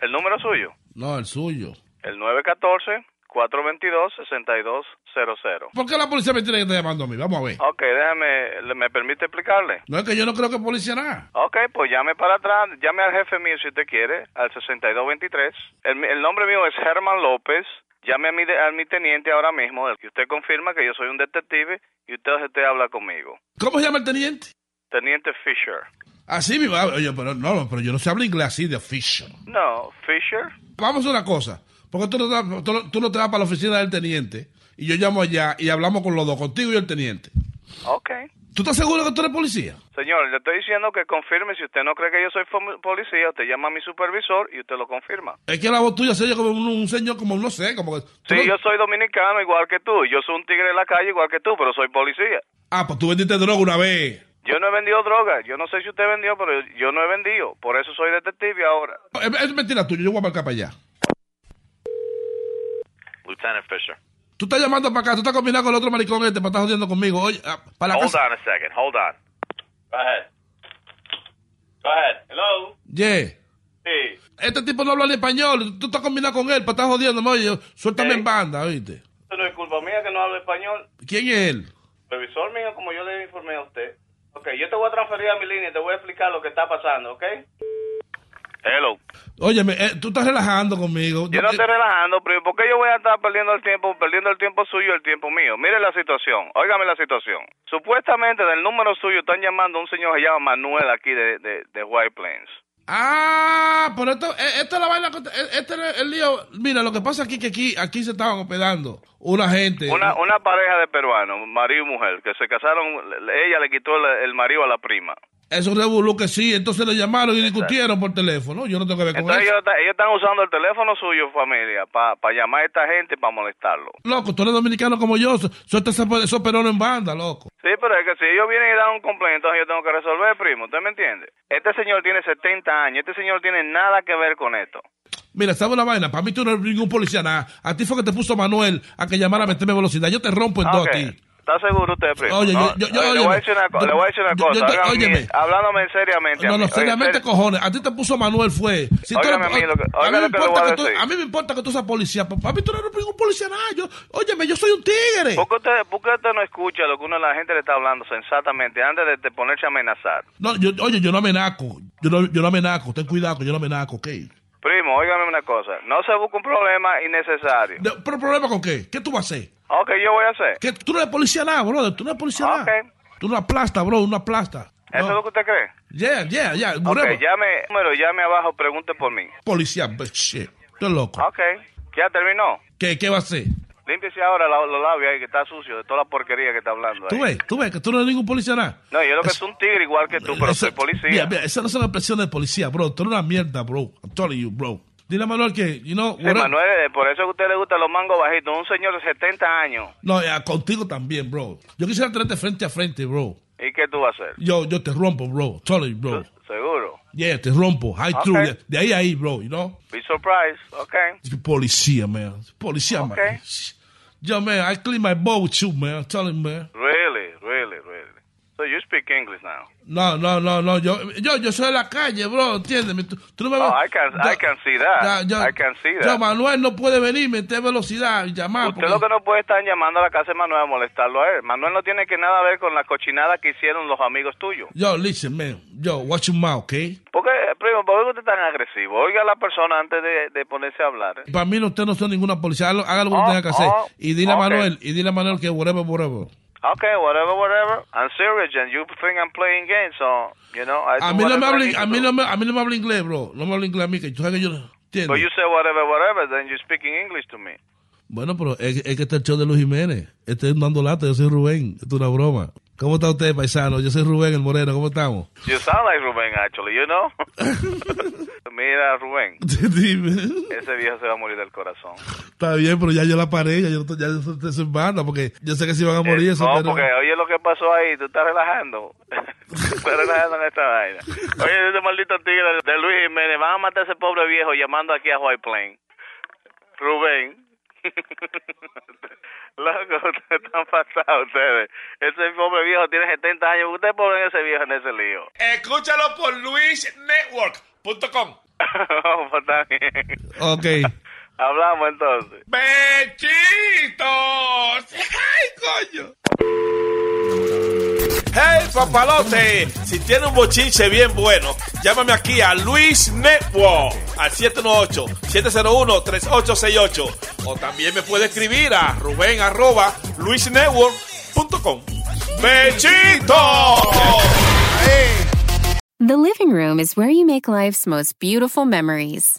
¿El número suyo? No, el suyo. El 914-422-6200. ¿Por qué la policía me tiene que estar llamando a mí? Vamos a ver. Ok, déjame, ¿me permite explicarle? No es que yo no creo que policía nada. Ok, pues llame para atrás, llame al jefe mío si usted quiere, al 6223. El, el nombre mío es Germán López. Llame a mi, a mi teniente ahora mismo, que usted confirma que yo soy un detective y usted, usted habla conmigo. ¿Cómo se llama el teniente? Teniente Fisher. Así mismo. Ah, Oye, pero no, pero yo no sé hablar inglés así de Fisher. No, Fisher. Vamos a una cosa. Porque tú no, te- tú, no- tú no te vas para la oficina del teniente y yo llamo allá y hablamos con los dos, contigo y el teniente. Ok. ¿Tú estás seguro que tú eres policía? Señor, le estoy diciendo que confirme. Si usted no cree que yo soy policía, usted llama a mi supervisor y usted lo confirma. Es que la voz tuya se oye como un, un señor, como no sé, como que... Sí, yo soy dominicano igual que tú. Yo soy un tigre de la calle igual que tú, pero soy policía. Ah, pues tú vendiste droga una vez. Yo no he vendido droga. Yo no sé si usted vendió, pero yo no he vendido. Por eso soy detective ahora. Es, es mentira tuya, yo voy a marcar para allá. Lieutenant Fisher. Tú estás llamando para acá, tú estás combinando con el otro maricón este para estar jodiendo conmigo. Oye, ah, para la Hold casa... on a second. Hold on. Go ahead. Go ahead. Hello. Yeah. Sí. Este tipo no habla ni español, tú estás combinando con él para estar jodiendo. Oye, yo- suéltame Sí. en banda, oíste. Eso no es culpa mía que no hable español. ¿Quién es él? Supervisor mío, como yo le informé a usted. Ok, yo te voy a transferir a mi línea y te voy a explicar lo que está pasando, ¿ok? Hello. Óyeme, eh, tú estás relajando conmigo. Yo no estoy relajando, pero ¿por qué yo voy a estar perdiendo el tiempo, perdiendo el tiempo suyo y el tiempo mío? Mire la situación, óigame la situación. Supuestamente del número suyo están llamando a un señor que se llama Manuel aquí de, de, de White Plains. Ah, pero esto, eh, esto es la vaina, eh, este es el lío. Mira, lo que pasa aquí que aquí, aquí se estaban hospedando una gente. Una, una pareja de peruanos, marido y mujer, que se casaron, ella le quitó el, el marido a la prima. Eso revolú que sí, entonces le llamaron y discutieron por teléfono. Yo no tengo que ver con Entonces eso. ellos, ellos están usando el teléfono suyo, familia, para llamar a esta gente y para molestarlo. Loco, tú eres dominicano como yo, su- suelta esos perones en banda, loco. Sí, pero es que si ellos vienen y dan un complaint, entonces yo tengo que resolver, primo. ¿Usted me entiende? Este señor tiene 70 años. Este señor tiene nada que ver con esto. Mira, ¿sabes una vaina? Para mí tú no eres ningún policía, nada. A ti fue que te puso Manuel a que llamara a meterme velocidad. Yo te rompo en dos Ok. a ti. ¿Está seguro usted, primo? Oye, No, yo- yo- le, voy a decir una, co- le voy a decir una Yo- cosa. yo te- hablándome seriamente. No, no, seriamente, cojones. A ti te puso Manuel fue. Si tú Óigame eres- a mí lo que- a, oiga mí me importa que tú, decir. a mí me importa que tú seas policía. Para mí tú no eres ningún policía, nada. Yo, óyeme, yo soy un tigre. ¿Por qué, usted, por qué usted no escucha lo que uno la gente le está hablando sensatamente antes de, de ponerse a amenazar? No, yo, oye, yo no amenaco. Yo no, yo no amenaco. Ten cuidado que yo no amenaco, ¿ok? Primo, óigame una cosa. No se busca un problema innecesario. De- ¿Pero problema con qué? ¿Qué tú vas a hacer? Ok, yo voy a hacer. ¿Qué? Tú no eres policía nada, brother. Tú no eres policía nada. Tú una plasta, bro, una plasta. ¿Eso es lo que usted cree? Yeah, yeah, yeah. Ok, whatever. llame, número, llame abajo, pregunte por mí. Policía, shit. Tú loco. Ok, ya terminó. ¿Qué, ¿Qué va a hacer? Límpiese ahora los labios ahí que está sucio de toda la porquería que está hablando Tú ahí. ves, tú ves que tú no eres ningún policía nada. No, yo lo que soy un tigre igual que tú, pero Eso- soy policía. Mira, mira, esas no son expresiones de policía, bro. Tú eres una mierda, bro. I'm telling you, bro. Dile a Manuel que, you know, Sí, Manuel, eh, por eso que a usted le gustan los mangos bajitos. Un señor de 70 años. No, ya, contigo también, bro. Yo quisiera tenerte frente a frente, bro. ¿Y qué tú vas a hacer? Yo, yo te rompo, bro. Totally, bro. Seguro. Yeah, te rompo. High Ok. through. De, ahí a ahí, bro, you know. Be surprised. Ok. Policía, man. Policía, man. Yo, man, I clean my bowl with you, man. I'm telling you, man. Really. So you speak English now. No, no, no, no. Yo, yo, yo soy de la calle, bro. Entiéndeme. Tú, tú no me Oh, I can, Ya- I can see that. yo- I can see Yo, that. Manuel no puede venir, meter velocidad y llamar. Usted lo que no puede estar llamando a la casa de Manuel a molestarlo a él. Manuel no tiene que nada ver con la cochinada que hicieron los amigos tuyos. Yo, listen, man. Yo, watch your mouth, ¿ok? ¿Por qué, primo, por qué usted es tan agresivo? Oiga a la persona antes de, de ponerse a hablar. ¿eh? Para mí, no, usted no son ninguna policía. Haga, lo- que Oh, tenga que hacer. oh, y dile a ok. Manuel, y dile a Manuel que whatever, whatever. Okay, whatever, whatever. I'm serious, and you think I'm playing games, so, you know, I A do mí, no me whatever I habla, need a, mí no me, a mí no me habla inglés, bro. No me habla inglés a mí, que tú sabes que yo no entiendo. But you say whatever, whatever, then you're speaking English to me. Bueno, pero es, es que este es el show de Luis Jiménez. Este es dando lata, yo soy Rubén. Esto es una broma. ¿Cómo está usted, paisano? Yo soy Rubén, el moreno. ¿Cómo estamos? You sound like Rubén, actually, you know? Mira, Rubén, Dime. ese viejo se va a morir del corazón. Está bien, pero ya yo la paré, ya yo, ya estoy en banda, porque yo sé que si van a morir Eh, eso, no, pero... porque oye lo que pasó ahí, tú estás relajando. estás relajando en esta vaina. Oye, ese maldito tigre de Luis Jiménez, van a matar a ese pobre viejo llamando aquí a White Plain. Rubén. Loco, ustedes están pasados ustedes. Ese pobre viejo tiene 70 años. Ustedes ponen ese viejo en ese lío. Escúchalo por luisnetwork.com. Oh, pues está bien. Ok. Hablamos entonces. ¡Besitos! ¡Ay, coño! Hey, papalote, si tiene un bochinche bien bueno, llámame aquí a Luis Network al 718-701-3868. O también me puede escribir a Rubén arroba luisnetwork.com. ¡Bechito! The living room is where you make life's most beautiful memories.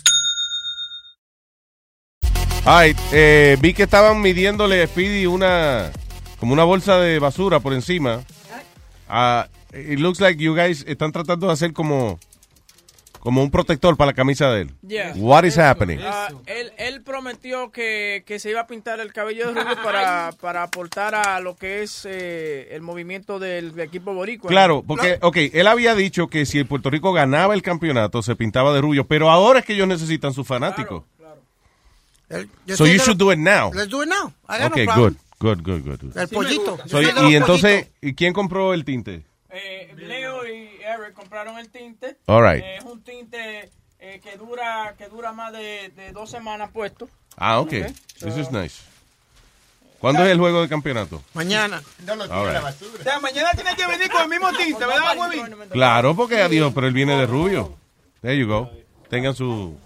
Ay, eh, vi que estaban midiéndole a Speedy una como una bolsa de basura por encima. Ah, it looks like you guys están tratando de hacer como como un protector para la camisa de él. Yeah. What is happening? Él, él prometió que, que se iba a pintar el cabello de rubio para, para aportar a lo que es eh, el movimiento del equipo boricua. Claro, porque, ok, él había dicho que si el Puerto Rico ganaba el campeonato se pintaba de rubio, pero ahora es que ellos necesitan sus fanáticos. Yo So you should los- do it now. Let's do it now. I got no good, good, good, good. El pollito. Yo So, los y entonces. ¿y quién compró el tinte? Eh, Leo y Eric compraron el tinte. All right. Eh, es un tinte eh, que dura que dura más de, de dos semanas puesto. Ah, ok. Ok. This is nice. ¿Cuándo es el juego de campeonato? Mañana. All right. O sea, mañana tiene que venir con el mismo tinte, ¿verdad, huevín? Claro, porque adiós, pero él viene de rubio. There you go. Tengan su...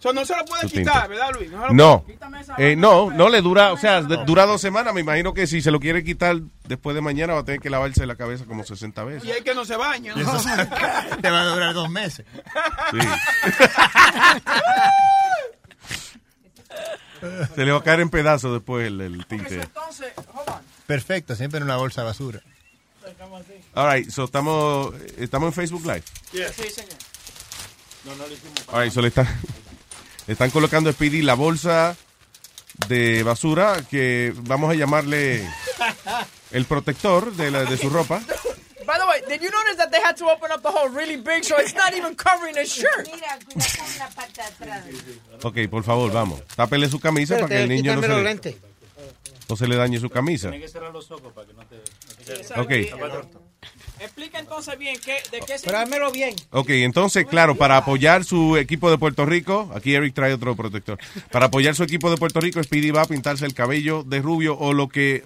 So, no se lo puede quitar, ¿verdad, Luis? se lo No, puede- eh, no, no le dura, o sea, dura dos semanas. Me imagino que si se lo quiere quitar después de mañana va a tener que lavarse la cabeza como 60 veces. Y hay que no se baña. Eso te va a durar dos meses. Se le va a caer en pedazos después el, el tinte. Entonces. Perfecto, siempre en una bolsa de basura. All right, so estamos, estamos en Facebook Live. Sí, señor. No, no lo hicimos. All right, so le están, le están colocando a Speedy la bolsa de basura que vamos a llamarle el protector de, la, de su ropa. By the way, did you notice that they had to open up the hole really big so it's not even covering his shirt? Mira, cuidado con la parte de atrás. Ok, por favor, vamos. Tápele su camisa para que el niño no se, le, no se le dañe su camisa. Tienes que cerrar los ojos para que no te... No te quede. Ok. Explica entonces bien qué, de qué se... Pero bien. Ok, entonces, claro, para apoyar su equipo de Puerto Rico, aquí Eric trae otro protector. Para apoyar su equipo de Puerto Rico, Speedy va a pintarse el cabello de rubio o lo que. eh,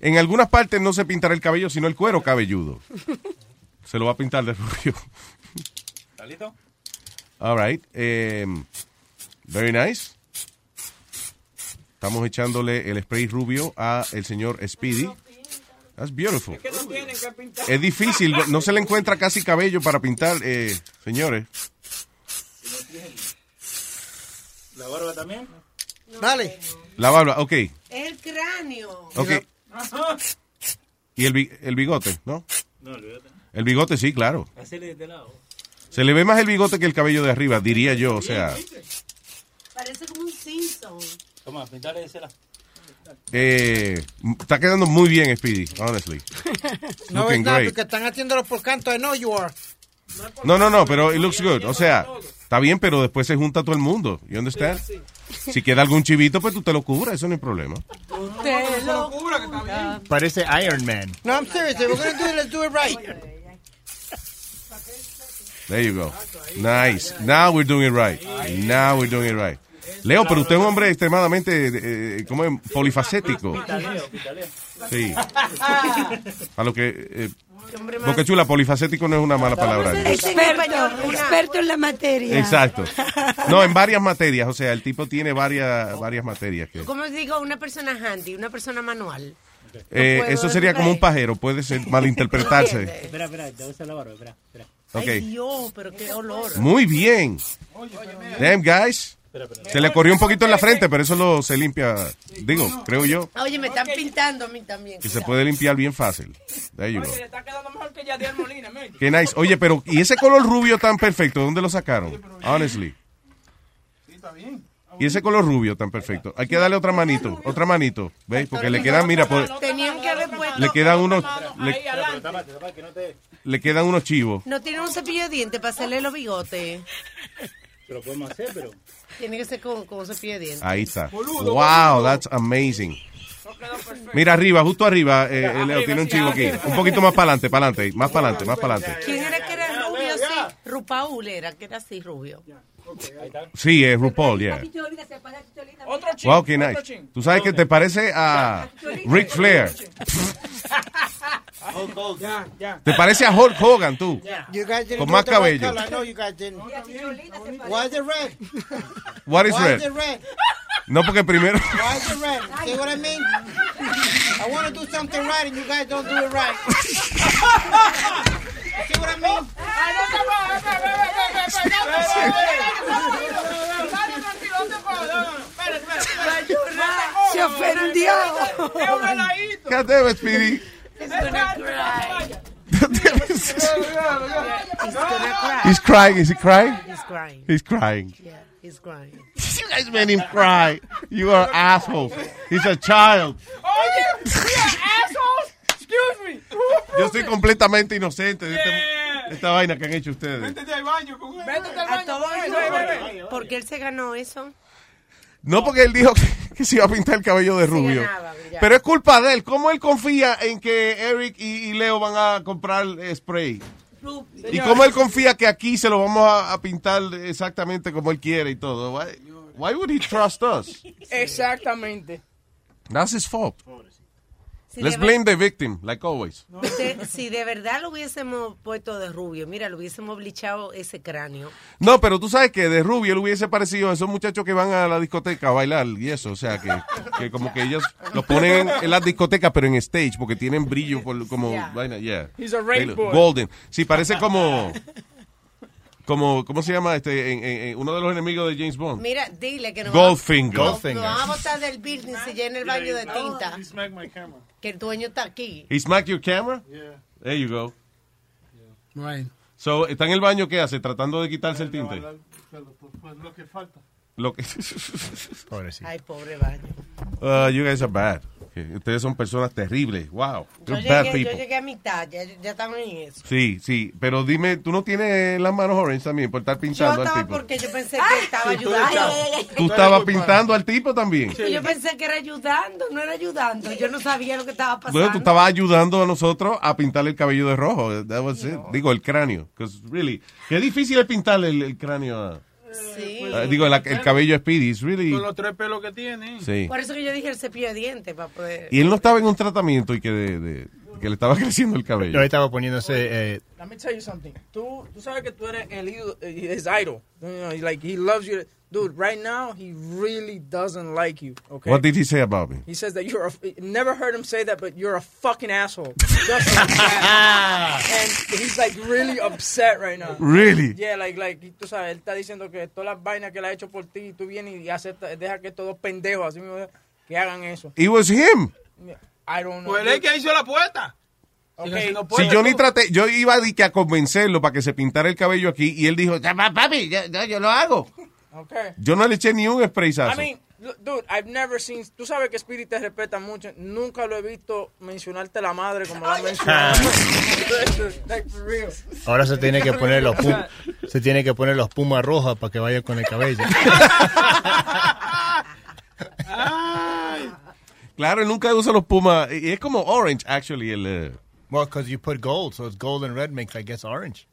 En algunas partes no se pintará el cabello, sino el cuero cabelludo. Se lo va a pintar de rubio. ¿Está listo? All right. em, very nice. Estamos echándole el spray rubio a el señor Speedy. That's beautiful. que no tienen que pintar. Es difícil, no se le encuentra casi cabello para pintar, eh, señores. ¿La barba también? Dale. La barba, ok. Es el cráneo. Ok. Y el, el bigote, ¿no? No, olvídate. El bigote sí, claro. Hacele de lado. Se le ve más el bigote que el cabello de arriba, diría yo, o sea. Parece como un Simpson. Toma, pintale de ese lado. Eh, está quedando muy bien, Speedy, honestly. No es nada, porque están haciéndolo por canto. I know you are. No, no, no, pero it looks good. O sea, está bien, pero después se junta todo el mundo. You understand? Si queda algún chivito, pues tú te lo cubras, eso no hay problema. Te lo Parece Iron Man. No, I'm serious. If we're going to do it, let's do it right. There you go. Nice. Now we're doing it right. Now we're doing it right. Leo, pero usted es un hombre extremadamente, eh, ¿cómo es? Polifacético. Sí. A lo que... Eh, Boca Chula, polifacético no es una mala palabra. Experto, experto en la materia. Exacto. No, en varias materias. O sea, el tipo tiene varias, varias materias. Que, ¿Cómo digo? Una persona handy, una persona manual. eh, puedo eso sería como un pajero. Puede ser malinterpretarse. Espera, espera, te voy a hacer la barba, espera, espera. Ok. Ay, Dios, pero qué olor. Muy bien. Damn, guys. Se le corrió un poquito en la frente, pero eso lo se limpia. Digo, creo yo, Oye, me están pintando a mí también. que se puede limpiar bien fácil. There you go. Oye, le está quedando mejor que Yadier Molina. Qué nice. Oye, pero ¿y ese color rubio tan perfecto? ¿Dónde lo sacaron? Honestly. Y ese color rubio tan perfecto. Hay que darle otra manito, otra manito. ¿Veis? Porque le quedan, mira, por- Tenían que haber puesto... le quedan unos, le, le quedan unos chivos. No tiene un cepillo de dientes para hacerle los bigotes. Te lo podemos hacer, pero... Tiene que ser con, con cepillo de dientes. Ahí está. Wow, that's amazing. Mira arriba, justo arriba, eh, eh, Leo tiene un chivo aquí. Un poquito más para adelante, para adelante, más para adelante, más para adelante. ¿Quién era que era rubio así? Rupaul era que era así rubio. Sí, es RuPaul, yeah. Otro chin. Wow, qué nice. Tú sabes que te parece a Ric Flair. Ya, ya. Te parece a Hulk Hogan, tú. You guys didn't Con más cabello. know you guys didn't. Why is it red? What is Why red? is it red? No, porque primero. Why is it red? See what I mean? I want to do something right and you guys don't do it right. See what I mean? Se ofendió. It, Speedy. It's gonna cry. He's gonna cry. He's crying. Is he crying? He's crying. He's crying. Yeah, he's crying. You guys made him cry. You are assholes. He's a child. Oye, mira, assholes. Excuse me. Yo soy completamente inocente de este- esta vaina que han hecho ustedes. Métete al baño con él. Métete al A baño todo con él. eso, Ve, ve, ve. ¿Por qué él se ganó eso? No porque él dijo que, que se iba a pintar el cabello de rubio. ganaba. Pero es culpa de él. ¿Cómo él confía en que Eric y, y Leo van a comprar eh, spray? ¿Y cómo él confía que aquí se lo vamos a, a pintar exactamente como él quiere y todo? Why, why would he trust us? Exactamente. That's his fault. Si Let's de blame the victim, like always. De- si de verdad lo hubiésemos puesto de rubio, mira, lo hubiésemos blichado ese cráneo. No, pero tú sabes que de rubio él hubiese parecido a esos muchachos que van a la discoteca a bailar y eso. O sea, que, que como que ellos lo ponen en, las discotecas, pero en stage, porque tienen brillo por- como Yeah. vaina, yeah. He's a rainbow. Golden. Sí, parece como, como, ¿cómo se llama? este en- en- en uno de los enemigos de James Bond. Mira, dile que nos Goldfinger. vamos- Goldfinger. nos vamos a botar del building si llena el baño de tinta. Que el dueño está aquí. He smacked your camera? There you go. Right. So, ¿está en el baño qué hace? Tratando de quitarse el tinte. Pues lo que falta. Lo que... Pobrecito. Ay, pobre baño. Uh, you guys are bad. Ustedes son personas terribles. Wow. Yo llegué, yo llegué a mitad, ya, ya estamos en eso. Sí, sí, pero dime, ¿tú no tienes las manos orange también por estar Yo pintando al estaba tipo? porque yo pensé que estaba ayudando. ¿Tú estabas pintando al tipo también? Yo pensé que era ayudando, no era ayudando. Yo no sabía lo que estaba pasando. Bueno, tú estabas ayudando a nosotros a pintarle el cabello de rojo. That was it. Digo, el cráneo. really, qué difícil es pintarle el, el cráneo a... Sí. a- digo, el, el cabello Speedy. Really... Con los tres pelos que tiene. Sí. Por eso que yo dije el cepillo de dientes, para poder... Y él no estaba en un tratamiento y que, de, de- que le estaba creciendo el cabello. Yo estaba poniéndose. Eh, Let me tell you something. Tú, tú sabes que tú eres el ídolo, eh, his idol. You know, like he loves you. Dude, right now he really doesn't like you. Okay. What did he say about me? He says that you're a, never heard him say that, but you're a fucking asshole. Just like that. and he's like really upset right now. Really? Yeah, like, like, tú sabes, él está diciendo que todas las vainas que él ha hecho por ti, tú vienes y aceptas, deja que estos dos pendejos así mismo que hagan eso. It was him. I don't know. Pues él es que hizo la puerta. Okay. Si no Si puede, yo ni traté, yo iba a, a convencerlo para que se pintara el cabello aquí y él dijo, "Ya, pa- papi, ya- ya, yo lo hago. Okay. Yo no le eché ni un sprayazo. I mean, dude, I've never seen. Tú sabes que Spirit te respeta mucho. Nunca lo he visto mencionarte la madre como la mencionado. real. ahora se tiene que poner los pum- se tiene que poner los pumas rojas para que vaya con el cabello. Claro, nunca usa los pumas. Es como orange, actually. El, eh, well, because you put gold, so it's gold and red makes, I guess, orange.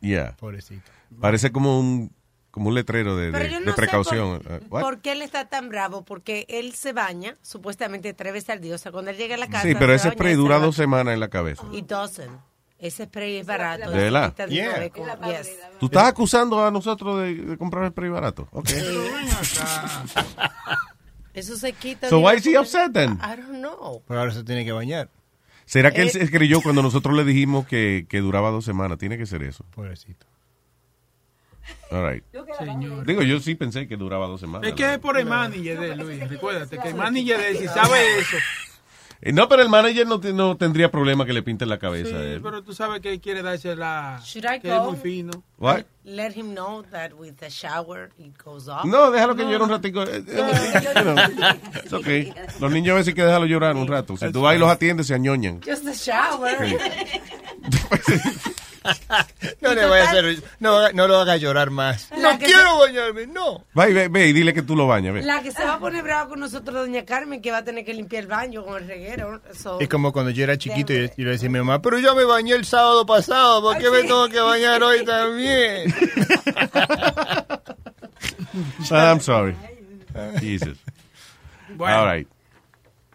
yeah. Pobrecito. Parece como un, como un letrero de, de- precaución. por, Eh, por qué él está tan bravo. Porque él se baña, supuestamente tres veces al día. O sea, cuando él llega a la casa... Sí, pero se ese baña spray dura dos semanas en la cabeza. Y doesn't. Ese spray es barato. ¿De verdad? Yes. ¿Tú estás acusando a nosotros de, de comprar spray barato? Ok. Eso se quita. So why is he upset then? I don't know. Pero ahora se tiene que bañar. ¿Será que él Eh, se creyó cuando nosotros le dijimos que, que duraba dos semanas? Tiene que ser eso. Pobrecito. All right. Señor. Digo, yo sí pensé que duraba dos semanas. Es que es por el manager de Luis. Recuérdate que el manager de él, si sabe eso. Eh, No, pero el manager no, te- no tendría problema que le pinten la cabeza Sí, a él. pero tú sabes que él quiere darse la. Should I Que go? es muy fino. What? Let him know that with the shower it goes off. No, déjalo que llore un ratico. Eh, eh, know, it's okay. Los niños a veces hay que dejarlo llorar un rato. Si tú vas y los atiendes, se añoñan. Just the shower. No le vaya a hacer, no, no lo haga llorar más. La No quiero bañarme, no. Va y ve, ve y dile que tú lo bañas. Ve. La que se va a poner brava con nosotros, doña Carmen, que va a tener que limpiar el baño con el reguero. So, Es como cuando yo era chiquito y yo le decía a mi mamá, pero yo me bañé el sábado pasado, ¿por qué me tengo que bañar hoy también? Ah, I'm sorry. Jesus. Bueno. All right.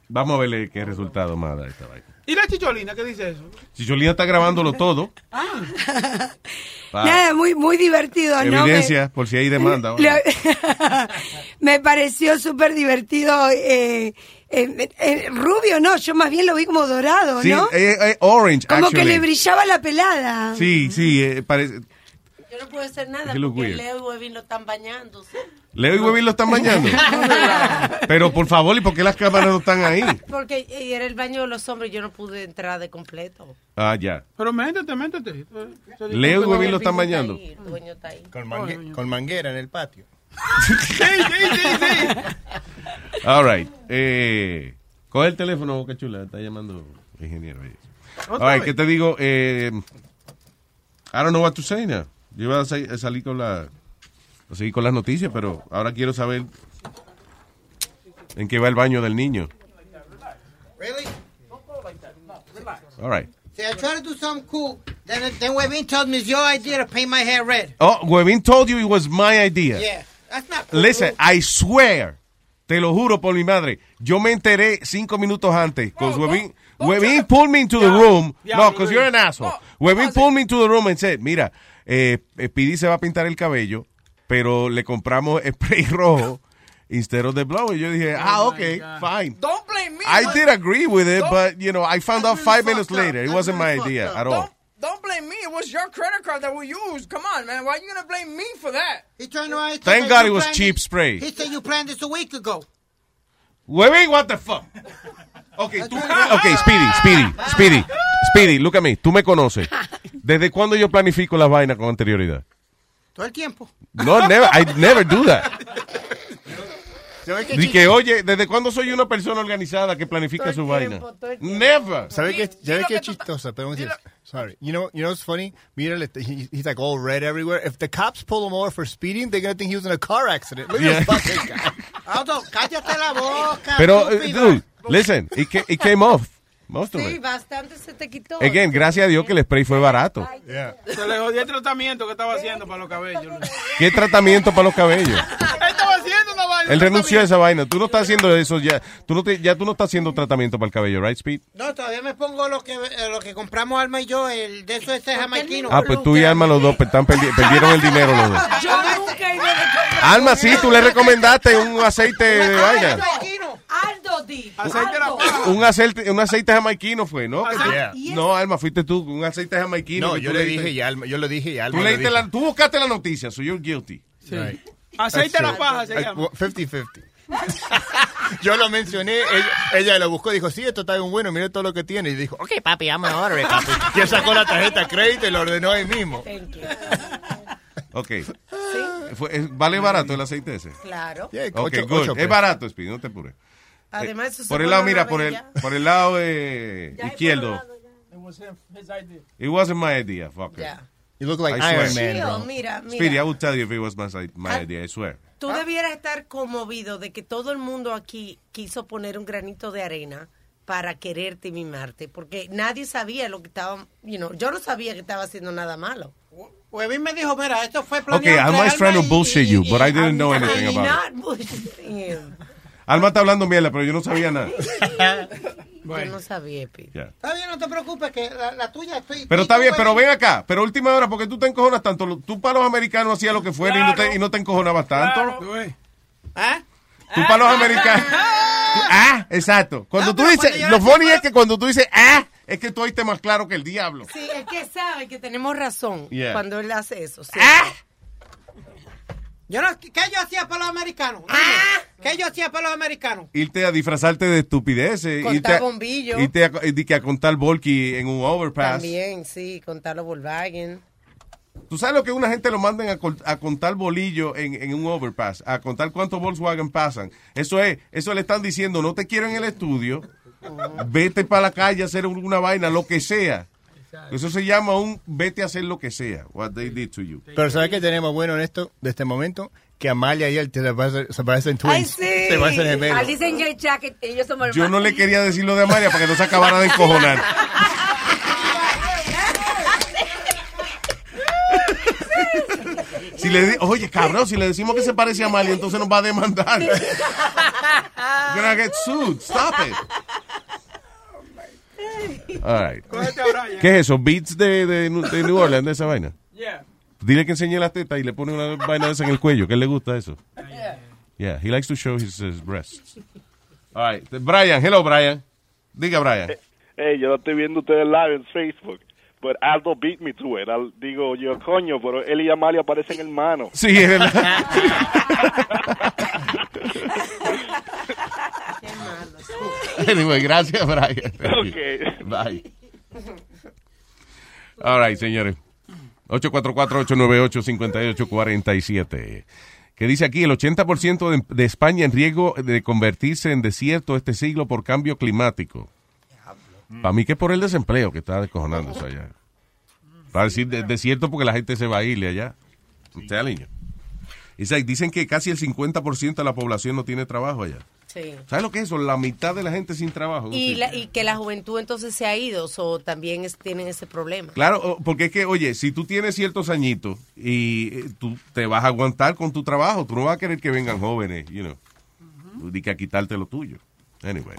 Vamos a verle qué resultado más da esta vaina. ¿Y la chicholina qué dice eso? Chicholina está grabándolo todo. Ah. Pa- Nada, muy, muy divertido, ¿no? Evidencia, por si hay demanda. Me, me pareció súper divertido. Eh, eh, eh, rubio, no, yo más bien lo vi como dorado, Sí, ¿no? eh, eh, orange, como que actually. le brillaba la pelada. Sí, sí, eh, parece... yo no puedo hacer nada porque. Leo y Webin lo están bañando. ¿sí? Leo y Huevín lo están bañando. Pero por favor, ¿y por qué las cámaras no están ahí? Porque era el baño de los hombres y yo no pude entrar de completo. Ah, ya. Pero métete, métete. Leo y Huevín lo están bañando. El dueño está ahí. Con, mangue- con manguera en el patio. Sí, sí, sí, sí. All right. Eh, coge el teléfono, Boca Chula. Está llamando el ingeniero. ahí. All right. ¿qué te digo? Eh, I don't know what to say now. Yo iba a salir con la... A seguir con las noticias, pero ahora quiero saber en qué va el baño del niño. Really? All right. See, I try to do something cool. Then, then Webin tells me it's your idea to paint my hair red. Oh, Huevín told you it was my idea. Yeah. That's not cool. Listen, I swear, te lo juro por mi madre, yo me enteré cinco minutos antes. Because Webin, Webin pulled me into the room. No, because you're an asshole. Webin pulled me into the room and said, mira, eh, eh, Pidi se va a pintar el cabello, pero le compramos spray rojo instead of the blow. Y yo dije, ah, okay, fine. Don't blame me. I did agree with it, Don't- but, you know, I found out five minutes up. later. It wasn't my idea at all. Don't blame me. It was your credit card that we used. Come on, man. Why are you gonna blame me for that? He turned around and Thank God "You it was cheap spray. He said you planned this a week ago. Webin, what the fuck? Okay, tú, okay, Speedy, Speedy, Speedy, Speedy, look at me. Tú me conoces. ¿Desde cuándo yo planifico las vainas con anterioridad? Todo el tiempo. No, never, I never do that. ¿Sabes chi- que, oye, ¿desde cuándo soy una persona organizada que planifica su vaina? Never. ¿Sabe qué, ¿sabe qué chistosa? Perdón. Sorry. You know, you know what's funny? Mira, le- he- he's like all red everywhere. If the cops pull him over for speeding, they're going to think he was in a car accident. Look Yeah. at this fucking guy. Aldo, cállate la boca. Pero, eh, dude, listen, it, it came off. Most of Sí, bastante se te quitó. Again, gracias a Dios que el spray fue barato. Se le jodió el tratamiento que estaba haciendo para los cabellos. ¿Qué tratamiento para los cabellos? Estaba haciendo una vaina. Él renunció a esa vaina. Tú no estás haciendo eso ya. Tú no te- ya tú no estás haciendo tratamiento para el cabello, right, Speed? No, todavía me pongo lo que, eh, lo que compramos Alma y yo, el de eso ese jamaiquino. Ah, pues tú y Alma los dos pe- están perdi- perdieron el dinero los dos. Yo nunca he ido de comprar. Alma, sí, tú le recomendaste un aceite de vaina. Aldo di. Aceite de la paja. Un aceite, un aceite jamaiquino fue, ¿no? Yeah. No, Alma, fuiste tú, un aceite jamaiquino. No, yo le dije y Alma, yo le dije y Alma. Tú, le leíste dijo. la, tú buscaste la noticia, so you're guilty. Right. Aceite de la paja se llama. well, 50-50. Yo lo mencioné, ella, ella lo buscó y dijo, sí, esto está bien bueno, mira todo lo que tiene. Y dijo, ok, papi, I'm gonna order papi. Y él sacó la tarjeta de crédito y lo ordenó ahí mismo. Ok. Fue- es- ¿Vale barato el aceite ese? Claro. Yeah, Ok, ocho- good. ocho es barato, Speedy, no te apures. Además, Eh, por el lado, mira, por el, por el lado eh, izquierdo. It was him, his idea. It wasn't my idea, fucker. Ya. You look like I swear. Iron Man, Chill, bro. mira, mira. Speedy, I would tell you if it was my, my Ah. idea, I swear. Tú debieras estar conmovido de que todo el mundo aquí quiso poner un granito de arena para quererte y mimarte, porque nadie sabía lo que estaba, you know, yo no sabía que estaba haciendo nada malo. Webin me dijo, mira, esto fue Okay, planeado. Alma is entre trying to bullshit y- you, y- but I didn't know I'm anything about it. Alma está hablando mierda, pero yo no sabía nada. Yo no sabía, Pi. Ya. Está bien, no te preocupes, que la, la tuya estoy... Pero está bien, pero ven acá. Pero última hora, porque tú te encojonas tanto. Tú para los americanos hacías lo que fuera y, no te, y no te encojonabas tanto. ¿Ah? Tú para los americanos. tú- ah, exacto. Cuando No, tú pero dices, cuando yo lo funny es que cuando tú dices, ah, es que tú oíste más claro que el diablo. Sí, es que sabe que tenemos razón Yeah. cuando él hace eso. sí. Yo no, ¿Qué yo hacía para los americanos? Dime, ¿Qué yo hacía para los americanos? Irte a disfrazarte de estupideces. Contar irte a, bombillos. Irte a, y que a contar volky en un overpass. También, sí, contarlo Volkswagen. ¿Tú sabes lo que una gente lo mandan a, contar bolillo en, en un overpass? A contar cuántos Volkswagen pasan. Eso es, eso le están diciendo, no te quiero en el estudio, vete para la calle a hacer una vaina, lo que sea. Eso se llama un vete a hacer lo que sea. What they did to you. Pero ¿sabes qué tenemos bueno en esto, de este momento? Que Amalia y él te- se parecen, se parecen twins. Ay, sí. Se parecen gemelos. Alice en Gay Jacket, ellos somos Yo no hermanos. le quería decir lo de Amalia para que no se acabara de encojonar. Si le Oye, cabrón, si le decimos que se parece a Amalia, entonces nos va a demandar. You're gonna get sued. Stop it. All right. Brian. ¿Qué es eso? ¿Beats de, de, de New Orleans, de esa vaina? Yeah. Dile que enseñe las tetas y le pone una vaina de esa en el cuello, que a él le gusta eso. Yeah, he likes to show his, his breasts. All right. Brian, hello, Brian. Diga, Brian. Hey, yo lo estoy viendo ustedes live en Facebook. But Aldo beat me to it. Al- digo yo, coño, pero él y Amalia parecen hermanos. Sí, es verdad. Anyway, gracias, Brian. Ok. Bye. All right, señores. 844-898-5847. Que dice aquí, el 80% de, de España en riesgo de convertirse en desierto este siglo por cambio climático. Para mí que es por el desempleo que está descojonándose allá. Para decir de- desierto porque la gente se va a irle allá. Telling you. It's like, dicen que casi el 50% de la población no tiene trabajo allá. Sí. ¿Sabes lo que es eso? La mitad de la gente sin trabajo. Y, la- y que la juventud entonces se ha ido, o también es- tienen ese problema. Claro, porque es que, oye, si tú tienes ciertos añitos y eh, tú te vas a aguantar con tu trabajo, tú no vas a querer que vengan jóvenes, you know, y que a quitarte lo tuyo. Anyway.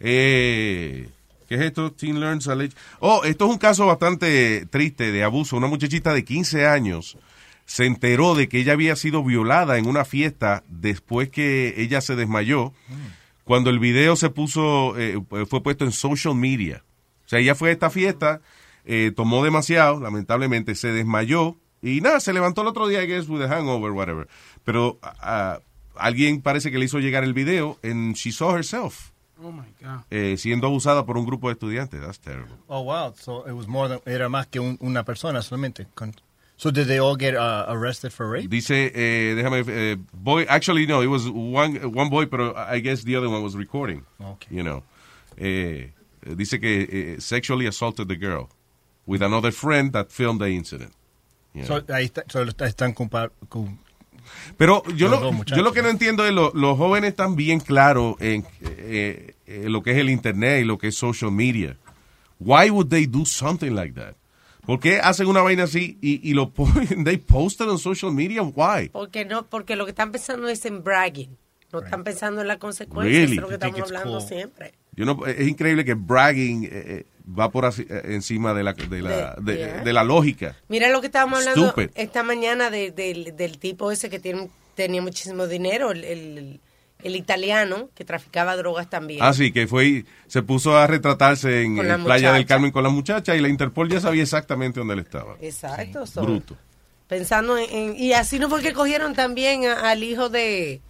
Eh, ¿Qué es esto? Teen Learns a Oh, esto es un caso bastante triste de abuso. Una muchachita de 15 años se enteró de que ella había sido violada en una fiesta después que ella se desmayó, cuando el video se puso, eh, fue puesto en social media. O sea, ella fue a esta fiesta, eh, tomó demasiado, lamentablemente se desmayó y nada, se levantó el otro día, I guess, with a hangover, whatever. Pero ah, alguien parece que le hizo llegar el video and she saw herself Oh my God. eh, siendo abusada por un grupo de estudiantes. That's terrible. Oh, wow. So it was more than, era más que un- una persona solamente. Con- so did they all get uh, arrested for rape? Dice, eh, déjame, eh, boy, actually no, it was one, one boy, pero I guess the other one was recording. Okay. You know. Eh, dice que eh, sexually assaulted the girl with another friend that filmed the incident. You know. So, ahí está, so está- están cu- Pero yo lo, yo lo que no entiendo es lo- los jóvenes están bien claros en eh, eh, lo que es el internet y lo que es social media. Why would they do something like that? ¿Por qué hacen una vaina así y, y lo ponen, they post it on social media? Why? Porque no, porque lo que están pensando es en bragging. No están pensando en la consecuencia. Really? Es lo que estamos hablando cool? siempre. Yo no, es increíble que bragging eh, eh, va por así- eh, encima de la, de, la, De- de, yeah. de la lógica. Mira lo que estábamos hablando Stupid. esta mañana de- del- del tipo ese que tiene, tenía muchísimo dinero, el, el- el italiano que traficaba drogas también. Ah, sí, que fue y se puso a retratarse en eh, Playa del. Carmen con la muchacha y la Interpol ya sabía exactamente dónde él estaba. Exacto. Bruto. Pensando en, en- Y así no fue que cogieron también a- al hijo de...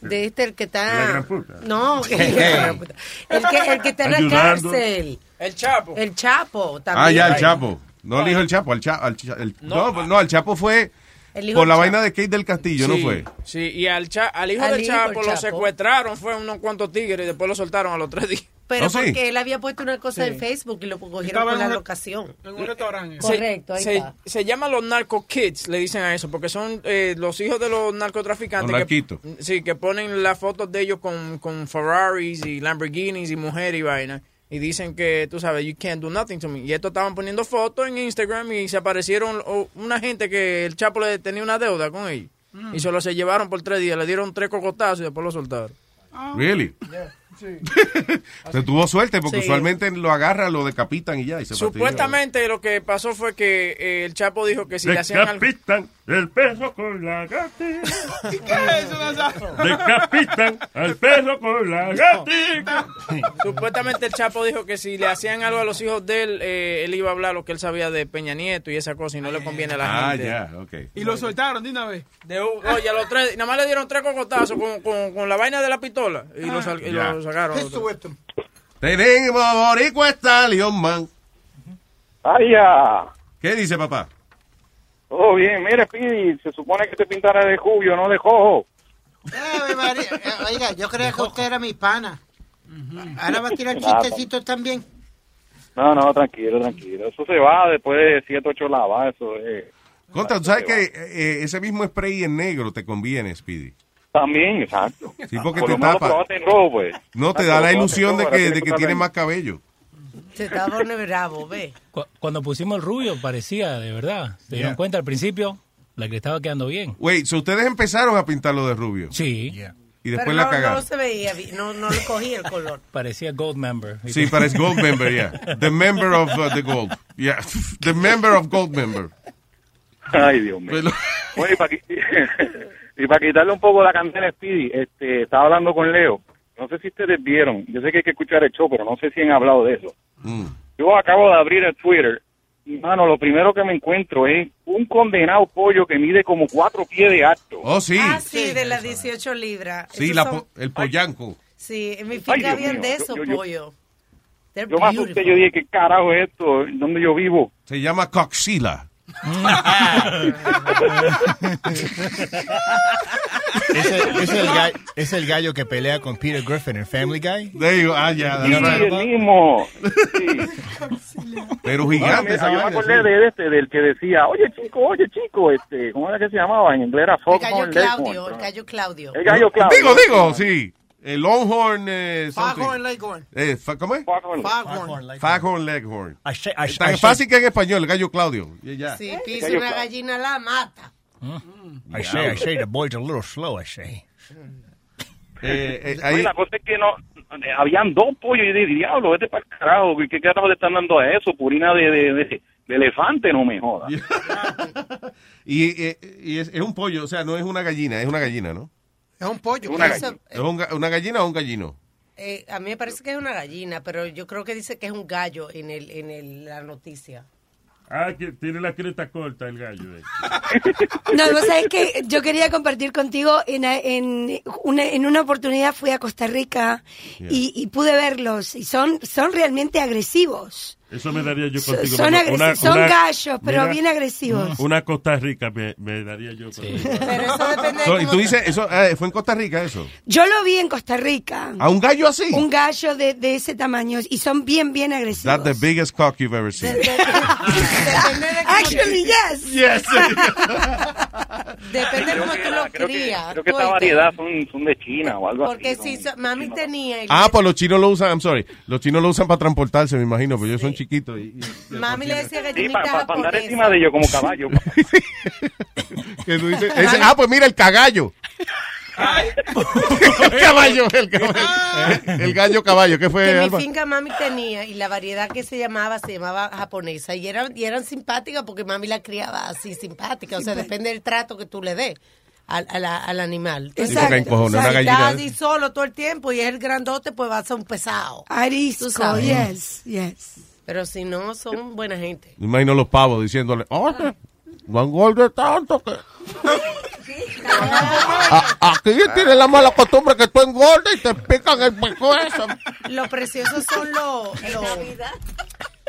De este, el que está... La gran puta. No, el, que, el que está en la cárcel. El Chapo. El Chapo también. Ah, ya, el Chapo. No el hijo del Chapo, al Cha- al Cha- el- no, No. no, al Chapo fue El hijo por la vaina de Kate del Castillo, ¿no fue? Sí, y al, cha- al hijo Al del hijo Chapo lo secuestraron, fue unos cuantos tigres y después lo soltaron a los tres días. Pero Oh, sí. porque él había puesto una cosa Sí. en Facebook y lo cogieron en la locación. En un restaurante. Correcto, ahí se, está. se llaman los narco kids, le dicen a eso, porque son eh, los hijos de los narcotraficantes. Los que, sí, que ponen las fotos de ellos con, con Ferraris y Lamborghinis y mujeres y vaina. Y dicen que, tú sabes, you can't do nothing to me. Y estos estaban poniendo fotos en Instagram y se aparecieron oh, una gente que el Chapo le tenía una deuda con ellos. Mm. Y solo se llevaron por tres días, le dieron tres cocotazos y después lo soltaron. Really? Se tuvo suerte porque Sí. usualmente lo agarran, lo decapitan y ya. Y se. Supuestamente lo que pasó fue que eh, el Chapo dijo que si le hacían algo... Decapitan el perro con la gatita. ¿Qué es eso, Nazario? Decapitan al perro con la gatita. Supuestamente el Chapo dijo que si le hacían algo a los hijos de él, eh, él iba a hablar lo que él sabía de Peña Nieto y esa cosa y no le conviene a la Ah, gente. ya, ok. Y lo soltaron de una vez. De oye, a los tres, nada más le dieron tres cocotazos con, con, con la vaina de la pistola y, lo, sal- y Ya. Sacaron. Tenemos Boricua Stallion Man. ¡Ay, ya! ¿Qué dice papá? Todo bien. Mire, Pidi, se supone que te pintara de jubio, no de jojo. Eh, eh, Oiga, yo creía que usted era mi pana. Ahora va a tirar chistecitos también. No, no, tranquilo, tranquilo. Eso se va después de 7, 8 lavas. Eso es. Conta, tú sabes que eh, ese mismo spray en negro te conviene, Speedy. También, exacto. Sí, porque Por te tapa. probaste en rojo, pues. No, te da la ilusión de que, de que tiene en- más cabello. Se está pone bravo, ve. Cu- Cuando pusimos el rubio parecía, de verdad. ¿Se dieron Yeah. cuenta al principio? La que le estaba quedando bien. Wait, so ustedes empezaron a pintarlo de rubio. Sí. Y después Pero la no, cagaron. no se veía, no, no le cogía el color. Parecía Gold Member. Sí, parece Gold Member, yeah. The member of uh, the Gold. Yeah. The member of Gold Member. Ay, Dios mío. Pero- Oye, para, y para quitarle un poco la candela a Speedy, este, estaba hablando con Leo. No sé si ustedes vieron, yo sé que hay que escuchar el show, pero no sé si han hablado de eso. Mm. Yo acabo de abrir el Twitter y, mano, lo primero que me encuentro es un condenado pollo que mide como cuatro pies de alto. Oh, sí. Ah, sí, de las 18 libras. Sí, Esos la son- po- el pollanco. Sí, en mi Ay, finca Dios habían mío, de yo- esos yo- yo- pollos. They're Yo me asusté, yo dije, ¿qué carajo es esto? ¿Dónde yo vivo? Se llama coxila. Ese es el, gallo, es el gallo que pelea con Peter Griffin en Family Guy. There you- ah, ya, Sí, right. el mismo. Pero No, gigante. mira, esa yo me acordé sí. de este, del que decía, oye chico, oye chico, este, ¿cómo era que se llamaba? En inglés era El gallo Claudio, el gallo Claudio. El gallo Claudio. Digo, digo, sí. El Longhorn. Eh, something. Foghorn Leghorn. Eh, fa- ¿Cómo es? Foghorn. Foghorn Leghorn. Say- I- Tan fácil que en español, el gallo Claudio. Y ya. Si pisa una gallina la mata. I say, I say, the boy's a little slow, I say. Eh, Oye, la cosa es que no, eh, habían dos pollos y yo dije, diablo, vete para el carajo, ¿qué qué carajo le están dando a eso? Purina de, de, de, de elefante, no me jodas. Y, eh, y es, es un pollo, o sea, no es una gallina, es una gallina, ¿no? Es un pollo. Una gallina. ¿Es un una gallina o un gallino? Eh, a mí me parece que es una gallina, pero yo creo que dice que es un gallo en el en el, la noticia. Ah, que tiene la cresta corta el gallo. eh. No, vos sabés que yo quería compartir contigo, en, en, una, en una oportunidad fui a Costa Rica y, y pude verlos y son, son realmente agresivos. Eso me daría yo contigo. son Una- agresi- una- son una- gallos, pero mira, bien agresivos. Una Costa Rica me, me daría yo contigo. Pero eso depende So, de y tú dices, eso eh, fue en Costa Rica eso. Yo lo vi en Costa Rica. ¿A un gallo así? Un gallo de, de ese tamaño y son bien, bien agresivos. That's the biggest cock you've ever seen. Actually, yes. Yes. Depende de cómo tú lo Creo que, crías. creo que esta oíste. variedad son, son de China o algo Porque así. si so- mami tenía... Ah, pues los chinos lo usan, I'm sorry, los chinos lo usan para transportarse, me imagino, porque ellos son chiquitos. Y, y- Mami le decía Sí, gallinita para andar japonesa. encima de ellos como caballo. que tú dices- ese- ah, pues mira el cagallo. el caballo, el caballo. El gallo caballo, ¿qué fue, que mi Alba? finca mami tenía y la variedad que se llamaba se llamaba japonesa y eran y eran simpáticas porque mami la criaba así simpática o sea depende del trato que tú le des al, al animal Sí, porque encojona una estás así solo todo el tiempo y es el grandote pues va a ser un pesado Arisco, yes, yes. Pero si no son buena gente. Me imagino los pavos diciéndole, oye, no engorde tanto que... A- aquí tiene la mala costumbre que tú engordas y te pican el pescuezo. lo preciosos son los los-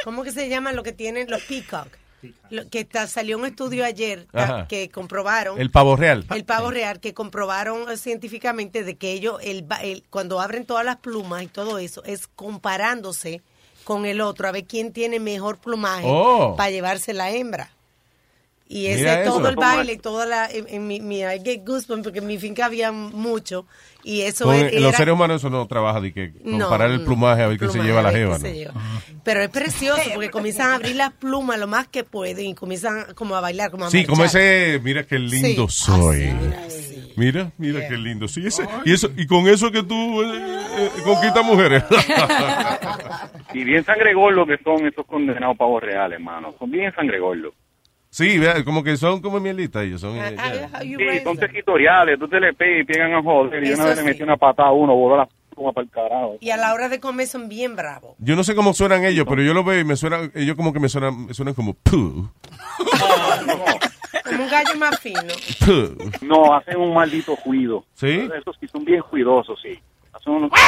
¿cómo que se llaman lo que tienen los peacock. Lo- que salió un estudio ayer que- comprobaron El pavo real. El pavo real, que comprobaron eh, científicamente de que ellos, el, ba- el- cuando abren todas las plumas y todo eso, es comparándose con el otro, a ver quién tiene mejor plumaje Oh. para llevarse la hembra. Y ese Mira es todo eso. el baile, toda la, en, en mi, mi- I get goosebumps, porque en mi finca había mucho, y eso era- los seres humanos eso no trabaja de que No, comparar el plumaje a ver qué se lleva la jeva, ¿no? Pero es precioso porque comienzan a abrir las plumas lo más que pueden y comienzan como a bailar, como a Sí, como marchar. ese, mira qué lindo Sí. soy. Mira, mira qué lindo. Sí, ese, y eso y con eso que tú eh, eh, conquistas mujeres. Y bien sangregorlos que son esos condenados pavos reales, hermano. Son bien sangregorlos. Sí, vea, como que son como mielitas ellos son. eh. Sí, son territoriales. Tú te le pegas y pegan a joder. Y una vez le sí. metí una patada a uno, voló la pluma para el carajo. Y a la hora de comer son bien bravos. Yo no sé cómo suenan ellos, pero yo los veo y me suenan, ellos como que me suenan, me suenan como puh, Como un gallo más fino. puh. No, hacen un maldito juido. ¿Sí? Esos sí son bien cuidosos, sí. Hacen unos...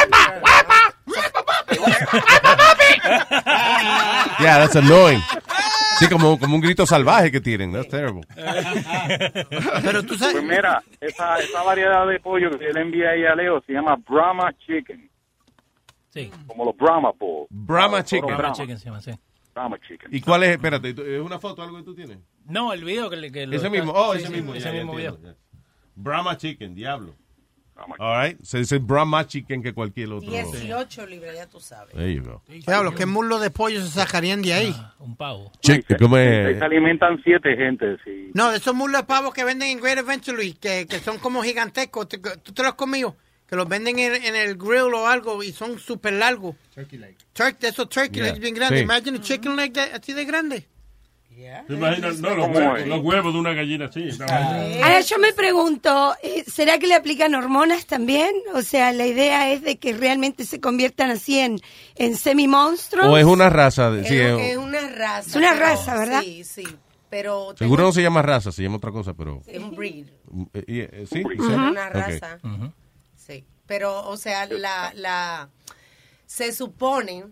Yeah, that's annoying. Sí, como, como un grito salvaje que tienen. That's terrible. Pero tú sabes. Pues mira, esa, esa variedad de pollo que le envié ahí a Leo se llama Brahma Chicken. Sí. Como los Brahma Balls. Brahma Chicken. Brahma Brahma. chicken se llama, sí. Brahma Chicken. ¿Y cuál es? Espérate, ¿es una foto algo que tú tienes? No, el video que, le- que lo Ese mismo, oh, sí, ese sí, mismo. Ese ya, ya mismo video. Brahma Chicken, diablo. All right, se dice Brahma Chicken que cualquier otro. 18 libras, ya tú sabes. There you go. Diablo, ¿qué muslo de pollo se sacarían de ahí? Un pavo. Chicken, ¿cómo es? se alimentan siete gente, sí. No, esos muslos de pavo que venden en Great Eventually, que, que son como gigantescos. ¿Tú, tú te los has comido? Que los venden en, en el grill o algo y son súper largos. Turkey leg. Turkey, esos turkey Yeah. legs bien grandes. Sí. Imagine a chicken leg de- así de grande. ¿Te imaginas? No, los ¿Cómo huevos, es? los huevos de una gallina así. Ahora yo me pregunto, eh, ¿será que le aplican hormonas también? O sea, la idea es de que realmente se conviertan así en, en semi-monstruos. O es una raza. De, Es, sí, es es- una raza. Es una pero- raza, ¿verdad? Sí, sí. Pero seguro no se llama raza, se llama otra cosa, pero. es un breed. eh, eh, eh, sí, sí. Una raza. Sí, pero, o sea, la, la, se supone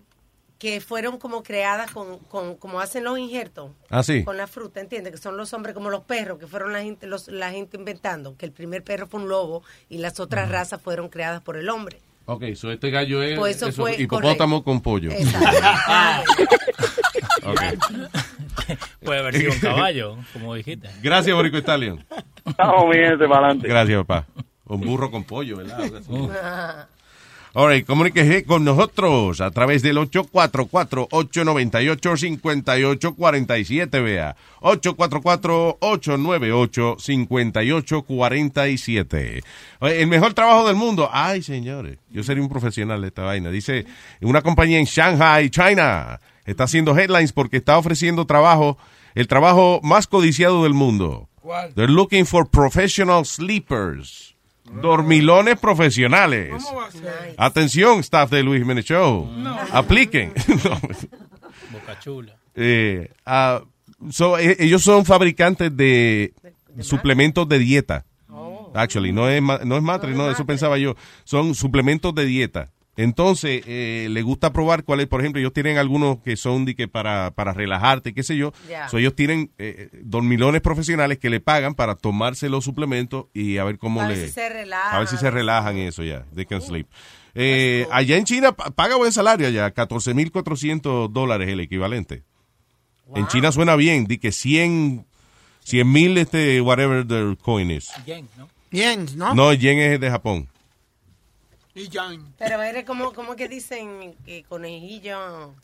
que fueron como creadas con, con como hacen los injertos. Ah, sí. Con la fruta, ¿entiendes? Que son los hombres como los perros, que fueron la gente, los, la gente inventando, que el primer perro fue un lobo y las otras razas fueron creadas por el hombre. Ok, so este gallo es Pues eso eso, fue hipopótamo con pollo. Ok. Puede haber sido un caballo, como dijiste. Gracias, Borico Stallion. Estamos bien, este para adelante. Gracias, papá. Un burro con pollo, ¿verdad? Así. All right, comuníquese con nosotros a través del 844-898-5847, vea. 844-898-5847. Oye, El mejor trabajo del mundo. Ay, señores, yo sería un profesional de esta vaina. Dice, una compañía en Shanghai, China, está haciendo headlines porque está ofreciendo trabajo, el trabajo más codiciado del mundo. ¿Cuál? They're looking for professional sleepers. Dormilones profesionales. ¿Cómo va a ser? Atención, staff de Luis Jiménez Show. Apliquen. No. Boca chula. Eh, ah, so, eh, ellos son fabricantes de suplementos de dieta. Actually, no es, no es matre, no, eso pensaba yo. Son suplementos de dieta. Entonces, eh, le gusta probar cuáles, por ejemplo, ellos tienen algunos que son de que para, para relajarte, qué sé yo. Ya. So, ellos tienen eh, dormilones profesionales que le pagan para tomarse los suplementos y a ver cómo A ver le... si se relajan. A ver si se relajan y eso ya. They can sleep. Eh, allá en China pa- paga buen salario allá, 14.400 dólares el equivalente. En China suena bien, di que 100 mil, este, whatever the coin is. Yen, ¿no? Bien, ¿no? No, yen es de Japón. Y Jan. Pero eres como, como que dicen que conejillo.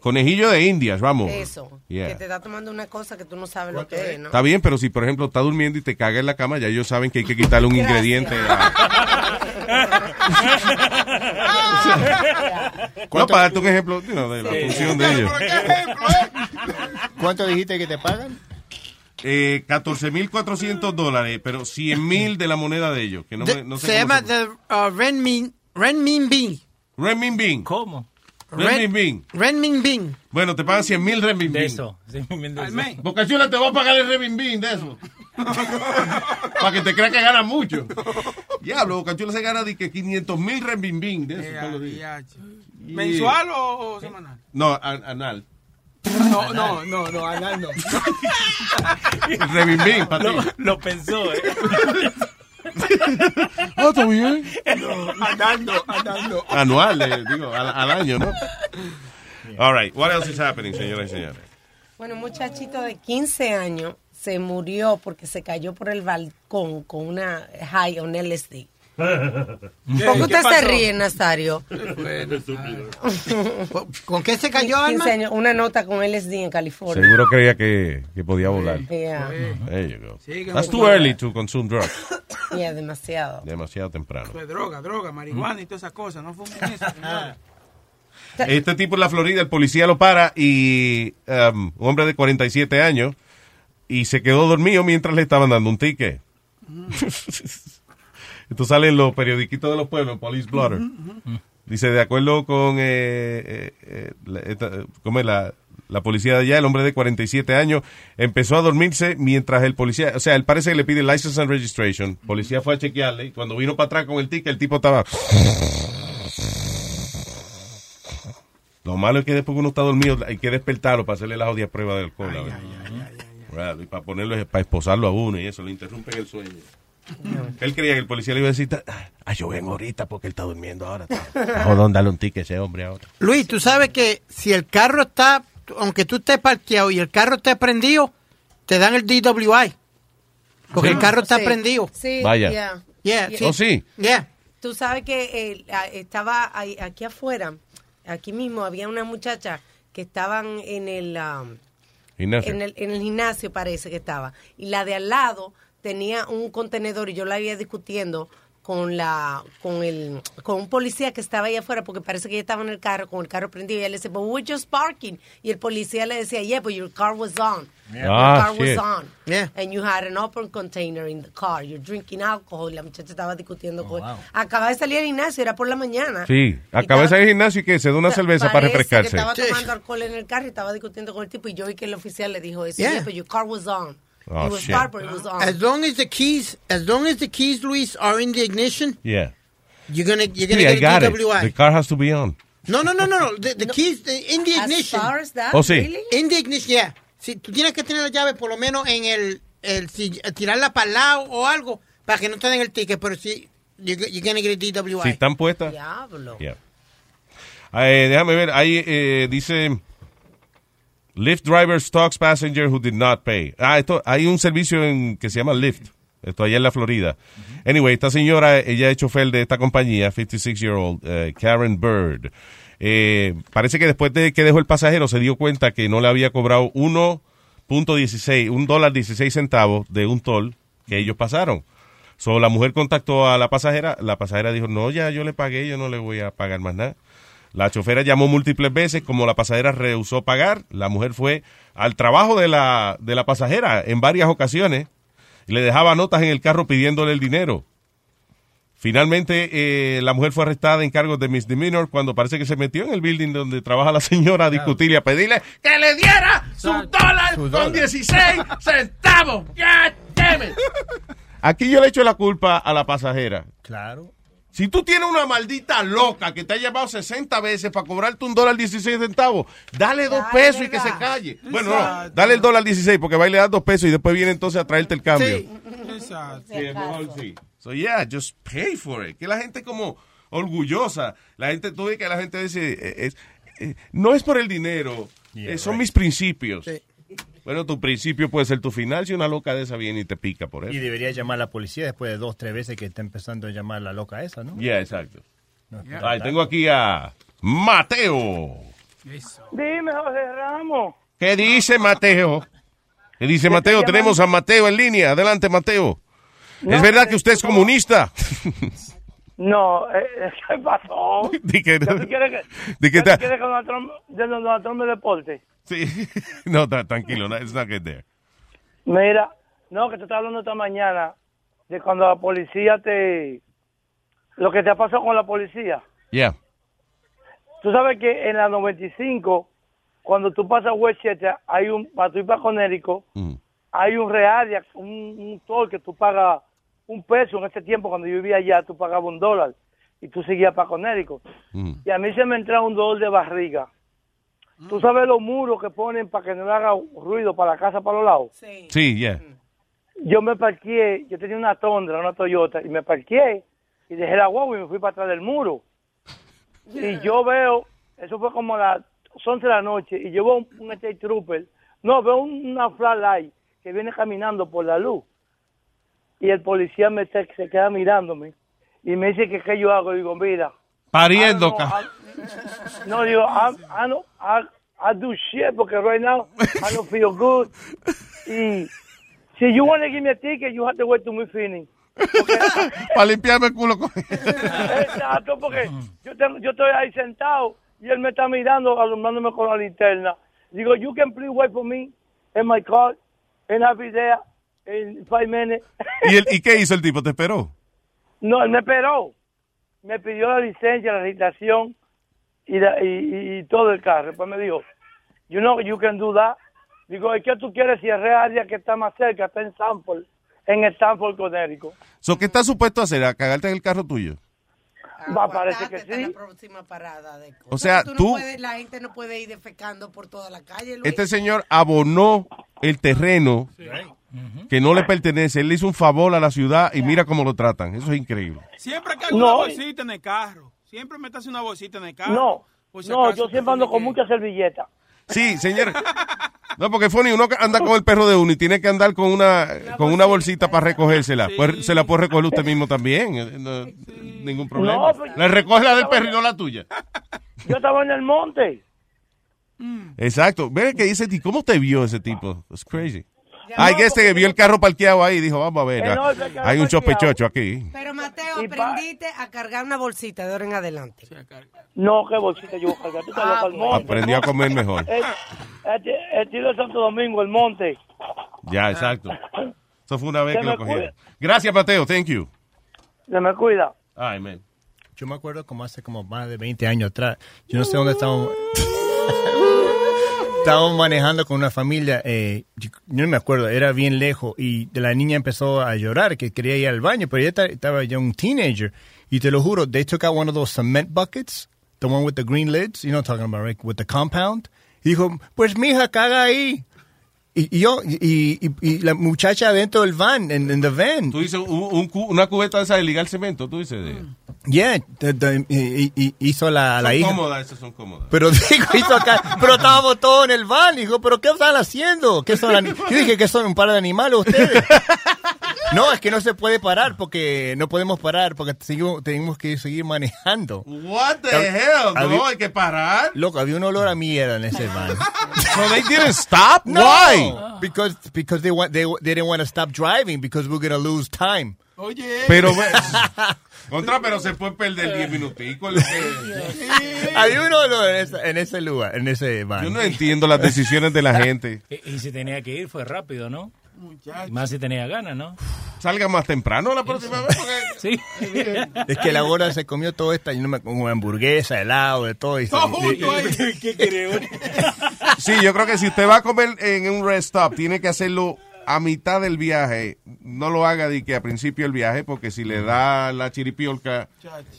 Conejillo de Indias, vamos. Eso. Yeah. Que te está tomando una cosa que tú no sabes lo que es, ¿no? Está bien, pero si por ejemplo está durmiendo y te caga en la cama, ya ellos saben que hay que quitarle un Gracias. ingrediente. No, para darte un ejemplo you know, de la función de ellos. ¿Cuánto dijiste que te pagan? Eh, 14.400 dólares, pero 100.000 de la moneda de ellos. Que no, me- no sé se llama se- the, uh, Renmin, Renminbi. Renminbi. ¿Cómo? Renminbi. Renminbi. Bueno, te pagan 100.000 renminbi. De eso. De eso. Boca Chula, te voy a pagar el renminbi de eso. Para que te creas que ganas mucho. Diablo, Boca Chula se gana de que 500.000 renminbi de eso. todos los días. ¿Mensual o, o semanal? No, an- anal. No, no, no, no, anal no. Renminbi, para ti. Lo pensó, ¿eh? Ah, está bien. No, anal no, anal no. Anual, eh, digo, al, al año, ¿no? All right, what else is happening, señoras y señores? Bueno, un muchachito de 15 años se murió porque se cayó por el balcón con una high on LSD. ¿Por qué usted se ríe, Nazario? ¿Con qué se cayó, 15 Alma? años, una nota con LSD en California. Seguro creía que, que podía volar. Yeah. There you go. Sí, That's too early to consume drugs. Yeah, demasiado. Demasiado temprano. Eso es droga, droga, marihuana y todas esas cosas. No fumen eso, señores. Este tipo en la Florida, el policía lo para y um, un hombre de 47 años y se quedó dormido mientras le estaban dando un ticket. Esto sale en los periodiquitos de los pueblos, Police Blotter. Dice, de acuerdo con eh, eh, eh, la, esta- ¿cómo es la, la policía de allá, el hombre de 47 años empezó a dormirse mientras el policía, o sea, él parece que le pide license and registration. Policía fue a chequearle y cuando vino para atrás con el ticket, el tipo estaba... Lo malo es que después que uno está dormido hay que despertarlo para hacerle la jodida prueba de alcohol. y para ponerlo, para esposarlo a uno y eso, le interrumpen el sueño. Él creía que el policía le iba a decir, ah, yo vengo ahorita porque él está durmiendo ahora. Jodón, dale un ticket a ese hombre ahora. Luis, tú sabes que si el carro está, aunque tú estés parqueado y el carro esté prendido, te dan el DWI. Porque Sí. el carro está Sí. prendido. Sí, Vaya. yeah. Yeah, Yeah. sí. ¿Oh, sí? Yeah. Tú sabes que eh, estaba ahí- aquí afuera, aquí mismo había una muchacha que estaban en el, um, Gimnasio. en el en el gimnasio parece que estaba y la de al lado tenía un contenedor y yo la había discutiendo con la con el con un policía que estaba ahí afuera porque parece que ella estaba en el carro con el carro prendido y él le decía, "But we're just parking." Y el policía le decía, "Yeah, but your car was on." Yeah. Your Ah, car shit. was on. Yeah. And you had an open container in the car. You're drinking alcohol. Y la muchacha estaba discutiendo Oh, con Acaba de salir al gimnasio, era por la mañana. Sí, acaba de salir del gimnasio y que se da una cerveza para refrescarse. que estaba tomando alcohol en el carro y estaba discutiendo con el tipo y yo vi que el oficial le dijo eso. Yeah. Yeah, but your car was on. Oh, it was shit. it was on. As long as the keys, as long as the keys, Luis, are in the ignition, Yeah. you're gonna you're gonna I get a it. DWI. The car has to be on. No, no, no, no, no. The, the keys the- in the As ignition. far as that, Oh, sí. really? In the ignition, yeah. Si tú tienes que tener la llave por lo menos en el, el si, tirarla para el lado o algo para que no te den el ticket, pero si you're, you're gonna get a DWI. Si están puestas. Diablo. Yeah. Eh, déjame ver, ahí eh, dice Lyft driver stalks passenger who did not pay. Ah, esto, hay un servicio en, que se llama Lyft. Esto allá en la Florida. Anyway, esta señora, ella es chofer de esta compañía, 56 year old, eh, Karen Bird. Eh, parece que después de que dejó el pasajero se dio cuenta que no le había cobrado 1.16, un dólar 16 centavos de un toll que ellos pasaron. So, la mujer contactó a la pasajera, la pasajera dijo, no, ya yo le pagué, yo no le voy a pagar más nada. La chofera llamó múltiples veces, como la pasajera rehusó pagar, la mujer fue al trabajo de la, de la pasajera en varias ocasiones y le dejaba notas en el carro pidiéndole el dinero. Finalmente, eh, la mujer fue arrestada en cargos de misdemeanor cuando parece que se metió en el building donde trabaja la señora a discutir y a pedirle Que le diera su dólar Su con dólar. 16 centavos. God damn it. Aquí yo le echo la culpa a la pasajera. Claro. Si tú tienes una maldita loca que te ha llamado 60 veces para cobrarte un dólar 16 centavos, dale dos pesos y que se calle. Bueno, no, dale el dólar 16 porque va y le das dos pesos y después viene entonces a traerte el cambio. Sí. Exacto. Sí, mejor sí. So yeah, just pay for it. Que la gente como orgullosa, la gente, tú ves que la gente dice, eh, es- eh, no es por el dinero, Yeah, eh, son right. mis principios. Bueno, tu principio puede ser tu final si una loca de esa viene y te pica por Y eso. debería llamar a la policía después de dos, tres veces que está empezando a llamar a la loca esa, ¿no? Yeah, exacto. No, Ay, tengo aquí a Mateo. Dime, José Ramos. ¿Qué dice Mateo? ¿Qué dice Mateo? Tenemos a Mateo en línea. Adelante, Mateo. No, ¿Es verdad que usted es comunista? No, eh, eh, ¿qué pasó? ¿Ya ya ta- quieres que Donald Trump, de Donald Trump me deporte? Sí. No, tra- tranquilo. no, It's not get there. Mira, no, que te estaba hablando esta mañana de cuando la policía te... Lo que te ha pasado con la policía. Yeah. Tú sabes que en la 95, cuando tú pasas Westchester, hay un, para tú ir para Conérico, Mm. hay un real, un, un toll que tú pagas un peso. En ese tiempo, cuando yo vivía allá, tú pagabas un dólar y tú seguías para Conérico. Mm. Y a mí se me entraba un dolor de barriga. Tú sabes los muros que ponen para que no le haga ruido para la casa, para los lados. Sí, yeah. Yo me parqué, yo tenía una Tondra, una Toyota, y me parqué y dejé la guagua y me fui para atrás del muro. Y yo veo, eso fue como a las 11 de la noche, y yo veo un, un State Trooper, no, veo un- una flashlight que viene caminando por la luz. Y el policía me se, queda mirándome y me dice que qué yo hago. Digo, mira, Pariendo, no, ca- I- no, digo, I, I, I, I do shit porque right now I don't feel good. Y si you want to give me a ticket, you have to wait to me finish. Para limpiarme el culo con Exacto, porque yo, tengo, yo estoy ahí sentado y él me está mirando, alumbrándome con la linterna. Digo, you can please wait for me in my car and I'll be there in five minutes. ¿Y, el- ¿Y qué hizo el tipo? ¿Te esperó? No, él me esperó. Me pidió la licencia, la registración y, la- y, y- y todo el carro. Después me dijo, you know, you can do that. Digo, ¿y qué tú quieres si es área que está más cerca? Está en Stanford, en Stanford, Connecticut. So, ¿Qué estás supuesto a hacer? ¿A cagarte en el carro tuyo? Va, parece que Hasta la sí. próxima parada de O sea, no tú- puedes- la gente no puede ir defecando por toda la calle, Luis. Este señor abonó el terreno que no le pertenece. Él le hizo un favor a la ciudad y mira cómo lo tratan. Eso es increíble. Siempre cargo No. una bolsita en el carro. Siempre me hace una bolsita en el carro. No, si no, yo siempre ando con comuniqué. mucha servilleta. Sí, señor. No, porque Fonny, uno que anda con el perro de uno y tiene que andar con una con una bolsita para recogérsela. Pues se la puede recoger usted mismo también. eh, ningún problema. No, pues- Le recoge la del perro y no la tuya. Yo estaba en el monte. Exacto. Ve que dice, "¿Y ¿cómo te vio ese tipo? Es crazy. Ay, que este vio el carro parqueado ahí y dijo, vamos a ver, Que carro hay un chopechocho aquí. Pero Mateo, aprendiste a cargar una bolsita de ahora en adelante. No, qué bolsita yo voy a cargar. Tú estás loco, el monte. Aprendió a comer mejor. El, el, estilo de Santo Domingo, el monte. Ya, exacto. Eso fue una vez que lo cogieron. Gracias, Mateo. Thank you. Se me cuida. Ay, man. Yo me acuerdo como hace como más de 20 años atrás. Yo no sé dónde estábamos. Estábamos manejando con una familia, eh, no me acuerdo, era bien lejos, y la niña empezó a llorar, que quería ir al baño, pero ella ta- estaba ya un teenager, y te lo juro, they took out one of those cement buckets, the one with the green lids, you know what I'm talking about, right, with the compound, y dijo, pues mija, caga ahí. Y, y yo, y, y- y la muchacha dentro del van, en the van. Tú dices un- un una cubeta de esa de ligar cemento, tú dices. De... Yeah, the- the- y- y- y- hizo la, la son hija. cómodas, esas son cómodas. Pero digo, hizo acá, pero estábamos todos en el van. Dijo, pero ¿qué están haciendo? ¿Qué son Yo dije que son un par de animales ustedes. No, es que no se puede parar porque no podemos parar porque seguimos, tenemos que seguir manejando. What the hell? había- No, hay que parar. Loco, había un olor a mierda en ese van. So they didn't stop? No, Why? Because because they want they, they didn't want to stop driving because we're gonna lose time. Oye. Pero, contra, pero se puede perder 10 minuticos. Había un olor en ese, en ese lugar, en ese van. Yo no entiendo las decisiones de la gente. Y, y si tenía que ir, fue rápido, ¿no? Y Más si tenía ganas, ¿no? Salga más temprano la próxima vez. Porque... Sí. Es que la gorda se comió todo esta, yo no me como hamburguesa, helado, de todo. Y se- Todo junto ahí. ¿Qué creo? Sí, yo creo que si usted va a comer en un rest stop, tiene que hacerlo a mitad del viaje. No lo haga de que a principio del viaje, porque si le da la chiripiolca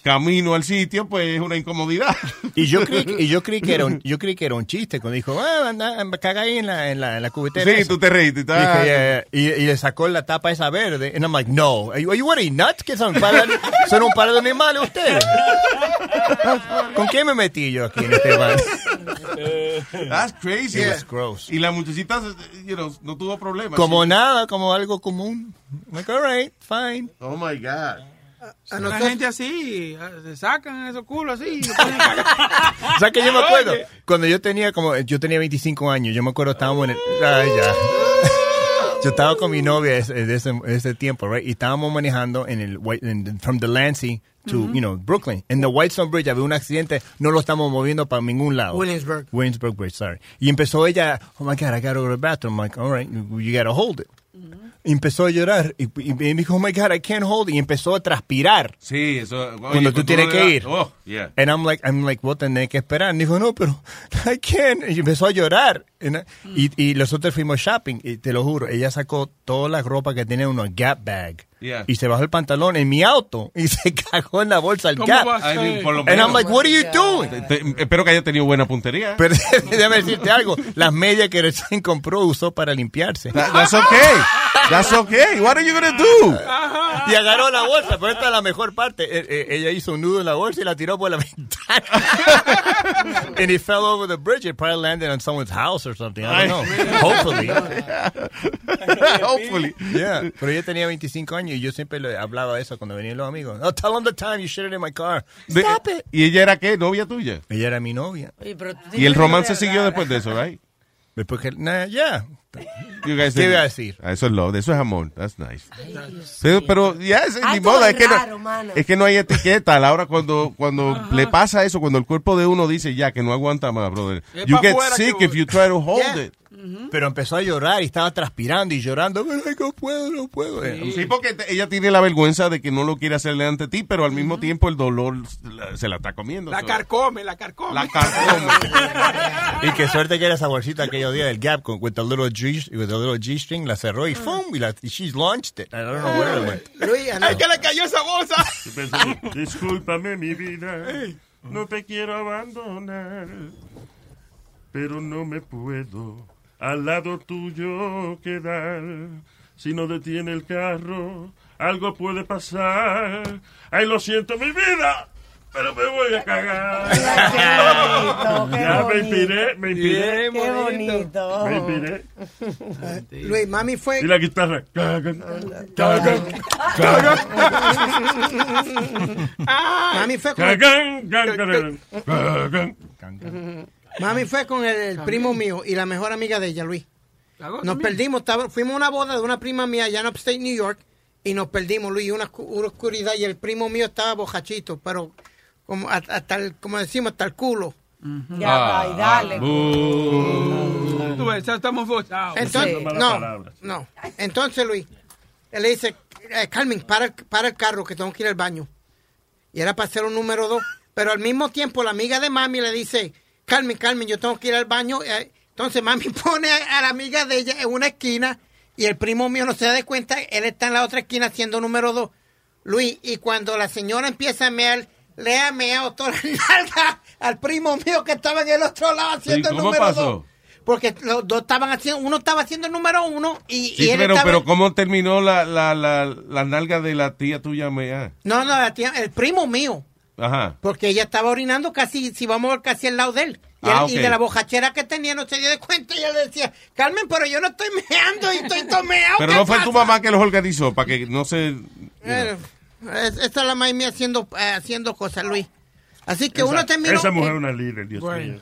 camino al sitio, pues es una incomodidad. Y yo creí, que- y yo creí que era un, yo creí que era un chiste cuando dijo, ah, anda, anda, caga ahí en la, en la, en la cubetera. Sí, esa". tú te reíste. Dije, ah, "Yeah, yeah". Y, y le sacó la tapa esa verde. And I'm like, no. Are you, are you nuts? ¿Qué son? ¿Para- ¿Son un par de animales ustedes? ¿Con qué me metí yo aquí en este van? That's crazy. It was gross. Y la muchachita, you know, no tuvo problemas. Como nada, como algo común. Like, all right, fine. Oh my God. A la gente así, se sacan esos culos así. O sea que yo me acuerdo, Oye. cuando yo tenía como, yo tenía 25 años, yo me acuerdo estábamos en el, ay, ya. Yo estaba con mi novia ese, de ese, ese tiempo, right? Y estábamos manejando en el, White- en- from Delancey to, you know, Brooklyn. En the Whitestone Bridge había un accidente, no lo estamos moviendo para ningún lado. Williamsburg. Williamsburg Bridge, sorry. Y empezó ella, oh my God, I gotta go to the bathroom. I'm like, all right, you, you gotta hold it. Y empezó a llorar y, y- y me dijo, oh my God, I can't hold it. Y empezó a transpirar. Sí, eso. oye, Cuando tú tienes que ir. Oh, yeah. And I'm like, I'm like, vos tenés que esperar. Y dijo, no, pero I can't. Y empezó a llorar. And I- y, y nosotros fuimos shopping. Y te lo juro, ella sacó toda la ropa que tenía en una Gap bag. Yeah. Y se bajó el pantalón en mi auto. Y se cagó en la bolsa del ¿Cómo Gap. I mean, por lo And I'm like, what are you doing? Te- espero que haya tenido buena puntería. Pero déjame decirte algo. Las medias que recién compró usó para limpiarse. That- that's okay. That's okay. What are you gonna do? Y agarró la bolsa, pero esta es la mejor parte. Eh, eh, ella hizo un nudo en la bolsa y la tiró por la ventana. and it fell over the bridge. It probably landed on someone's house or something. I don't know. Hopefully. Hopefully. Yeah. Pero ella tenía 25 años y yo siempre le hablaba eso cuando venían los amigos. Oh, tell them the time you shit it in my car. Stop it. ¿Y ella era qué? ¿Novia tuya? Ella era mi novia. Oye, pero tú Y el romance siguió después de eso, right? Después que, nah, yeah. You guys ¿Qué iba a decir? Ah, Eso es love, eso es amor. That's nice. Ay, Pero, pero ya es, ni todo es que, raro, no, es que no hay etiqueta. A la hora cuando, cuando le pasa eso, cuando el cuerpo de uno dice ya que no aguanta más, brother. Es You get sick que if you try to hold Yeah. it. Pero empezó a llorar y estaba transpirando y llorando. Pero ay, no puedo, no puedo. Sí, porque te- ella tiene la vergüenza de que no lo quiere hacerle ante ti, pero al mismo tiempo el dolor la- se la está comiendo. La carcome, la carcome. La carcome. Y qué suerte que era esa bolsita aquellos días del Gap con with the little G, with the little G string, la cerró y ¡fum! Y, la, y she's launched it. I don't know where it went. Luis, ano- ¡Ay, que le cayó esa bolsa! Discúlpame mi vida, no te quiero abandonar, pero no me puedo al lado tuyo quedar. Si no detiene el carro, algo puede pasar. Ay, lo siento mi vida, pero me voy a cagar. bonito, ya me bonito. inspiré, me inspiré, Qué bonito. me inspiré. Luis, mami fue. Y la guitarra, cagan, cagan, cagan, Mami fue con, cagan, cagan, cagan, cagan. mami fue con el, el primo mío y la mejor amiga de ella, Luis. Nos perdimos, estaba- fuimos a una boda de una prima mía allá en Upstate New York y nos perdimos, Luis, una oscuridad y el primo mío estaba bojachito, pero como a- hasta el, como decimos, hasta el culo. Ya va, y dale. Tú ves, ya estamos. Entonces, Sí. No, palabras. no. Entonces, Luis, él le dice, eh, Carmen, para, el- para el carro que tengo que ir al baño. Y era para hacer un número dos. Pero al mismo tiempo la amiga de mami le dice, Carmen, Carmen, yo tengo que ir al baño. eh, Entonces mami pone a, la amiga de ella en una esquina y el primo mío no se da cuenta, él está en la otra esquina haciendo número dos. Luis, y cuando la señora empieza a mear, le ha meado toda la nalga al primo mío que estaba en el otro lado haciendo el cómo número pasó? dos. Porque los dos estaban haciendo, uno estaba haciendo el número uno y, y Sí, él pero, estaba... pero ¿cómo terminó la, la, la, la nalga de la tía tuya? mea? No, no, la tía- el primo mío. Ajá. Porque ella estaba orinando casi, si vamos a ver, casi al lado de él. Y, Ah, él- y de la bojachera que tenía no se dio de cuenta y él decía, Carmen, pero yo no estoy meando y estoy tomeado. Pero no fue tu mamá que los organizó para que no se... esta es la mamá mía haciendo, eh, haciendo cosas, Luis. Así que uno esa, terminó... esa mujer es eh, una líder, Dios Bueno. mío.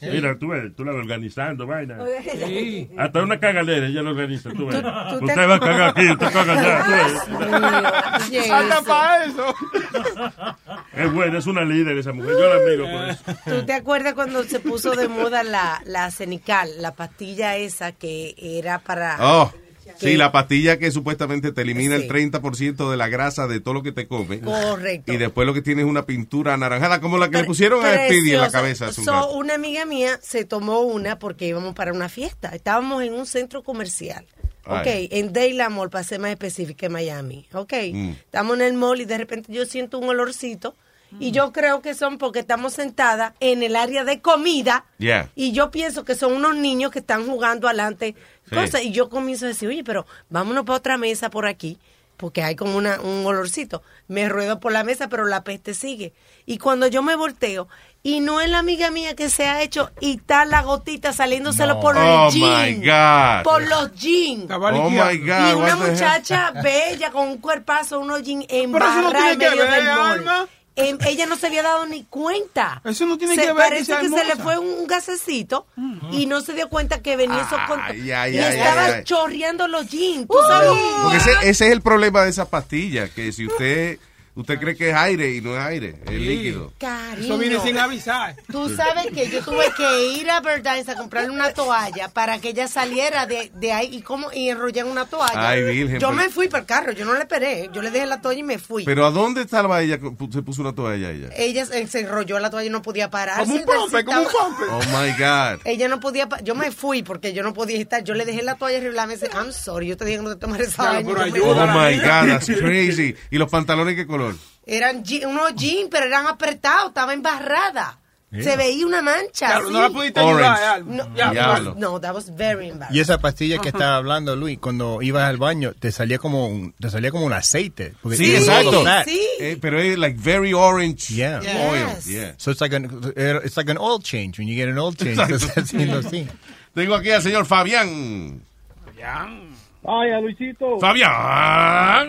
Mira, tú, ves, tú la ves organizando, vaina. Sí. Hasta una cagadera ella lo organiza, tú ves. tú te- Usted va a cagar aquí, usted caga allá, tú ves. Hasta para eso. Es buena, es una líder esa mujer. Yo la admiro por eso. ¿Tú te acuerdas cuando se puso de moda la, la cenical, la pastilla esa que era para... Oh, sí, la pastilla que supuestamente te elimina Sí. el 30% de la grasa de todo lo que te comes. Correcto. Y después lo que tienes es una pintura anaranjada, como la que le pusieron a Speedy en la cabeza. hace un So, una amiga mía se tomó una porque íbamos para una fiesta. Estábamos en un centro comercial. Ay. Ok, en Dayland Mall, para ser más específica, en Miami. Ok, Mm. estamos en el mall y de repente yo siento un olorcito. Y yo creo que son porque estamos sentadas en el área de comida. Yeah. Y yo pienso que son unos niños que están jugando adelante. Sí. Cosas. Y yo comienzo a decir, oye, pero vámonos para otra mesa por aquí. Porque hay como una, un olorcito. Me ruedo por la mesa, pero la peste sigue. Y cuando yo me volteo, y no es la amiga mía que se ha hecho, y está la gotita saliéndoselo No. por Oh, el jean. my God. Por los jeans. Oh, my God, Y una muchacha bella con un cuerpazo, unos jeans no embarrados tiene en que medio ver, del mall. Alma. Em, ella no se había dado ni cuenta. Eso no tiene Se- que ver Parece que, se le fue un gasecito y no se dio cuenta que venía eso con... Ay, ay, y ay, estaba ay, ay. chorreando los jeans. ¿Tú sabes? Porque ese, ese es el problema de esa pastilla, que si usted usted cree que es aire y no es aire, es líquido. Cariño. Eso viene sin avisar. Tú sabes que yo tuve que ir a Verdansk a comprarle una toalla para que ella saliera de, de ahí y como y enrollar una toalla. Ay, virgen, yo pero- me fui para el carro, yo no le esperé, yo le dejé la toalla y me fui. Pero ¿a dónde estaba ella? Se puso una toalla ella. ella se, se enrolló la toalla y no podía parar. Como un pompe, como un pompe. Oh my God. Ella no podía, yo me fui porque yo no podía estar. Yo le dejé la toalla arriba de la mesa. I'm sorry, yo te dije que no te tomaras esa. Yo me- Oh my God, that's crazy. ¿Y los pantalones qué color? Eran je- unos jeans, pero eran apretados, estaba embarrada. Se veía una mancha. Claro, no la pudiste ayudar. No, Diablo. no, that was very embarrassing. Y esa pastilla que estaba hablando Luis, cuando ibas al baño, te salía como un, te salía como un aceite. porque Sí, exacto. fat. Eh, pero es like very orange Yeah. oil. Yeah. So it's like an it's like an oil change when you get an oil change. Estás haciendo así. Tengo aquí al señor Fabián. Vaya, Luisito. Fabián.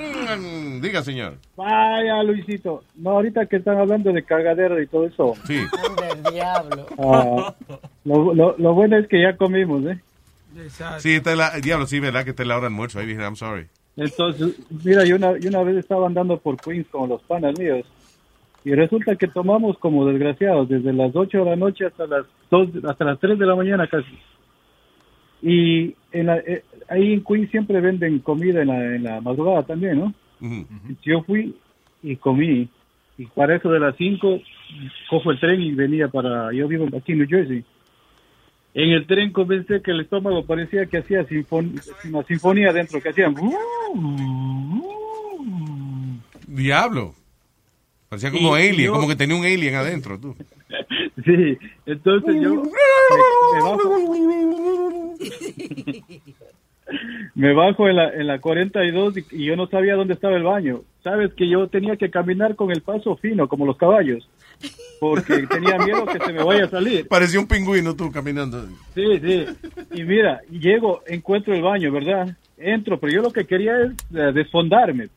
Diga, señor. Vaya, Luisito. No, ahorita que están hablando de cagadera y todo eso. Sí. diablo. ah, lo, lo, lo bueno es que ya comimos, ¿eh? Sí, esta es la, diablo, sí, verdad que es la hora del almuerzo. Ahí dije, I'm sorry. Entonces, mira, yo una, yo una vez estaba andando por Queens con los panas míos y resulta que tomamos como desgraciados desde las 8 de la noche hasta las 2, hasta las 3 de la mañana casi. Y en la, eh, ahí en Queens siempre venden comida en la, en la madrugada también, ¿no? Yo fui y comí y para eso de las 5 cojo el tren y venía para, yo vivo aquí en New Jersey. En el tren comencé que el estómago parecía que hacía sinfon- una sinfonía dentro, que hacían... Diablo. Parecía como y alien, yo- como que tenía un alien adentro, tú. Sí, entonces yo me, me bajo, me bajo en la, en la 42 y, y yo no sabía dónde estaba el baño. Sabes que yo tenía que caminar con el paso fino, como los caballos, porque tenía miedo que se me vaya a salir. Parecía un pingüino tú caminando. Sí, sí. Y mira, llego, encuentro el baño, ¿verdad? Entro, pero yo lo que quería es eh, desfondarme.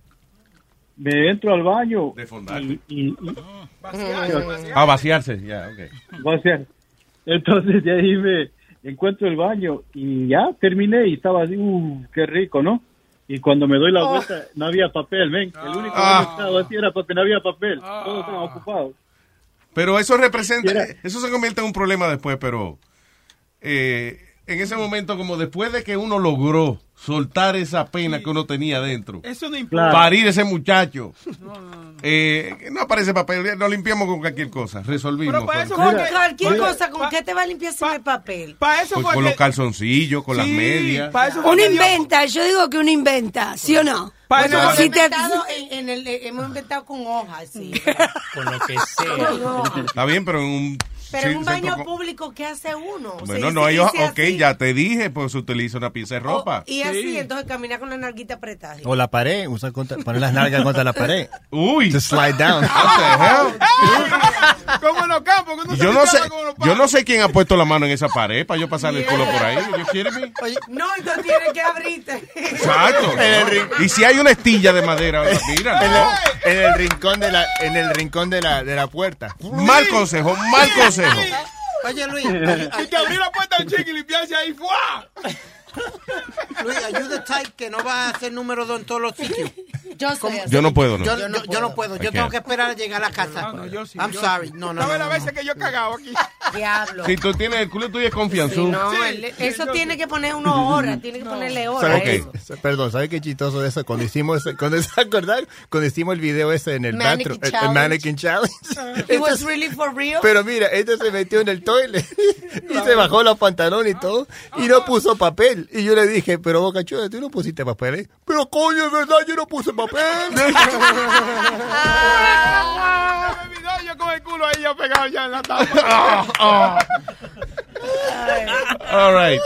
Me entro al baño. Desfondarme. Y, y- y- Ah, vaciarse, ya, ok. Va a ser. Entonces de ahí me encuentro el baño y ya terminé y estaba así, uh, qué rico, ¿no? Y cuando me doy la Oh. vuelta, no había papel, ven. El único Ah. que estaba así era porque no había papel. Todos estaban ocupados. Pero eso representa, Mira. eso se convierte en un problema después, pero eh, en ese momento, como después de que uno logró soltar esa pena que uno tenía dentro. Eso no. Parir ese muchacho. Eh, no aparece papel, lo limpiamos con cualquier cosa, resolvimos. Pero para eso Con cualquier cosa, ¿con qué te va a limpiar sin el papel? Para eso Pues con los calzoncillos, con las medias. Uno inventa, yo digo que uno inventa, ¿sí o no? Bueno, hemos, Si te- inventado en, en el, hemos inventado con hojas, sí. Con lo que hojas. Está bien, pero en un... Pero en un baño con- público, ¿qué hace uno? Bueno, no dice Ok, así. ya te dije, pues se utiliza una pieza de ropa. Y así, entonces camina con la narguita apretada. O la pared, usa contra, poner las nalgas contra la pared. Uy. To slide down. Como en los campos, que uno se Yo no sé, limpiaba como los yo no sé quién ha puesto la mano en esa pared para yo pasarle el culo por ahí. ¿You kidding me? No, entonces tienes que abrirte. Exacto. Y si hay una estilla de madera, mira. En el, en el rincón de la, en el rincón de la, de la puerta. Mal consejo, mal consejo. Oye, Luis, Y que abrir la puerta un chico y limpiarse ahí, ¡fua! Luis, ayuda type que no va a hacer número dos en todos los sitios. Yo sé. Yo no puedo, ¿no? Yo, yo- yo no puedo. Yo tengo que esperar a llegar a la casa. No, no, yo sí. I'm yo sorry. sí. No, no, ¿Sabes no, las no. veces que yo he cagado aquí? Diablo. Si tú tienes el culo tuyo es confianza. No, él- eso tiene que poner uno hora, tiene que ponerle hora. a ¿Sabe eso. qué? Perdón, ¿sabe qué chistoso de eso? Cuando hicimos, cuando se acordar, cuando hicimos el video ese en el Mannequin bathroom, el- el, challenge. mannequin challenge. It was really for real. Pero mira, este se metió en el toilet y se bajó los pantalones y todo y no puso papel. Y yo le dije, pero Boca Chula, tú no pusiste papel, ¿eh? Pero coño, es verdad, yo no puse papel. Ah, yo con el culo ahí ya pegado ya en la tapa. All right.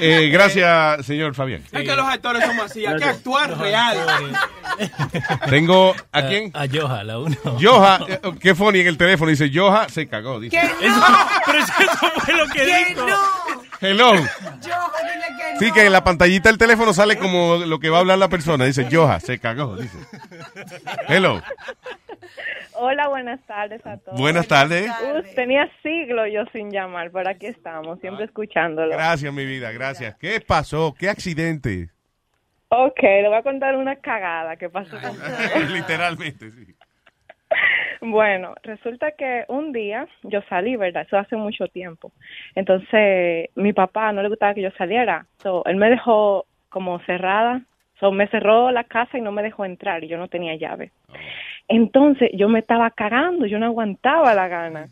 Eh, gracias, señor Fabián. Es que los actores somos así, hay que actuar real. Tengo, ¿a quién? A Joja, la uno. Joja, eh, qué funny en el teléfono dice, Joja se cagó, dice. Que no. Pero eso fue lo que Que dijo. no. Hello. Yo, dile que no. Sí, que en la pantallita del teléfono sale como lo que va a hablar la persona. Dice, Joja se cagó, dice. Hello. Hola, buenas tardes a todos. Buenas tardes. Tenía siglos yo sin llamar, pero aquí estamos, siempre escuchándolo. Gracias, mi vida, gracias. ¿Qué pasó? ¿Qué accidente? Ok, le voy a contar una cagada que pasó. Literalmente, sí. Bueno, resulta que un día yo salí, ¿verdad? Eso hace mucho tiempo. Entonces, mi papá no le gustaba que yo saliera. So, él me dejó como cerrada. So, me cerró la casa y no me dejó entrar y yo no tenía llave. Entonces, yo me estaba cagando, yo no aguantaba la gana.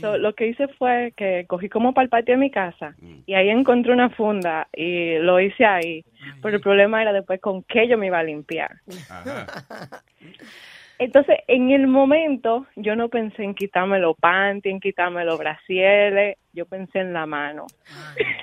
So, lo que hice fue que cogí como para el patio de mi casa y ahí encontré una funda y lo hice ahí. Pero el problema era después con qué yo me iba a limpiar. Entonces, en el momento, yo no pensé en quitarme los panties, en quitarme los brasieles, yo pensé en la mano.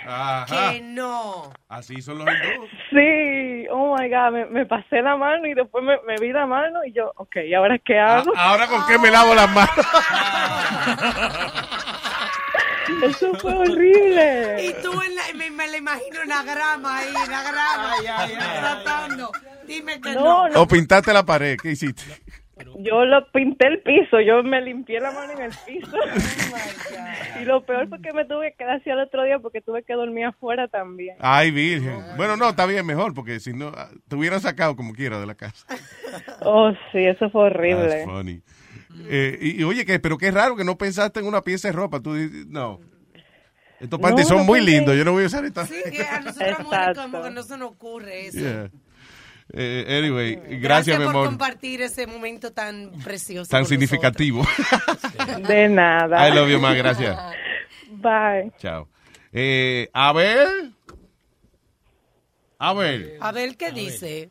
Ajá. Que no. Así son los hindúes. Sí, oh my God, me, me pasé la mano y después me, me vi la mano y yo, ok, ¿y ahora qué hago? Ahora con qué me lavo las manos. Eso fue horrible. Y tú en la, me, me la imagino en la grama ahí, en la grama, Ay, ay, ay, tratando. Dime que no. No, no, O pintaste la pared, ¿qué hiciste? Yo lo pinté el piso, yo me limpié la mano en el piso. y lo peor fue que me tuve que quedar así al otro día porque tuve que dormir afuera también. Ay, virgen. Bueno, no, está bien mejor, porque si no, ah, te hubieran sacado como quiera de la casa. Oh, sí, eso fue horrible. That's funny. Eh, y, y oye, que, pero qué raro que no pensaste en una pieza de ropa. Tú dices, no. Estos No, panties son no muy lindos, yo no voy a usar esta. Sí, que a nosotros como que no se nos ocurre eso. Yeah. Eh, anyway, gracias, mi por amor. compartir ese momento tan precioso. Tan significativo. De nada. I love you, más gracias. Bye. Chao. Eh, a ver. A ver. nosotros. A ver qué dice.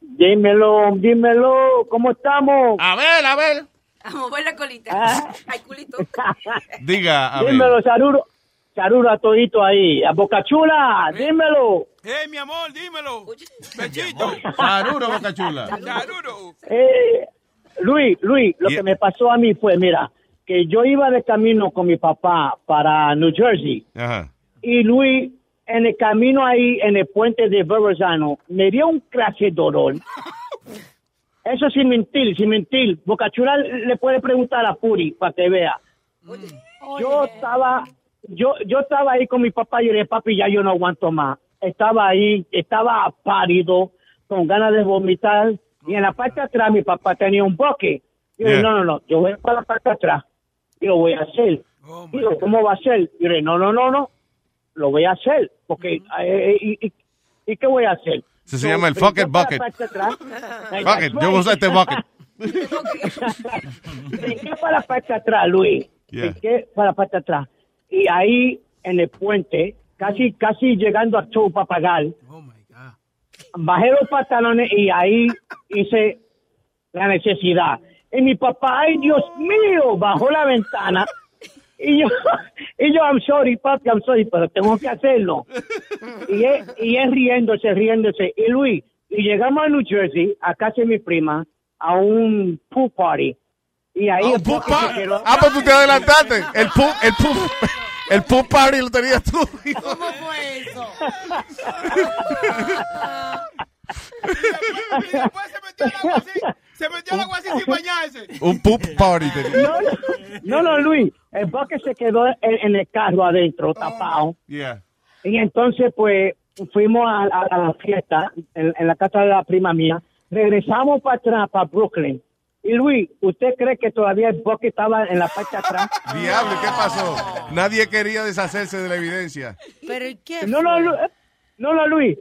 Dímelo, dímelo, ¿cómo estamos? A ver, a ver. A mover la colita. Ah. Ay, culito. Diga, a ver. dímelo, Charuro. Charuro a todito ahí. A Boca Chula, dímelo. ¡Eh, mi amor, dímelo! ¡Bechito! Saruro, Boca Chula. ¡Charuro! Eh, Luis, Luis, lo Yeah. que me pasó a mí fue, mira, que yo iba de camino con mi papá para New Jersey Ajá. y Luis, en el camino ahí, en el puente de Verrazano, me dio un clase de dolor. Eso sin mentir, sin mentir. Boca Chula le puede preguntar a Puri para que vea. Yo estaba, yo, yo estaba ahí con mi papá y yo le dije, papi, ya yo no aguanto más. Estaba ahí, estaba pálido, con ganas de vomitar. Y en la parte de atrás mi papá tenía un boque. Yo Yeah. no, no, no, yo voy para la parte de atrás y lo voy a hacer. Digo, ¿cómo va a ser? Yo le dije, no, no, no, no, lo voy a hacer. Porque, eh, y- y- ¿Y qué voy a hacer? Eso se llama el fuck it bucket. atrás. Fuck it, yo usar este bucket. Brinqué para la parte de atrás, Luis. Yeah. Brinqué para la parte de atrás. Y ahí, en el puente, casi casi llegando a show para pagar, bajé los pantalones y ahí hice la necesidad. Y mi papá, ay Dios mío, bajó la ventana. Y yo, y yo, I'm sorry, papi, I'm sorry, pero tengo que hacerlo. Y él riéndose, riéndose. Y Luis, y llegamos a New Jersey, a casa de mi prima, a un pool party. Y ahí Bucky se quedó- Ah, pues tú te adelantaste. El poop, el poop, el poop party lo tenías tú. ¿Cómo fue eso? Se metió al agua así sin bañarse. Un poop party. No, no, no, no, Luis, el Bucky se quedó en, en el carro adentro, tapado. Yeah. Y entonces, pues, fuimos a, a- a la fiesta en, en la casa de la prima mía. Regresamos para atrás, para Brooklyn. Y Luis, ¿usted cree que todavía el Bucky estaba en la parte atrás? Diablo, ¿qué pasó? Nadie quería deshacerse de la evidencia. Pero ¿y qué No, no, Lu- no, no, Luis.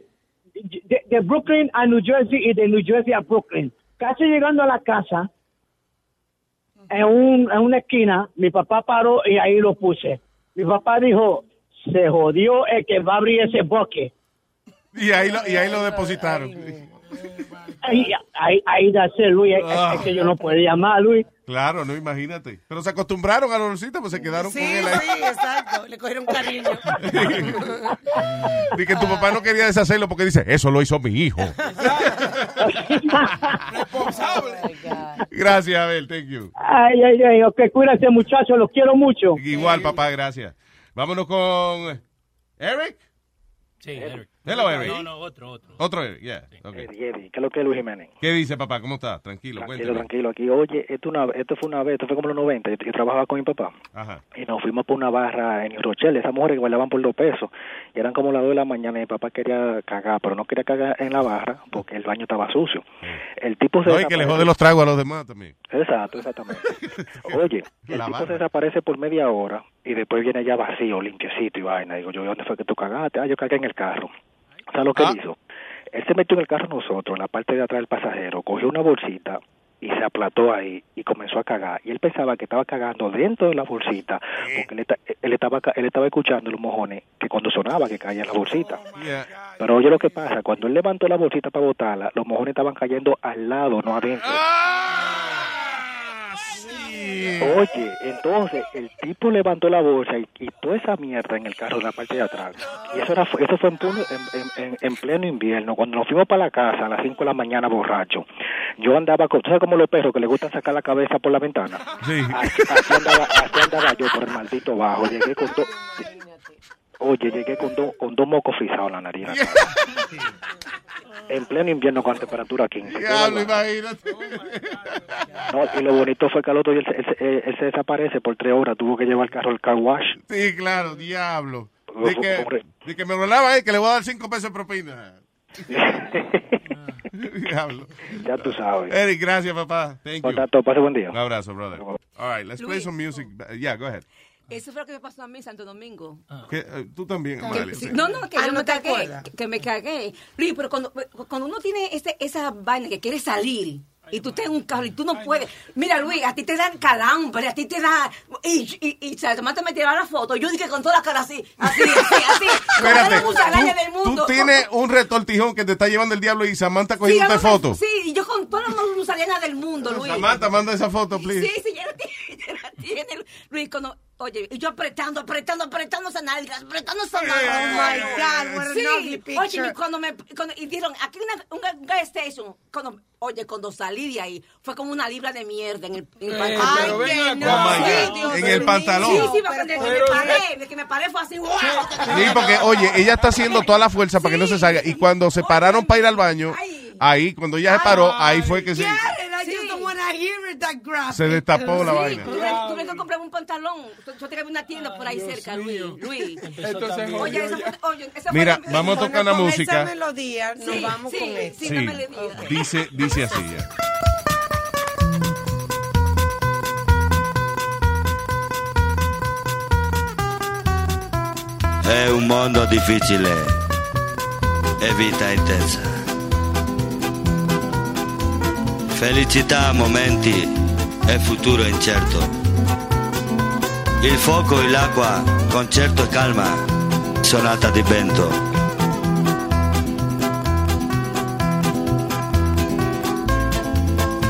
De, de Brooklyn a New Jersey y de New Jersey a Brooklyn. Casi llegando a la casa, en, un, en una esquina, mi papá paró y ahí lo puse. Mi papá dijo, se jodió el que va a abrir ese boque. Y ahí lo, y ahí lo depositaron. Ahí, ahí, ahí de hacer, Luis, es, es que yo no puedo llamar, Luis. Claro, no, imagínate. Pero se acostumbraron a Lorcita, pues se quedaron Sí, con él ahí. sí, exacto. Le cogieron cariño. Y que tu papá no quería deshacerlo porque dice, eso lo hizo mi hijo. Gracias, Abel, thank you. Ay, ay, ay, ok, cuídense muchachos, los quiero mucho. Igual, papá, gracias. Vámonos con Eric. Sí, Eric. Hello, Eric. No, no, otro, otro. Otro Eric, yeah. okay. ¿Qué es lo que es Luis Jiménez? ¿Qué dice, papá? ¿Cómo está? Tranquilo, Tranquilo, cuéntame. tranquilo. Aquí, oye, esto, una, esto fue una vez, esto fue como los 90. Yo, yo trabajaba con mi papá Ajá. y nos fuimos por una barra en New Rochelle. Esas mujeres que bailaban por dos pesos. Y eran como las dos de la mañana. Y mi papá quería cagar, pero no quería cagar en la barra porque el baño estaba sucio. El tipo se No, y que le jode los tragos a los demás también. Exacto, exactamente. Oye, el La tipo barra. se desaparece por media hora y después viene ya vacío, limpiecito y vaina. Digo yo, ¿dónde fue que tú cagaste? Ah, yo cagué en el carro. ¿Sabes lo que él hizo? Él se metió en el carro nosotros, en la parte de atrás del pasajero, cogió una bolsita y se aplató ahí y comenzó a cagar. Y él pensaba que estaba cagando dentro de la bolsita, porque él, esta- él estaba, ca- él estaba escuchando los mojones que cuando sonaba que caía en la bolsita. Pero oye lo que pasa, cuando él levantó la bolsita para botarla, los mojones estaban cayendo al lado, no adentro. Oye, entonces el tipo levantó la bolsa y quitó esa mierda en el carro de la parte de atrás. Y eso era eso fue en, pleno- en, en- en- en pleno invierno, cuando nos fuimos para la casa a las 5 de la mañana borracho. Yo andaba con, ¿tú sabes como los perros que les gusta sacar la cabeza por la ventana? Sí. Así, así andaba, así andaba yo por el maldito bajo. Llegué con dos... Oye, llegué con, dos con dos mocos frisados en la nariz. En pleno invierno con temperatura 15. Qué Diablo, imagínate. No, y lo bonito fue que al otro día él, se- él se- él se desaparece por tres horas. Tuvo que llevar el carro al car wash. Sí, claro, diablo. De que, de que me lo lava, eh, que le voy a dar cinco pesos de propina. diablo. Ya tú sabes. Eric, gracias, papá. Thank you. Contacto, pase buen día. Un abrazo, brother. All right, let's play Luis. some music. Yeah, go ahead. Eso fue lo que me pasó a mí en Santo Domingo. ¿Qué? Eh, tú también, Que- sí, sí. no, no, que Ah, yo ¿no me te cagué, acuerdas? que, que me cagué. Luis, pero cuando, cuando uno tiene ese, esa vaina que quiere salir y tú estás en un carro y tú no puedes. Mira, Luis, a ti te dan calambre, a ti te da. Y, y, y Samantha me tiraba la foto. Yo dije con toda la cara así, así, así, así. con toda la Espérate, musaraña del tú, mundo. tú tienes un retortijón que te está llevando el diablo y Samantha Sí, cogiéndote hágame- fotos. Sí, y yo con toda la musaraña del mundo, Luis. Samantha, manda esa foto, please. Sí, sí, ya tiene, la tiene. Luis, cuando, oye, y yo apretando, apretando, apretando esa nalga, apretando esa nalga. Oh, my God, what sí. Oye, y cuando me, cuando, y dijeron, aquí una, un gas station, cuando, oye, cuando salí de ahí, fue como una libra de mierda en el, en el Eh, pantalón. pero Ay, que Oh, my Sí, God. Dios En el mío. pantalón. Sí, sí, porque de que me Pero- paré, de que me paré fue así, wow. Sí, porque, oye, ella está haciendo toda la fuerza para que no se salga. Y cuando se pararon para ir al baño, ahí, cuando ella se paró, ahí fue que se, Karen, I just don't want to hear it that graphic. se destapó la Sí, vaina. Tuve, tuve que comprar un pantalón. Yo tenía una tienda por ahí cerca, Luis. Luis. Entonces, Oye, esa fue, oye, esa fue Mira, la- vamos a tocar una con música. esa melodía nos Sí, vamos sí, con esto. sí, la. Dice, dice así ya. È un mondo difficile e vita intensa. Felicità a momenti e futuro incerto. Il fuoco e l'acqua, concerto e calma, sonata di vento.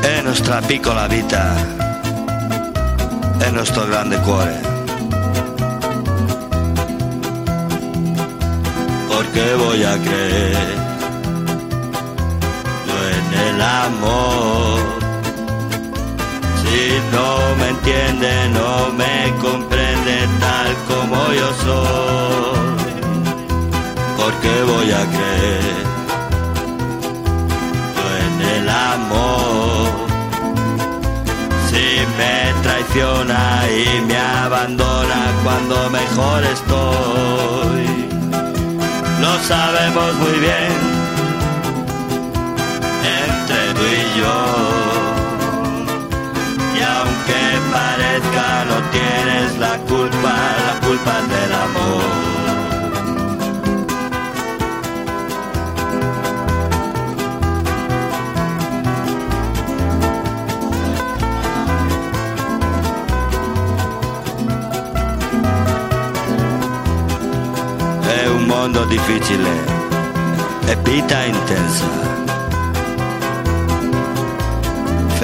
È nostra piccola vita, è nostro grande cuore. Creer yo en el amor. Si no me entiende, no me comprende tal como yo soy. Porque voy a creer yo en el amor. Si me traiciona y me abandona cuando mejor estoy. Lo sabemos muy bien y yo. Y aunque parezca no tienes la culpa, la culpa del amor. È un mondo difficile e vita intensa.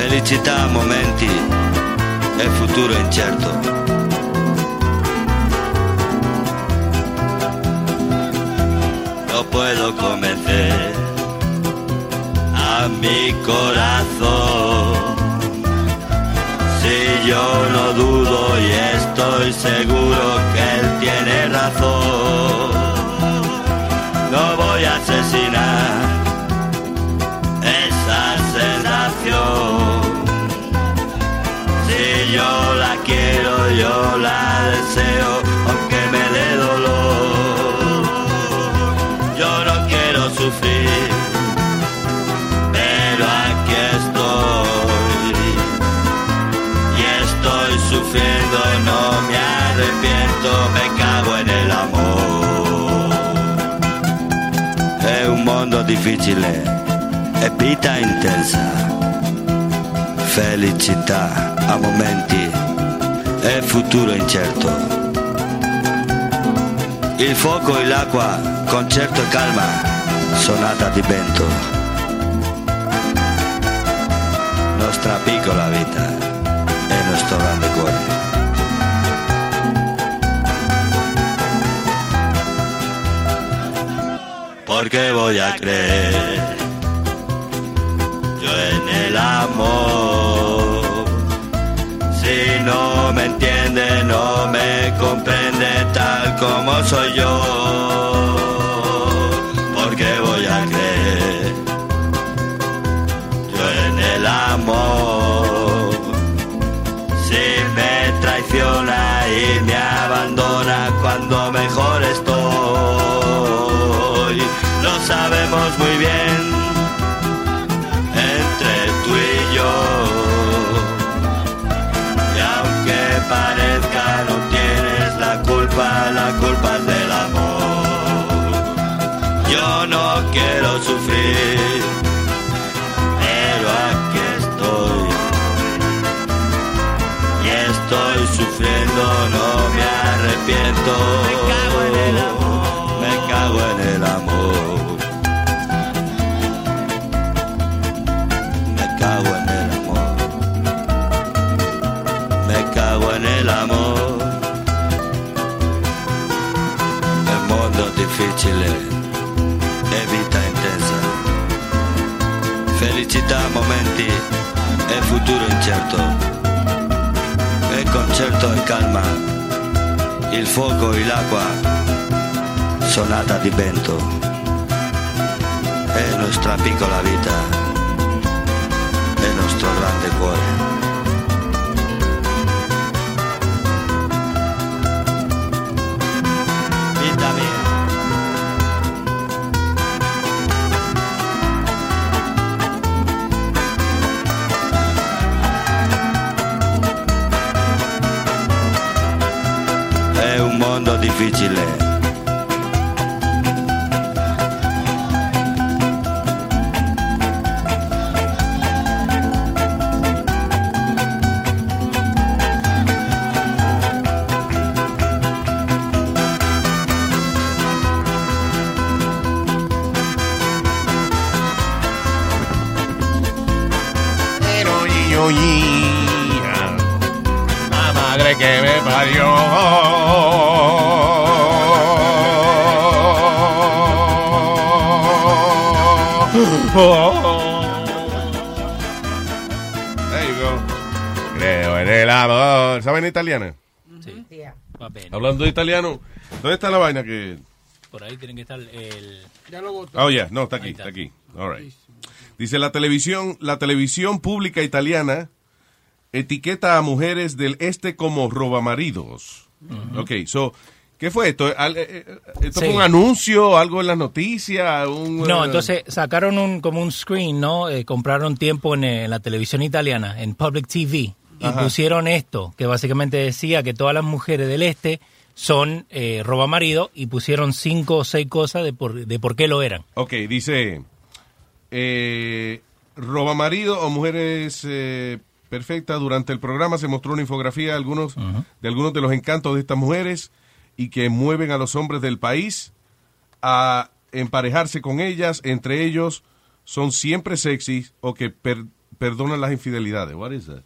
Felicità a momenti e futuro incerto. No puedo convencer a mi corazón. Si yo no dudo y estoy seguro que él tiene razón. No voy a asesinar yo la deseo, aunque me dé dolor. Yo no quiero sufrir, pero aquí estoy. Y estoy sufriendo, no me arrepiento, me cago en el amor. È un mondo difficile e vita intensa. Felicità a momenti futuro incerto. Il fuoco e l'acqua, concerto e calma, sonata di vento. Nostra piccola vita e nostro grande cuore. porque voy a creer yo en. Si no me entiende, no me comprende tal como soy yo. Porque voy a creer yo en el amor. Si me traiciona y me abandona cuando mejor estoy lo sabemos muy bien arrepiento. Me cago en el amor. Me cago en el amor. Me cago en el amor. Me cago en el amor. El mondo è difficile e vita intensa. Felicità momenti e futuro incerto. E concerto e calma. Il fuoco e l'acqua. Sonata di vento. È nostra piccola vita. È italiana? Sí. Va bene. Hablando de italiano, ¿dónde está la vaina que...? Por ahí tienen que estar el... Ya lo votó. Oh, yeah, no, está aquí, está aquí. All right. Dice la televisión, la televisión pública italiana etiqueta a mujeres del este como robamaridos. Ok, so, ¿qué fue esto? Al- eh, eh, ¿Esto Sí. fue un anuncio, algo en las noticias? Un, No, eh, entonces sacaron un como un screen, ¿no? Eh, compraron tiempo en, eh, en la televisión italiana, en Public TV, y pusieron esto, que básicamente decía que todas las mujeres del este son eh, robamarido, y pusieron cinco o seis cosas de por, de por qué lo eran. Ok, dice, eh, robamarido o mujeres eh, perfectas. Durante el programa se mostró una infografía de algunos, de algunos de los encantos de estas mujeres y que mueven a los hombres del país a emparejarse con ellas. Entre ellos son siempre sexys o que per- perdonan las infidelidades. What is that?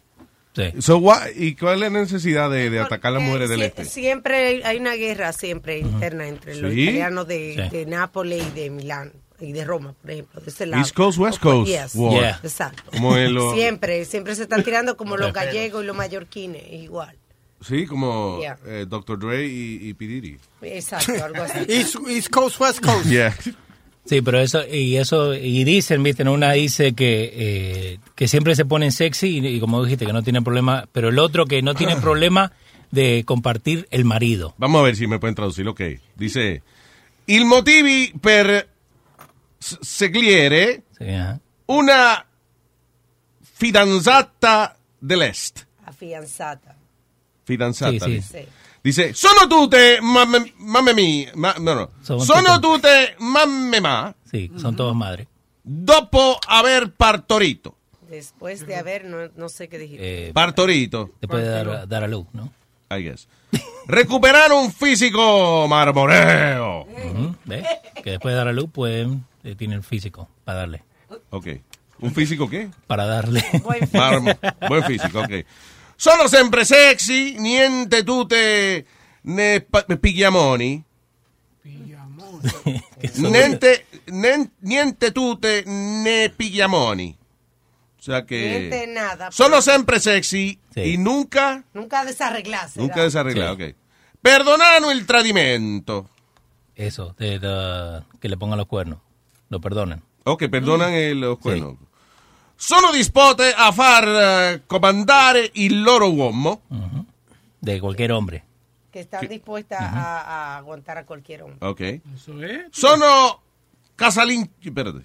Sí. So, why- ¿Y cuál es la necesidad de, de atacar a las mujeres del este? Siempre hay- una guerra siempre interna entre los Sí. italianos de, Sí. de Nápoles y de Milán y de Roma, por ejemplo, de ese lado. East Coast, West Coast Yes. war. Yeah. Exacto. Como lo- Siempre, siempre se están tirando como los gallegos y los mallorquines, igual. Sí, como Yeah. eh, Dr. Dre y, y P. Diddy. Exacto, algo así. East, East Coast, West Coast. Yeah. Sí, pero eso, y eso, y dicen, viste, una dice que, eh, que siempre se ponen sexy, y, y como dijiste, que no tienen problema, pero el otro que no tiene problema de compartir el marido. Vamos a ver si me pueden traducir. Ok. Dice: Il motivi per s- seguire Sí, una fidanzata dell'est. Afianzata. Fidanzata. Sì, sì. Dice. Sono tutte mamme, mamme mie. Ma, no, no. Sono Sono tutte- mamme ma Sí, son todos madres. dopo aver partorito. Después de haber, no, no sé qué dijiste. Eh, Partorito. Te puede dar, dar a luz, ¿no? I guess. Recuperar un físico marmoreo. Ujú, ¿Ves? Que después de dar a luz, pueden, eh, tienen físico para darle. Ok. ¿Un físico qué? Para darle. Mar- buen físico, ok. Sono sempre sexy, niente tutte ne pa- pigliamoni. Niente, nen- niente tutte ne pigliamoni. O sea que Niente nada. sono sempre sexy y nunca, Nunca desarreglarse. nunca ¿verdad? desarreglado, ok. Perdonano il tradimento. Eso, de- de- que le pongan los cuernos. Lo perdonan. Ok, perdonan el- los cuernos. Sono disposte a far eh, comandare il loro uomo. De cualquier hombre. Que están dispuestas a, a aguantar a cualquier hombre. Ok. Eso es. Sono casalinghe. Espérate.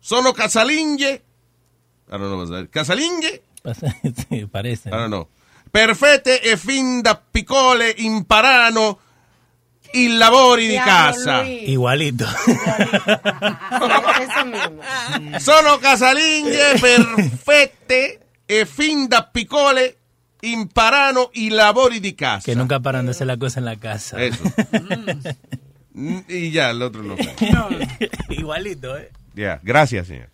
Sono casalinghe. I don't know what's that. Casalinghe. sí, parece. I don't know. Perfette e fin da piccole imparano i lavori di casa. Igualito. Eso mismo. Sono casalinghe perfette e fin da piccole imparano i lavori di casa. Que nunca paran de hacer la cosa en la casa. Eso. Mm, y ya, el otro no. Igualito, ¿eh? Ya, gracias, señor.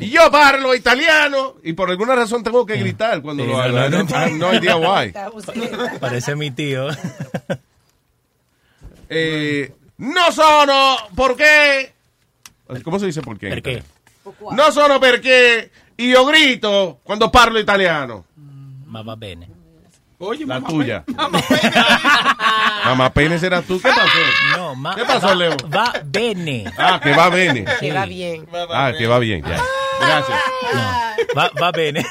Y yo parlo italiano y por alguna razón tengo que gritar cuando Sí, lo no, hago. no, no. No idea why. Parece mi tío. Eh, no sono perché. ¿Cómo se dice por qué? Perché. No sono perché io grito quando parlo italiano. Ma va bene. Oye, La mamá, tuya. mamá, Mamá Penes era tú. ¿Qué pasó? No, ma- ¿Qué pasó, va- Leo? Va bene. Ah, que va bene. Que va bien. Ah, que va bien, ya. Gracias. Va, va bene.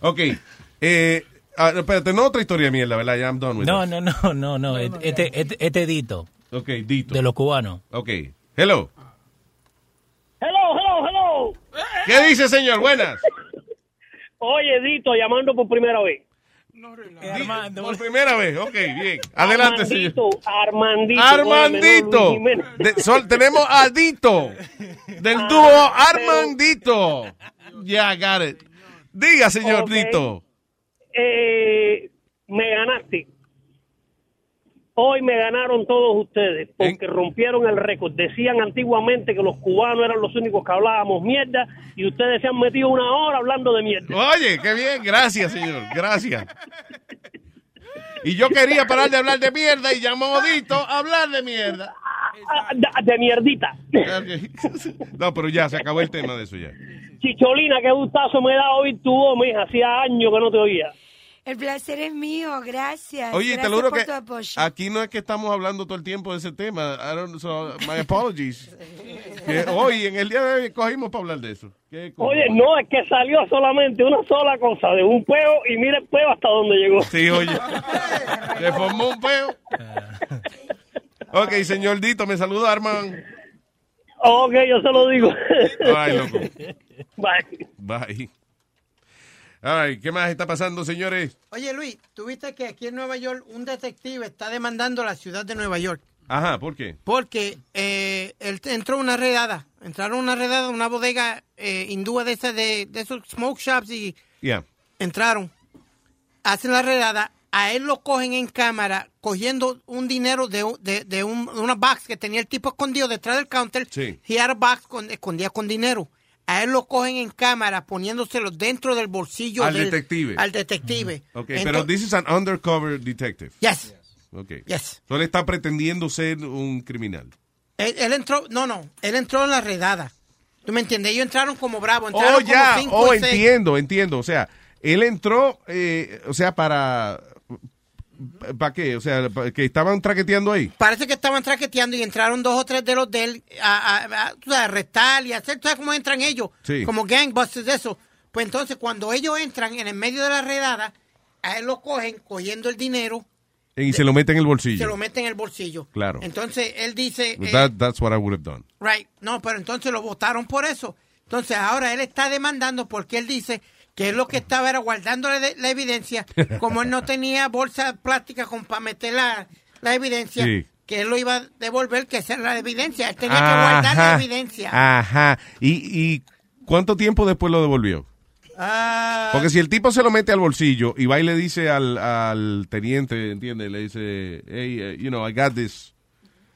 Ok. Eh, ah, espérate, no otra historia mía, la verdad. Ya I'm done with No, it. no, no, no, no. Este, este, este dito. Ok, Dito. De los cubanos. Ok. Hello. Hello, hello, hello. ¿Qué dice, señor? Buenas. Oye, Dito, llamando por primera vez. Por primera vez. Ok, bien. Adelante, señor. Armandito. Armandito. De- sol- tenemos a Dito. Del dúo Armandito. Ya, got it. Diga, señor. Dito. Eh, me ganaste. Hoy me ganaron todos ustedes porque rompieron el récord. Decían antiguamente que los cubanos eran los únicos que hablábamos mierda y ustedes se han metido una hora hablando de mierda. Oye, qué bien, gracias, señor, gracias. Y yo quería parar de hablar de mierda y llamó Odito a hablar de mierda. De, de mierdita. No, pero ya, se acabó el tema de eso ya. Chicholina, qué gustazo me da oír tu voz, mija. Hacía años que no te oía. El placer es mío, gracias. Oye, te gracias lo juro por que tu apoyo. aquí no es que estamos hablando todo el tiempo de ese tema. I don't- so, my apologies. Que hoy, en el día de hoy, cogimos para hablar de eso. ¿Qué co- Oye, no, es que salió solamente una sola cosa, de un peo y mira el peo hasta donde llegó. Sí, oye. Se formó un peo. Ok, señor Dito, me saluda Arman. Ok, yo se lo digo. Ay, loco. Bye. Bye. Ay, ¿qué más está pasando, señores? Oye, Luis, ¿tuviste que aquí en Nueva York un detective está demandando a la ciudad de Nueva York? Ajá, ¿por qué? Porque eh, él entró una redada. Entraron una redada, una bodega eh, hindúa de esas de, de esos smoke shops y Ya. entraron. Hacen la redada. A él lo cogen en cámara cogiendo un dinero de, de, de un- una box que tenía el tipo escondido detrás del counter. Sí. He had a box con, escondía con dinero. A él lo cogen en cámara poniéndoselo dentro del bolsillo Al del- detective. Al detective. Ok, Ento- pero this is an undercover detective. Yes. Yes. So él está pretendiendo ser un criminal. Él, él entró, no, no, él entró en la redada. ¿Tú me entiendes? Ellos entraron como bravos. Entraron Oh, como ya. cinco Oh, entiendo, entiendo. O sea, él entró, eh, o sea, para... ¿Para qué? O sea, que estaban traqueteando ahí. Parece que estaban traqueteando y entraron dos o tres de los de él a, a- a- arrestar y hacer, ¿tú sabes cómo entran ellos? Sí. Como gangbusters de eso. Pues entonces cuando ellos entran en el medio de la redada, a él lo cogen cogiendo el dinero, Y se lo meten en el se bolsillo. lo meten en el bolsillo. Claro. Entonces él dice, eh, That- that's what I would have done. right, no, pero entonces lo votaron por eso. Entonces ahora él está demandando porque él dice que él lo que estaba era guardándole de- la evidencia, como él no tenía bolsa plástica con para meter la, la evidencia, Sí. que él lo iba a devolver, que esa era la evidencia. Él tenía que guardar la evidencia. Ajá. ¿Y, ¿Y cuánto tiempo después lo devolvió? Ah, Porque si el tipo se lo mete al bolsillo y va y le dice al, al teniente, ¿entiendes? Le dice, hey, uh, you know, I got this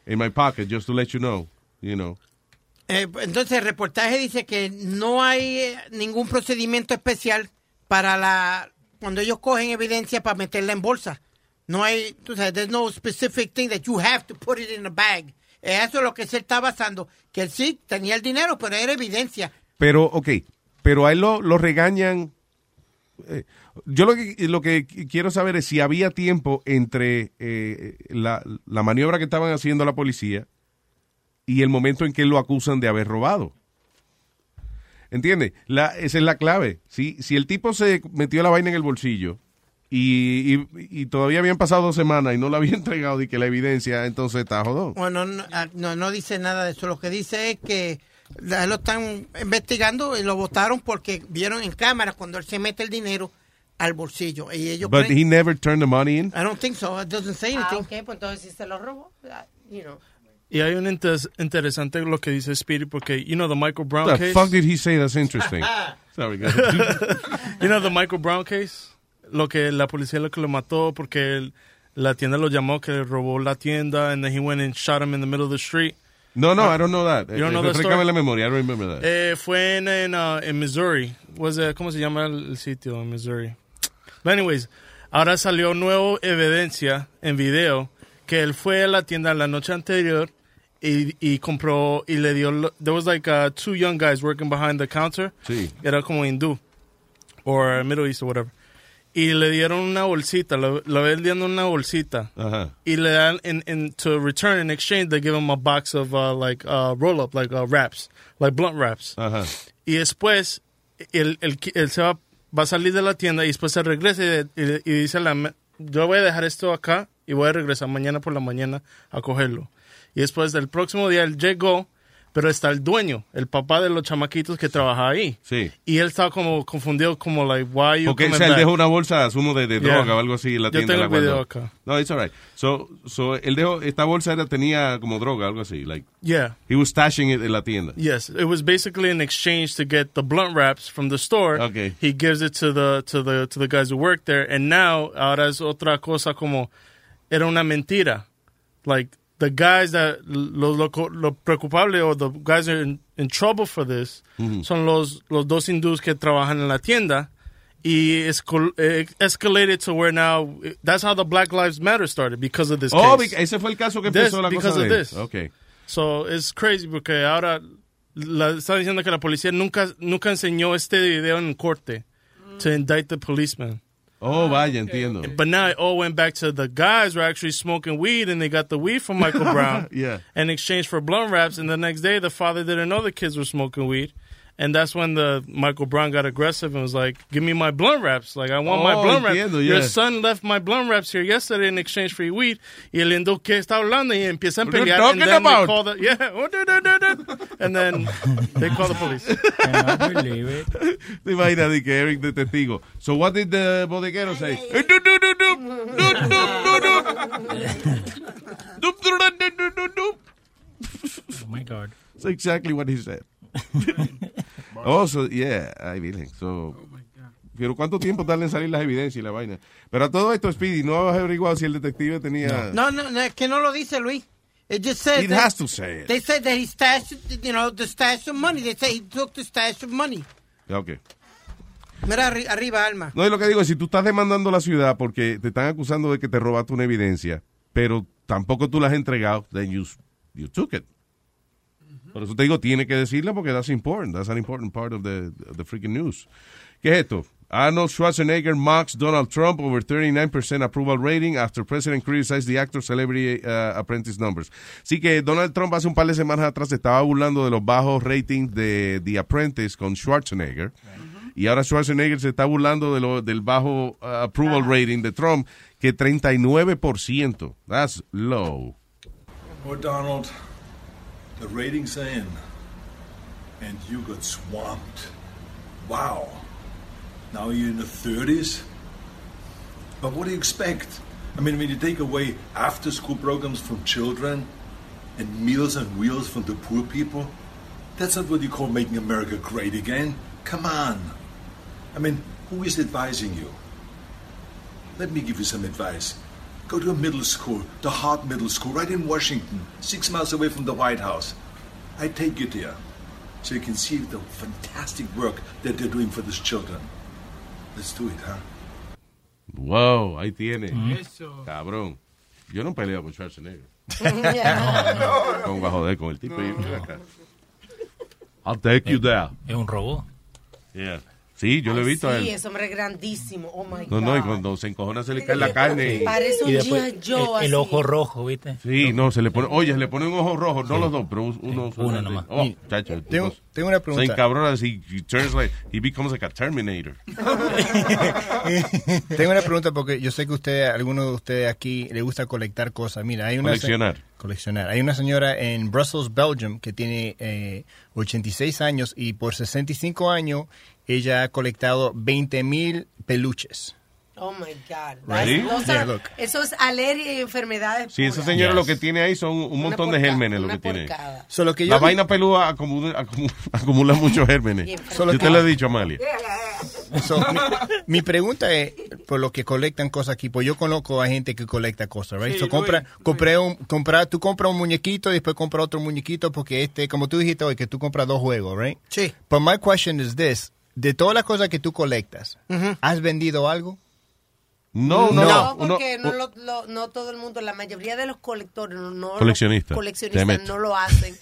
in my pocket just to let you know, you know. Eh, entonces el reportaje dice que no hay eh, ningún procedimiento especial para la cuando ellos cogen evidencia para meterla en bolsa. No hay, tú there's no specific thing that you have to put it in a bag. Eh, Eso es lo que se está basando. Que sí tenía el dinero, pero era evidencia. Pero, ok, pero a él lo, lo regañan. eh, yo lo que, lo que quiero saber es si había tiempo entre eh, la, la maniobra que estaban haciendo la policía y el momento en que lo acusan de haber robado. ¿Entiendes? La, esa es la clave. Si, si el tipo se metió la vaina en el bolsillo y, y- y todavía habían pasado dos semanas y no la había entregado y que la evidencia, entonces está jodón. Bueno, no, ah, no, no dice nada de eso. Lo que dice es que lo están investigando y lo votaron porque vieron en cámara cuando él se mete el dinero al bolsillo. Y ellos But creen- he never turned the money in. I don't think so. It doesn't say Ah, anything. ok, pues entonces si se lo robó, ah, you know. Y hay un inter- interesante lo que dice Speedy porque, you know, the Michael Brown What case. the fuck did he say that's interesting? Sorry, guys. you know the Michael Brown case, lo que la policía lo que lo mató porque el- la tienda lo llamó que robó la tienda and then he went and shot him in the middle of the street. No, no, I don't know that. You don't know the refrescame la memoria, I don't remember that. Eh, fue en, en, uh, en Missouri. Was it- ¿Cómo se llama el, el sitio en Missouri? But anyways, ahora salió nueva evidencia en video que él fue a la tienda la noche anterior y, y compró y le dio... There was like uh, two young guys working behind the counter. Sí. Era como hindú. Or Middle East or whatever. Y le dieron una bolsita, lo, lo vendían una bolsita. Ajá. Y le dan, in, in, to return in exchange, they give him a box of uh, like uh, roll up, like uh, wraps, like blunt wraps. Ajá. Y después, él, él, él se va, va a salir de la tienda y después se regresa y, y- y dice, la, yo voy a dejar esto acá y voy a regresar mañana por la mañana a cogerlo. Y después del próximo día él llegó, pero está el dueño, el papá de los chamaquitos que trabaja ahí. Sí. Y él estaba como confundido, como like, why you Porque él dejó una bolsa, asumo, de, de Yeah. droga o algo así en la Yo tienda. tengo la el video acá. No, it's alright. So, so, él dejó, esta bolsa era, tenía como droga, algo así. Like, Yeah. he was stashing it en la tienda. Yes, it was basically an exchange to get the blunt wraps from the store. Okay. He gives it to the to the to the guys who work there, and now ahora es otra cosa como era una mentira. Like the guys that lo, lo, lo preocupable or the guys are in, in trouble for this son los los dos hindús que trabajan en la tienda y eh, escalated to where now that's how the Black Lives Matter started because of this Oh, case. ese fue el caso que This- empezó la because cosa of de this. Okay. So it's crazy porque ahora la, está diciendo que la policía nunca nunca enseñó este video en corte to indict the policeman. Oh, ah, vaya, entiendo. But now it all went back to the guys were actually smoking weed and they got the weed from Michael Brown Yeah. in exchange for blunt wraps. And the next day, the father didn't know the kids were smoking weed. And that's when the Michael Brown got aggressive and was like, "Give me my blunt wraps! Like I want my Oh, blunt wraps. entiendo, Your son left my blunt wraps here yesterday in exchange for your weed." Y el hendo que está hablando y empiezan a What are you pelear. talking and then about? They call the, yeah, oh, do, do, do, do. and then they call the police. Te imaginas de que Eric de testigo. So what did the bodeguero say? Oh my God. That's exactly what he said. oh, so, yeah, ay, virgen. So, pero ¿cuánto tiempo tarda en salir las evidencias y la vaina? Pero a todo esto, Speedy, ¿no has averiguado si el detective tenía... No, no, no, es que no lo dice Luis. It just says that- has to say it. They said that he stashed, you know, the stash of money. They say he took the stash of money. Ok. Mira arri- arriba, Alma. No, y lo que digo es, si tú estás demandando a la ciudad porque te están acusando de que te robaste una evidencia, pero tampoco tú la has entregado, then you, you took it. Por eso te digo, tiene que decirla porque that's important. That's an important part of the, of the freaking news. ¿Qué es esto? Arnold Schwarzenegger mocks Donald Trump over 39% approval rating after president criticized the actor celebrity uh, apprentice numbers. Sí que Donald Trump hace un par de semanas atrás se estaba burlando de los bajos ratings de The Apprentice con Schwarzenegger. Y ahora Schwarzenegger se está burlando de lo, del bajo uh, approval rating de Trump, que 39%. That's low. Well, Donald, the ratings are in, and you got swamped. Wow. Now you're in the 30s? But what do you expect? I mean, when you take away after school programs from children and meals on wheels from the poor people, that's not what you call making America great again. Come on. I mean, who is advising you? Let me give you some advice. Go to a middle school, the Hart Middle School, right in Washington, six miles away from the White House. I take you there so you can see the fantastic work that they're doing for these children. Let's do it, huh? Wow, ahí tiene. Mm-hmm. Eso. Cabrón. Yo no peleo con Schwarzenegger. Yeah. Con a joder con el tipo. y. I'll take you there. Es un robot. Yeah. Sí, yo lo he visto a Sí, él. ese hombre es grandísimo. Oh my No, God. no, y cuando se encojona se le cae la carne. Parece un Y después. Joe el, el ojo rojo, ¿viste? Sí, no, se le pone, oye, se le pone un ojo rojo, no los dos, pero un- uno uno solamente. nomás. Oh, chacho, Tengo- tengo una pregunta. Se encabrona así, he turns like, he becomes like a Terminator. Tengo una pregunta porque yo sé que usted, alguno de ustedes aquí le gusta colectar cosas. Mira, hay una Coleccionar. coleccionar. Hay una señora en Brussels, Belgium, que tiene eh, 86 años y por 65 años ella ha colectado 20 mil peluches. Oh my God. Right? That's- those Yeah. Eso es alergia y enfermedades. Sí, esa señora lo que tiene ahí son un montón de porca- gérmenes lo que tiene. porcada. Solo que La yo- vaina pelúa acumula, acumula, acumula muchos gérmenes. Solo Yo te lo he dicho, Amalia. So, mi, mi pregunta es, por lo que colectan cosas aquí, pues yo conozco a gente que colecta cosas, right? Sí, so, compra, Luis, compré un, compra, tú compras un muñequito y después compras otro muñequito porque este, como tú dijiste hoy, que tú compras dos juegos, right? Sí. But my question is this, de todas las cosas que tú colectas, ¿has vendido algo? No, No, no. porque uno- no, lo- lo- no todo el mundo, la mayoría de los colectores, no, no- Coleccionistas. coleccionistas Damn it. no lo hacen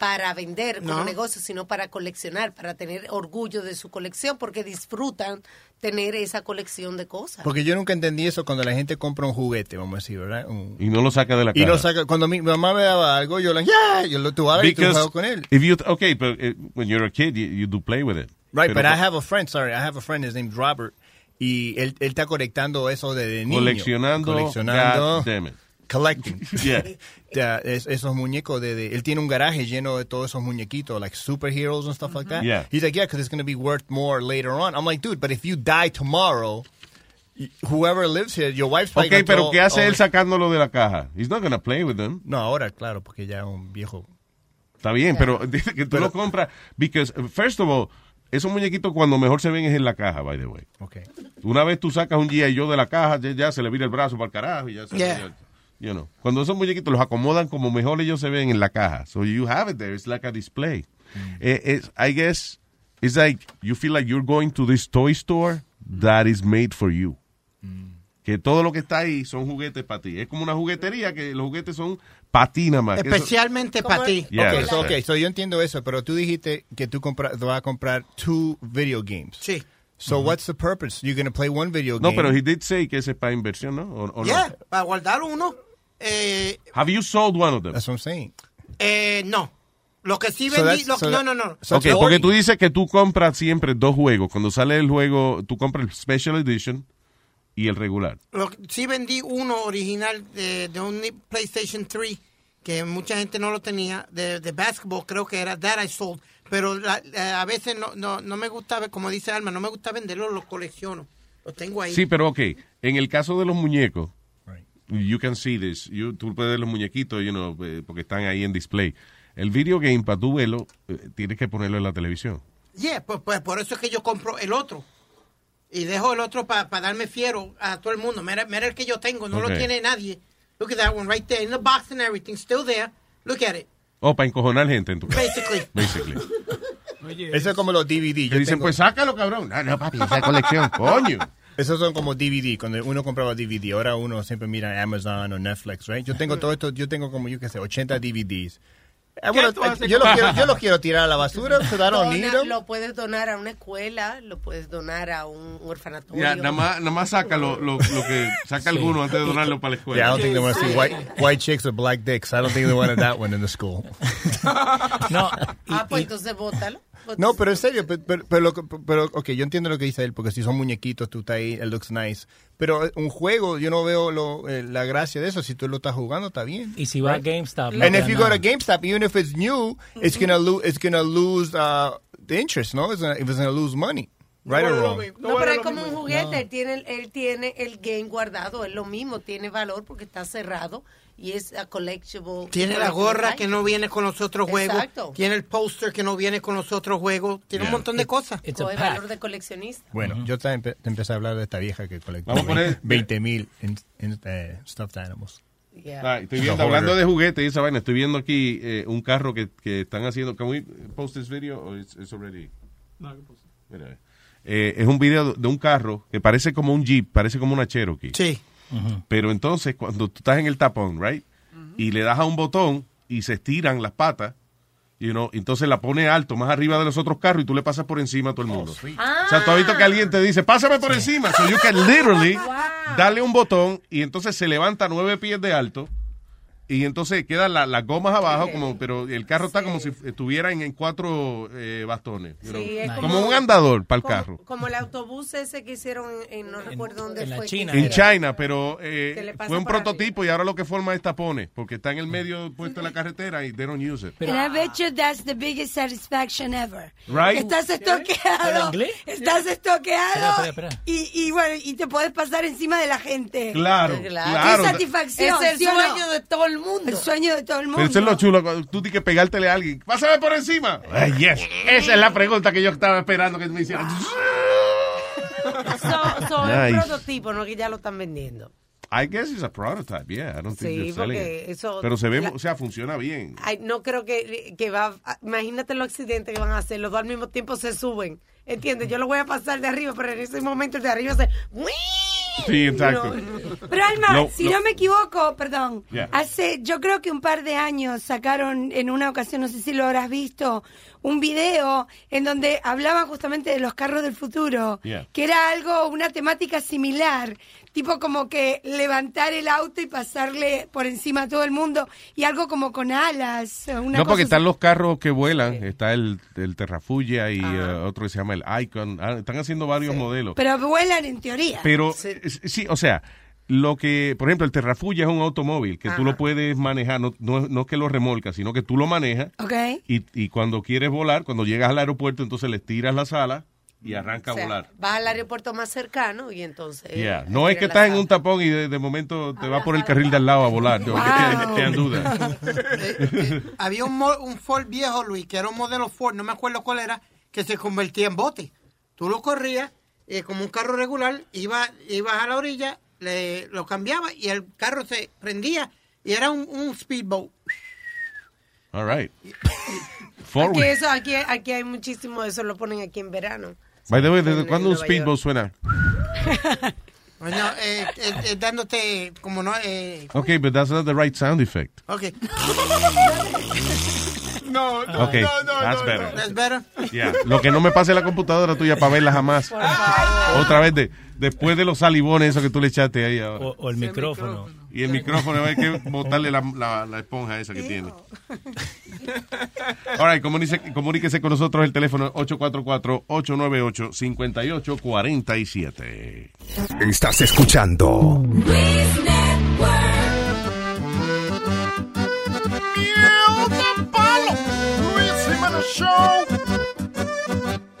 para vender como No. negocio, sino para coleccionar, para tener orgullo de su colección, porque disfrutan tener esa colección de cosas. Porque yo nunca entendí eso cuando la gente compra un juguete, vamos a decir, ¿verdad? Un- Y no lo saca de la y cara. no saca, cuando mi, mi mamá me daba algo, yo le, yeah, yo lo tú y tú con él. if you, okay, but uh, when you're a kid, you, you do play with it. Right, Pero but I have a friend, sorry, I have a friend, his name's Robert, y él, él está colectando eso desde niño. Coleccionando, Coleccionando. God damn it. Collecting. Yeah. Es- esos muñecos de, de- él tiene un garaje lleno de todos esos muñequitos, like superheroes and stuff like that. Yeah. He's like, yeah, because it's going to be worth more later on. I'm like, dude, but if you die tomorrow, whoever lives here, your wife's probably Ok, pero ¿qué hace all él sacándolo de la caja? He's not gonna play with them. No, ahora, claro, porque ya es un viejo. Está bien, pero dice que tú lo compras because first of all, esos muñequitos cuando mejor se ven es en la caja, by the way. Okay. Una vez tú sacas un G.I. Joe de la caja, ya, ya se le vira el brazo para el carajo y ya se Yeah. You know, cuando esos muñequitos los acomodan como mejor ellos se ven en la caja. So you have it there. It's like a display. Eh, it's- I guess it's like you feel like you're going to this toy store that is made for you. Que todo lo que está ahí son juguetes para ti. Es como una juguetería que los juguetes son para ti nada más. Especialmente para ti. Yeah, okay, that's so, right. okay, so yo entiendo eso, pero tú dijiste que tú vas a comprar two video games. Sí. So what's the purpose? You're going to play one video No, game. pero he did say que ese es para inversión, ¿no? ¿O, o no? Yeah, para guardar uno. Eh, Have you sold one of them? That's what I'm saying. eh, no. Lo que sí So vendí. that's- lo- so no, no, no. Ok, porque tú dices que tú compras siempre dos juegos. Cuando sale el juego, tú compras el Special Edition y el regular. Lo que- sí vendí uno original de, de un PlayStation 3 que mucha gente no lo tenía, de, de basketball, creo que era That I Sold. Pero la- la- a veces no, no, no me gusta, como dice Alma, no me gusta venderlo, los colecciono. Los tengo ahí. Sí, pero ok. En el caso de los muñecos, you can see this. You, tú puedes ver los muñequitos, you know, eh, porque están ahí en display. El video game, para tú verlo, eh, tienes que ponerlo en la televisión. Yeah, pues, pues por eso es que yo compro el otro. Y dejo el otro para darme fiero a todo el mundo. Mira, mira el que yo tengo, no lo tiene nadie. Look at that one right there in the box and everything, still there. Look at it. O para encojonar gente en tu casa. Basically. Basically. Eso es como los DVD. Que dicen, pues sácalo, cabrón. No, no, papi, esa colección, coño. Esos son como DVD, cuando uno compraba DVD. Ahora uno siempre mira Amazon o Netflix, right? Yo tengo todo esto, yo tengo como, yo qué sé, 80 DVDs. Ah, bueno, yo, los quiero, yo los quiero tirar a la basura, so I don't need Dona- them. lo puedes donar a una escuela, lo puedes donar a un orfanatorio. Ya, nada más, nada más saca lo, lo, lo que saca Sí. alguno antes de donarlo para la escuela. Yeah, I don't think they want to see white, white chicks with black dicks. I don't think they wanted that one in the school. No, ah, pues entonces bótalo. No, pero en serio, pero, pero, pero, lo que- pero, ok, yo entiendo lo que dice él, porque si son muñequitos, tú estás ahí, it looks nice. Pero un juego, yo no veo lo, eh, la gracia de eso. Si tú lo estás jugando, está bien. Y si va a Right? GameStop. no And te if you go to. GameStop, even if it's new, it's gonna lose. It's gonna lose uh, the interest. No, it's gonna, it's gonna lose money, right or wrong. No, pero es como un juguete, él tiene, el- él tiene el game guardado, es lo mismo, tiene valor porque está cerrado y es a collectible. Tiene la gorra que no viene con los otros juegos. Exacto. Tiene el póster que no viene con los otros juegos. Tiene un Yeah. montón de cosas. Coge valor de coleccionista. Bueno, yo te, empe- te empecé a hablar de esta vieja que colectó Vamos a poner- 20 mil eh, stuffed animals. Ah, estoy viendo, hablando de juguetes y esa vaina, estoy viendo aquí eh, un carro que, que están haciendo. Can we post this video or it's, it's already? Mira, eh, es un video de un carro que parece como un Jeep, parece como una Cherokee. Sí. Pero entonces, cuando tú estás en el tapón, right? Y le das a un botón y se estiran las patas, you know, entonces la pone alto, más arriba de los otros carros y tú le pasas por encima a todo el mundo. O sea, tú has visto que alguien te dice, pásame por encima. So you can literally darle un botón y entonces se levanta nueve pies de alto y entonces quedan la- las gomas abajo, como pero el carro está como si estuviera en, en cuatro eh, bastones. Sí, es como, como- un andador para el Como- carro. Como el autobús ese que hicieron en, no recuerdo dónde en la fue. China. En. China, pero eh, fue un prototipo y ahora lo que forma es tapones, porque está en el medio puesto en la carretera y they don't use it. And I bet you that's the biggest satisfaction ever. Right. Estás ¿Pero estoqueado. Estás estoqueado. Espera, espera, espera. Y, y bueno, y te puedes pasar encima de la gente. Claro, claro. Qué satisfacción. Es el ¿sí sueño de todo el mundo. El sueño de todo el mundo. Pero eso es lo chulo, cuando tú tienes que pegártele a alguien. Pásame por encima. Ay, yes. Esa es la pregunta que yo estaba esperando que me hicieran. So, so es Nice. un prototipo, no que ya lo están vendiendo. I guess it's a prototype, yeah. I don't think Sí, porque eso- Pero se ve, la- o sea, funciona bien. Ay, no creo que, que va. Imagínate los accidentes que van a hacer. Los dos al mismo tiempo se suben. ¿Entiendes? Yo lo voy a pasar de arriba, pero en ese momento el de arriba se. Sí, exacto. Pero Alma, si no me equivoco, perdón, Yeah. hace, yo creo que un par de años sacaron en una ocasión, no sé si lo habrás visto, un video en donde hablaban justamente de los carros del futuro, Yeah. que era algo, una temática similar, tipo como que levantar el auto y pasarle por encima a todo el mundo, y algo como con alas. Una no, cosa porque están los carros que vuelan. Está el, el Terrafugia y eh, otro que se llama el Icon. Ah, están haciendo varios modelos. Pero vuelan en teoría. Pero, sí, o sea, lo que, por ejemplo, el Terrafugia es un automóvil que tú lo puedes manejar, no, no, no es que lo remolcas, sino que tú lo manejas ¿Ok? y, y cuando quieres volar, cuando llegas al aeropuerto, entonces le tiras las alas y arranca O sea, a volar. vas al aeropuerto más cercano y entonces. Yeah. No es que estás en un tapón y de, de momento te vas por el carril de al lado a volar. Yo, Wow. que duda. Había un, un Ford viejo, Luis, que era un modelo Ford, no me acuerdo cuál era, que se convertía en bote. Tú lo corrías eh, como un carro regular, iba, ibas a la orilla le, lo cambiaba y el carro se prendía y era un, un speedboat. All right. Aquí, Forward. eso, aquí, aquí hay muchísimo de eso, lo ponen aquí en verano. By the way, ¿desde En cuándo un speedboat suena? Bueno, eh, eh, eh, dándote como no... Eh, Okay, but that's not the right sound effect. ok. No, no, Okay, no, no, that's no, better. no. That's better. Yeah. Lo que no me pase la computadora tuya para verla jamás. Otra vez, de, después de los salivones esos que tú le echaste ahí ahora. O, o el micrófono. Y el micrófono, hay que botarle la, la, la esponja esa que tiene. All right, comuníquese, comuníquese con nosotros el teléfono 844-898-5847. Estás escuchando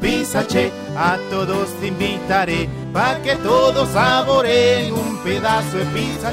Pizza Che, a todos invitaré pa' que todos saboreen un pedazo de Pizza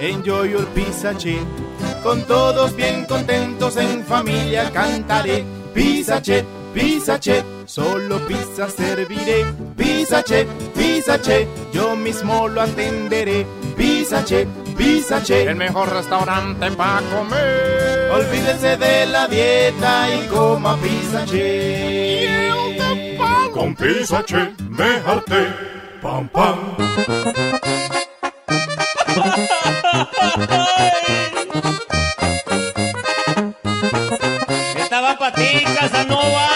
Enjoy your Pizza Che. Con todos bien contentos en familia cantaré. Pizza Che, Pizza Che. Solo pizza serviré. Pizza Che, Pizza Che. Yo mismo lo atenderé. Pizza Che, Pizza Che. El mejor restaurante para comer. Olvídese de la dieta y coma Pizza Che. Con Pizza Che me harté. Pam, pam. Estaba para ti, Casanova.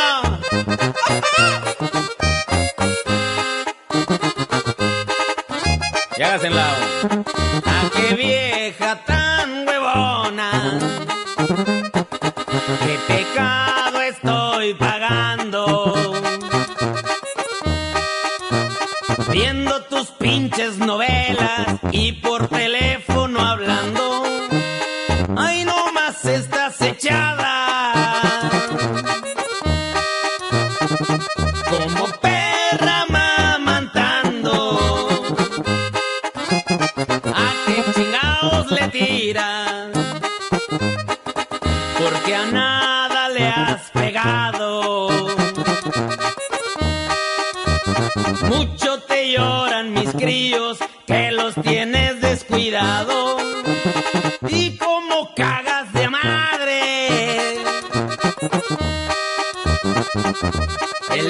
Y hágase en lado. ¡Ah, qué vieja tan huevona! ¡Qué pecado estoy pagando! Viendo tus pinches novelas y por teléfono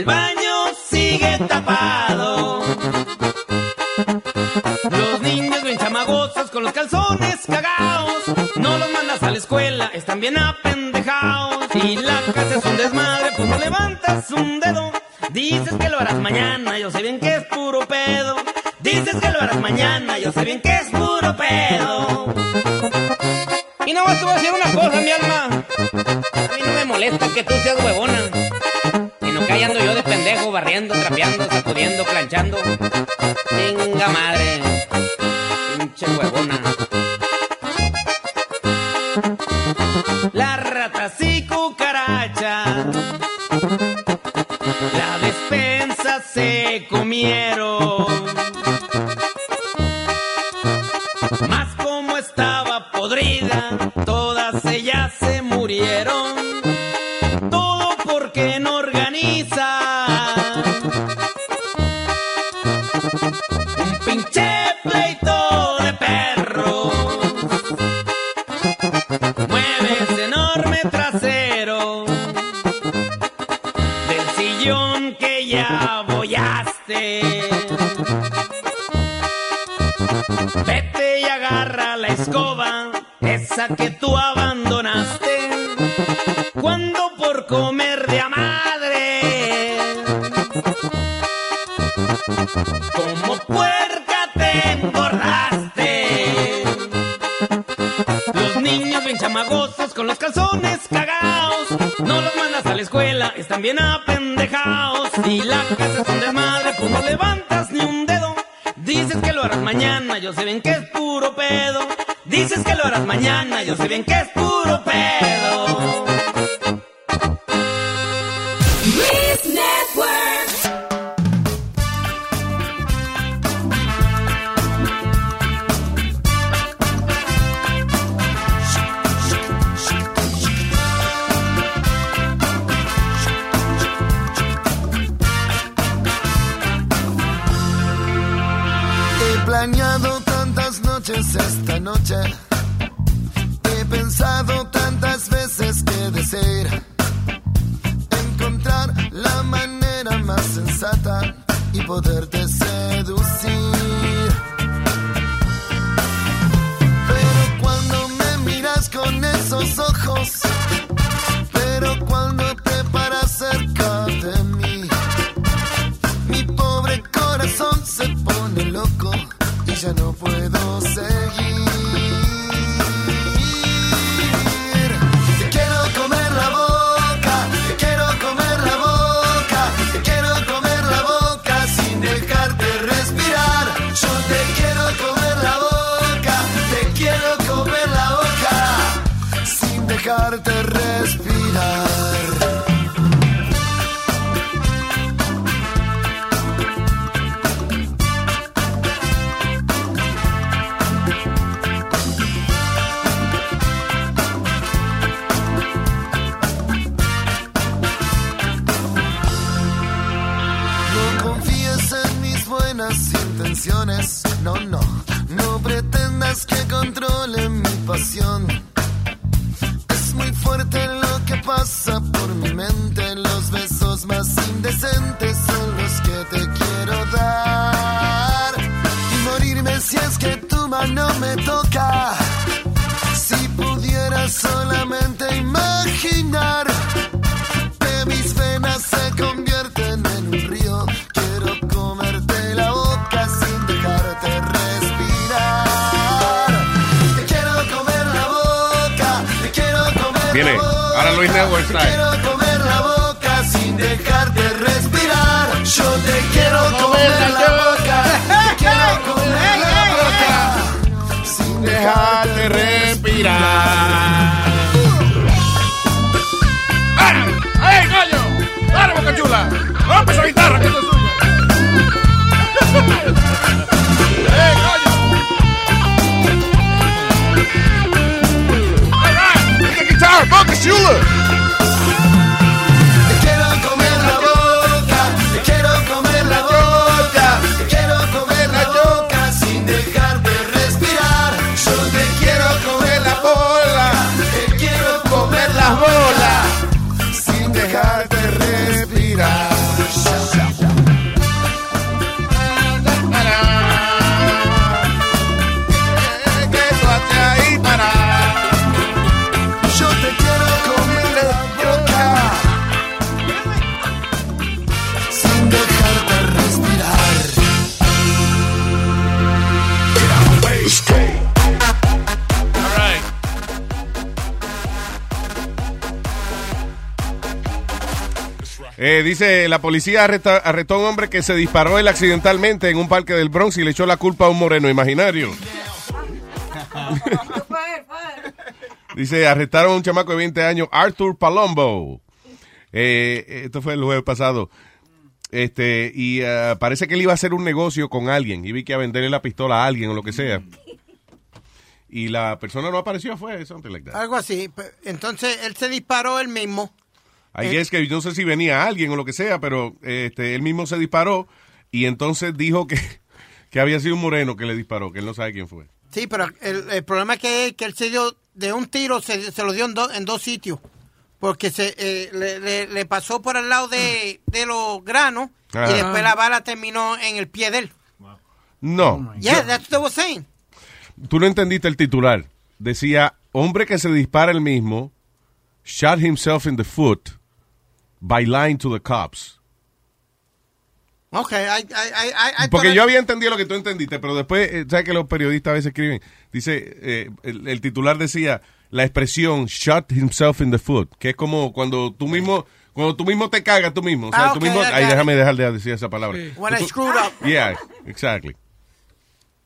El baño sigue tapado. Los niños ven chamagosos con los calzones cagados. No los mandas a la escuela, están bien apendejados. Y la casa es un desmadre, pues no levantas un dedo. Dices que lo harás mañana, yo sé bien que es puro pedo. Dices que lo harás mañana, yo sé bien que es puro pedo. Y no más te voy a decir una cosa, mi alma. A mí no me molesta que tú seas huevona. Barriendo, trapeando, sacudiendo, planchando. Venga madre. Pinche huevona. Las ratas y cucarachas. La despensa se comieron. Ya bollaste. Vete y agarra la escoba, esa que tú abandonaste. Cuando por comer de a madre, como puerca te engordaste. Los niños bien chamagosos con los calzones cagados. No los mandas a la escuela, están bien apendejados. Yo sé bien que es puro pedo. Dices que lo harás mañana, yo sé bien que es puro policía arresta- arrestó a un hombre que se disparó él accidentalmente en un parque del Bronx y le echó la culpa a un moreno imaginario. Dice, arrestaron a un chamaco de 20 años, Arthur Palombo. Eh, esto fue el jueves pasado. Este, y eh, parece que él iba a hacer un negocio con alguien. Iba que a venderle la pistola a alguien o lo que sea. Y la persona no apareció, fue something like that. Algo así. Entonces él se disparó él mismo. I guess que yo no sé si venía alguien o lo que sea, pero este, él mismo se disparó y entonces dijo que, que había sido un moreno que le disparó, que él no sabe quién fue. Sí, pero el, el problema es que, que él se dio de un tiro, se, se lo dio en, do- en dos sitios. Porque se eh, le, le- le pasó por al lado de, de los granos Ajá. y después la bala terminó en el pie de él. No. Yeah, Yo- that's what they were saying. tú no entendiste el titular. Decía, hombre que se dispara el mismo, shot himself in the foot by lying to the cops. Ok, I, I, I, Porque yo había entendido lo que tú entendiste, pero después, eh, ¿sabes que los periodistas a veces escriben? Dice, eh, el, el titular decía, la expresión shot himself in the foot, que es como cuando tú mismo, cuando tú mismo te cagas tú mismo. O sea, Ah, tú ok, mismo, I ay, got déjame dejar de decir esa palabra. When I Tú- screwed up. Yeah, exactly.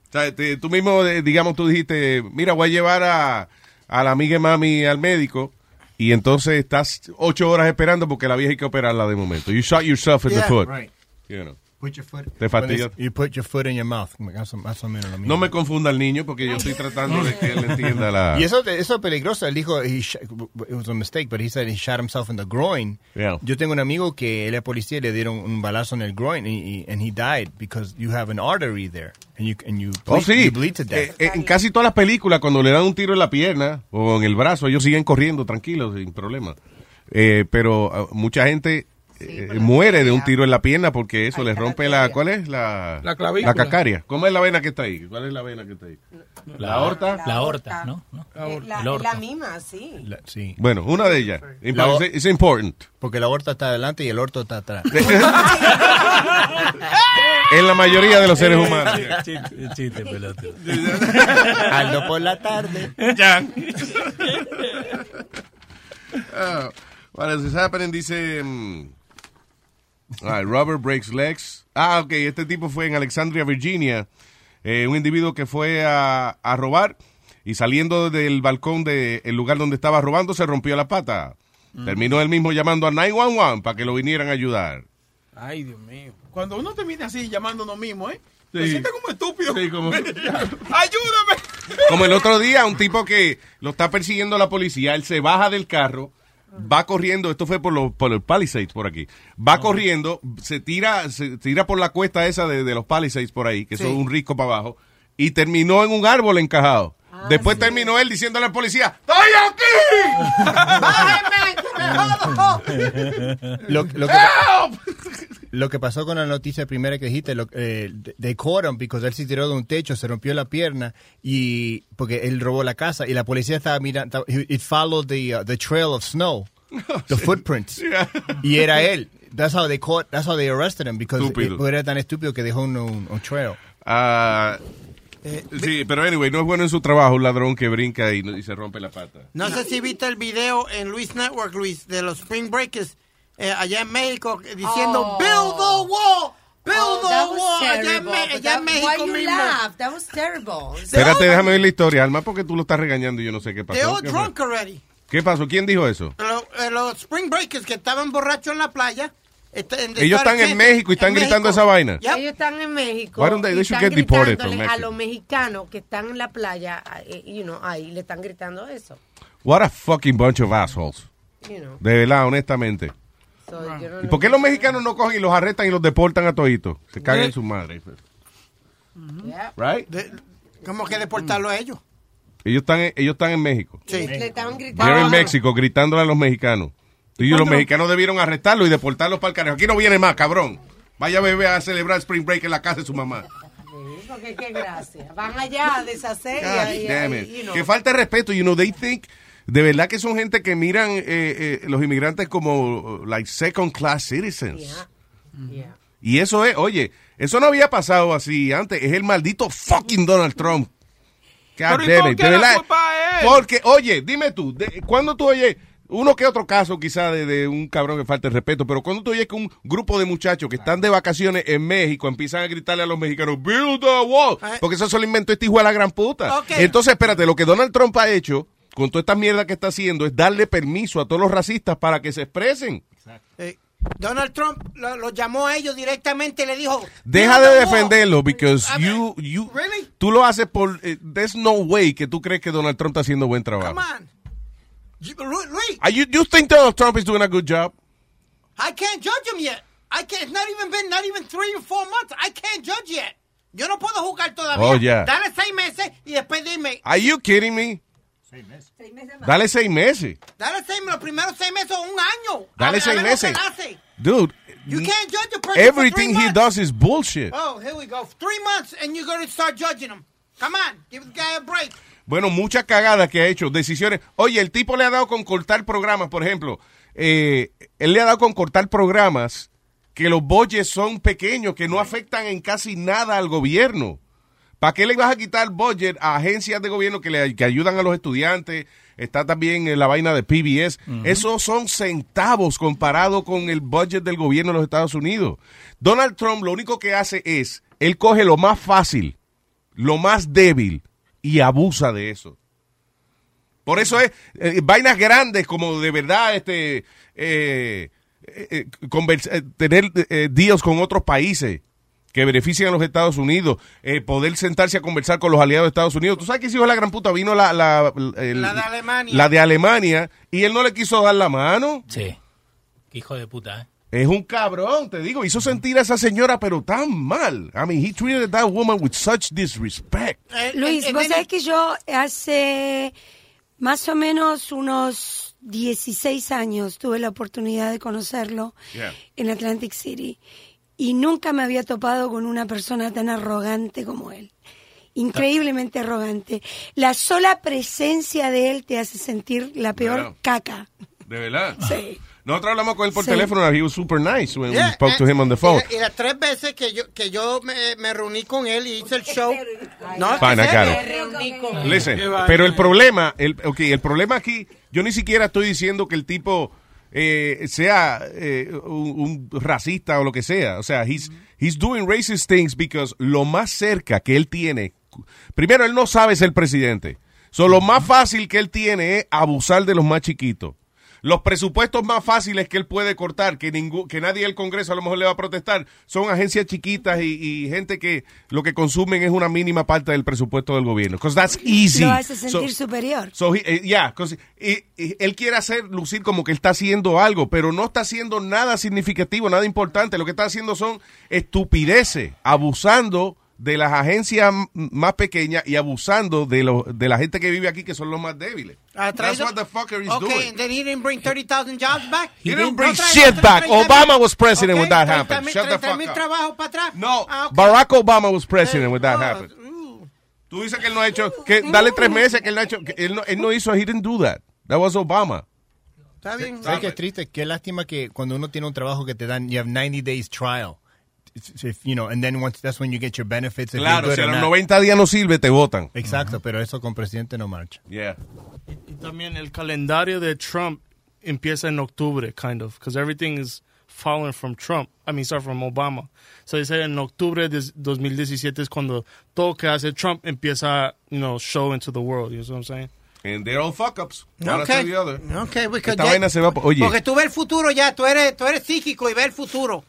O sea, te- tú mismo, eh, digamos, tú dijiste, mira, voy a llevar a, a la amiga de mami al médico y entonces estás ocho horas esperando porque la vieja hay que operarla de momento. You shot yourself in the foot. Right. You know. Put your foot. Te fastidia. You put your foot in your mouth. Más o, más o menos lo mismo. No me confunda el niño porque yo estoy tratando de que él entienda la... Y eso, eso es peligroso. Él dijo, he it was a mistake, but he said he shot himself in the groin. Yeah. Yo tengo un amigo que él es policía y le dieron un balazo en el groin y, y- and he died because you have an artery there and you, and you, Oh, bleed, sí. you bleed to death. Eh, eh, en casi todas las películas, cuando le dan un tiro en la pierna o en el brazo, ellos siguen corriendo tranquilos, sin problema. Eh, pero ah, mucha gente eh, muere de un tiro en la pierna porque eso les rompe la... ¿Cuál es? La, La clavícula. cacaria. ¿Cómo es la vena que está ahí? ¿Cuál es la vena que está ahí? La aorta. La aorta, ¿no? Eh, La, la misma, sí. La- sí. Bueno, una de ellas. La o- It's, it's important. Porque la aorta está adelante y el orto está atrás. En la mayoría de los seres humanos. Chiste, chiste, pelotudo. Aldo por la tarde. Ya. Ah, what else is happening? Dice. mm, all right, Robert breaks legs. Ah, ok. Este tipo fue en Alexandria, Virginia. eh, un individuo que fue a, a robar y saliendo del balcón del lugar donde estaba robando se rompió la pata. Terminó él mismo llamando a 911 para que lo vinieran a ayudar. Ay, Dios mío. Cuando uno termina así llamando uno mismo, ¿eh? Sí. Se siente como estúpido. Sí, como- ¡Ayúdame! Como el otro día, un tipo que lo está persiguiendo la policía, él se baja del carro, va corriendo, esto fue por los, por los Palisades por aquí, va corriendo, se tira, se tira por la cuesta esa de, de los Palisades por ahí, que Sí. son un risco para abajo, y terminó en un árbol encajado. Después terminó él diciéndole al policía, ¡Estoy aquí! ¡Bájenme, que me jodo! Lo, lo que, ¡Help! lo que pasó con la noticia primera que dijiste, lo, eh, they caught him because él se tiró de un techo, se rompió la pierna y porque él robó la casa y la policía estaba mirando, it followed the, uh, the trail of snow, the footprints, y era él. That's how they caught, that's how they arrested him because it- era tan estúpido que dejó un, un, un trail. Ah, sí, pero anyway, no es bueno en su trabajo un ladrón que brinca y, y se rompe la pata. No sé si viste el video en Luis Network, Luis, de los Spring Breakers eh, allá en México eh, diciendo Oh. Build the wall, build Oh, the was wall. Allá en, terrible, allá en that- México why you mismo. laugh? That was terrible. Espérate, déjame ver la historia, Alma, porque tú lo estás regañando y yo no sé qué They pasó. all ¿Qué, fue? drunk already. ¿Qué pasó? ¿Quién dijo eso? Lo- eh, Los, Spring Breakers que estaban borrachos en la playa. Ellos están en México y están gritando esa vaina. Yep. Ellos están en México. They- y están gritándole a los mexicanos que están en la playa, eh, you know, ahí le están gritando eso. What a fucking bunch of assholes. You know. De verdad, honestamente. So, yo no ¿Y por qué los mexicanos no cogen y los arrestan y los deportan a toditos? Se cagan en su madre. Yeah. Right? De- ¿Cómo que deportarlo a ellos? Ellos están, en- ellos están en México. Sí. Le estaban gritando. They're en México gritándole a los mexicanos. Y los ¿Cuándo? mexicanos debieron arrestarlo y deportarlo para el carajo. Aquí no viene más, cabrón. Vaya bebé a celebrar Spring Break en la casa de su mamá. Sí, porque qué gracia. Van allá a deshacer y- God y, y-. Que falta de respeto. You know, they think... De verdad que son gente que miran eh, eh, los inmigrantes como uh, like second class citizens. Yeah. Yeah. Y eso es, oye, eso no había pasado así antes. Es el maldito fucking Donald Trump. God Pero ¿y damn por it, qué de la verdad. culpa es él? Porque, oye, dime tú, de- cuando tú oyes uno que otro caso quizá de, de un cabrón que falta el respeto, pero cuando tú oyes que un grupo de muchachos que están de vacaciones en México empiezan a gritarle a los mexicanos, build a wall, porque eso se lo inventó este hijo de la gran puta. Entonces, espérate, lo que Donald Trump ha hecho con toda esta mierda que está haciendo es darle permiso a todos los racistas para que se expresen. Eh, Donald Trump lo, lo llamó a ellos directamente y le dijo... Deja "Build de the wall". defenderlo, because A ver, you, you, Really? tú lo haces por, eh, there's no way que tú crees que Donald Trump está haciendo buen trabajo. Come on. You- Are you, you think Donald Trump is doing a good job? I can't judge him yet. I can't, it's not even been, not even three or four months. I can't judge yet. Yo no puedo jugar todavía. Oh, yeah. Dale seis meses y después dime. Are you kidding me? Dale seis meses. Dale seis, los primeros seis meses o un año. A Dale ver- a seis ver meses. Dude, You can't judge a person everything for three he does is bullshit. Oh, here we go. Three months and you're going to start judging him. Come on, give the guy a break. Bueno, muchas cagadas que ha hecho, decisiones. Oye, el tipo le ha dado con cortar programas, por ejemplo. eh, él le ha dado con cortar programas que los budgets son pequeños, que no afectan en casi nada al gobierno. ¿Para qué le vas a quitar budget a agencias de gobierno que, le, que ayudan a los estudiantes? Está también en la vaina de PBS. Esos son centavos comparado con el budget del gobierno de los Estados Unidos. Donald Trump lo único que hace es, él coge lo más fácil, lo más débil y abusa de eso. Por eso es eh, vainas grandes como de verdad este eh, eh, eh, convers- tener eh, deals con otros países que beneficien a los Estados Unidos, eh, poder sentarse a conversar con los aliados de Estados Unidos. ¿Tú sabes que ese hijo de la gran puta vino la, la, el- La de Alemania. la de Alemania y él no le quiso dar la mano? Sí. Qué hijo de puta, ¿eh? Es un cabrón, te digo. Hizo sentir a esa señora, pero tan mal. I mean, he treated that woman with such disrespect. Luis, vos sabés que yo hace más o menos unos 16 años tuve la oportunidad de conocerlo Yeah. en Atlantic City y nunca me había topado con una persona tan arrogante como él. Increíblemente arrogante. La sola presencia de él te hace sentir la peor caca. ¿De verdad? Sí. Nosotros hablamos con él por Sí. teléfono. He was super nice when Yeah, we spoke to eh, him on the y phone. Y, las tres veces que yo, que yo me, me reuní con él y hice el show. No, Fine, ¿en I got serio? it. Listen, pero el problema, el, okay, el problema aquí, yo ni siquiera estoy diciendo que el tipo eh, sea eh, un, un racista o lo que sea. O sea, he's, he's doing racist things because lo más cerca que él tiene, primero, él no sabe ser presidente. So, lo más fácil que él tiene es abusar de los más chiquitos. Los presupuestos más fáciles que él puede cortar, que ningún, que nadie del Congreso a lo mejor le va a protestar, son agencias chiquitas y, y gente que lo que consumen es una mínima parte del presupuesto del gobierno. Because that's easy. Lo hace So- sentir superior. So he- eh, yeah, 'cause he- he- él quiere hacer lucir como que está haciendo algo, pero no está haciendo nada significativo, nada importante. Lo que está haciendo son estupideces, abusando de las agencias más pequeñas y abusando de, lo- de la gente que vive aquí, que son los más débiles. Ha That's what the fucker is okay, doing. then he didn't bring 30,000 jobs back. He didn't bring No shit 30,000 back. Obama was president Okay, when that 30,000 happened. Shut the fuck 30,000 up. trabajos para atrás. No, Ah, ok. Barack Obama was president when that happened. Tú dices que él no ha hecho, que dale tres meses que él no ha hecho, que él no, él no hizo, he didn't do that. That was Obama. Está bien. ¿Sabes qué es triste? Qué lástima que cuando uno tiene un trabajo que te dan, you have 90 days trial. If, you know, and then once that's when you get your benefits. if Claro, si a los not. 90 días no sirve, te votan. Exacto, pero eso con presidente no marcha. Yeah. Y también el calendario de Trump empieza en octubre, kind of, because everything is following from Trump. I mean, sorry, from Obama. So dice en octubre de 2017 es cuando todo que hace Trump empieza, you know, show into the world. You know what I'm saying? And they're all fuck ups. One Okay. after the other. Okay, because Esta ya- vaina se va. Oye, Porque tú ves el futuro ya, tú eres, tú eres psíquico y ves el futuro.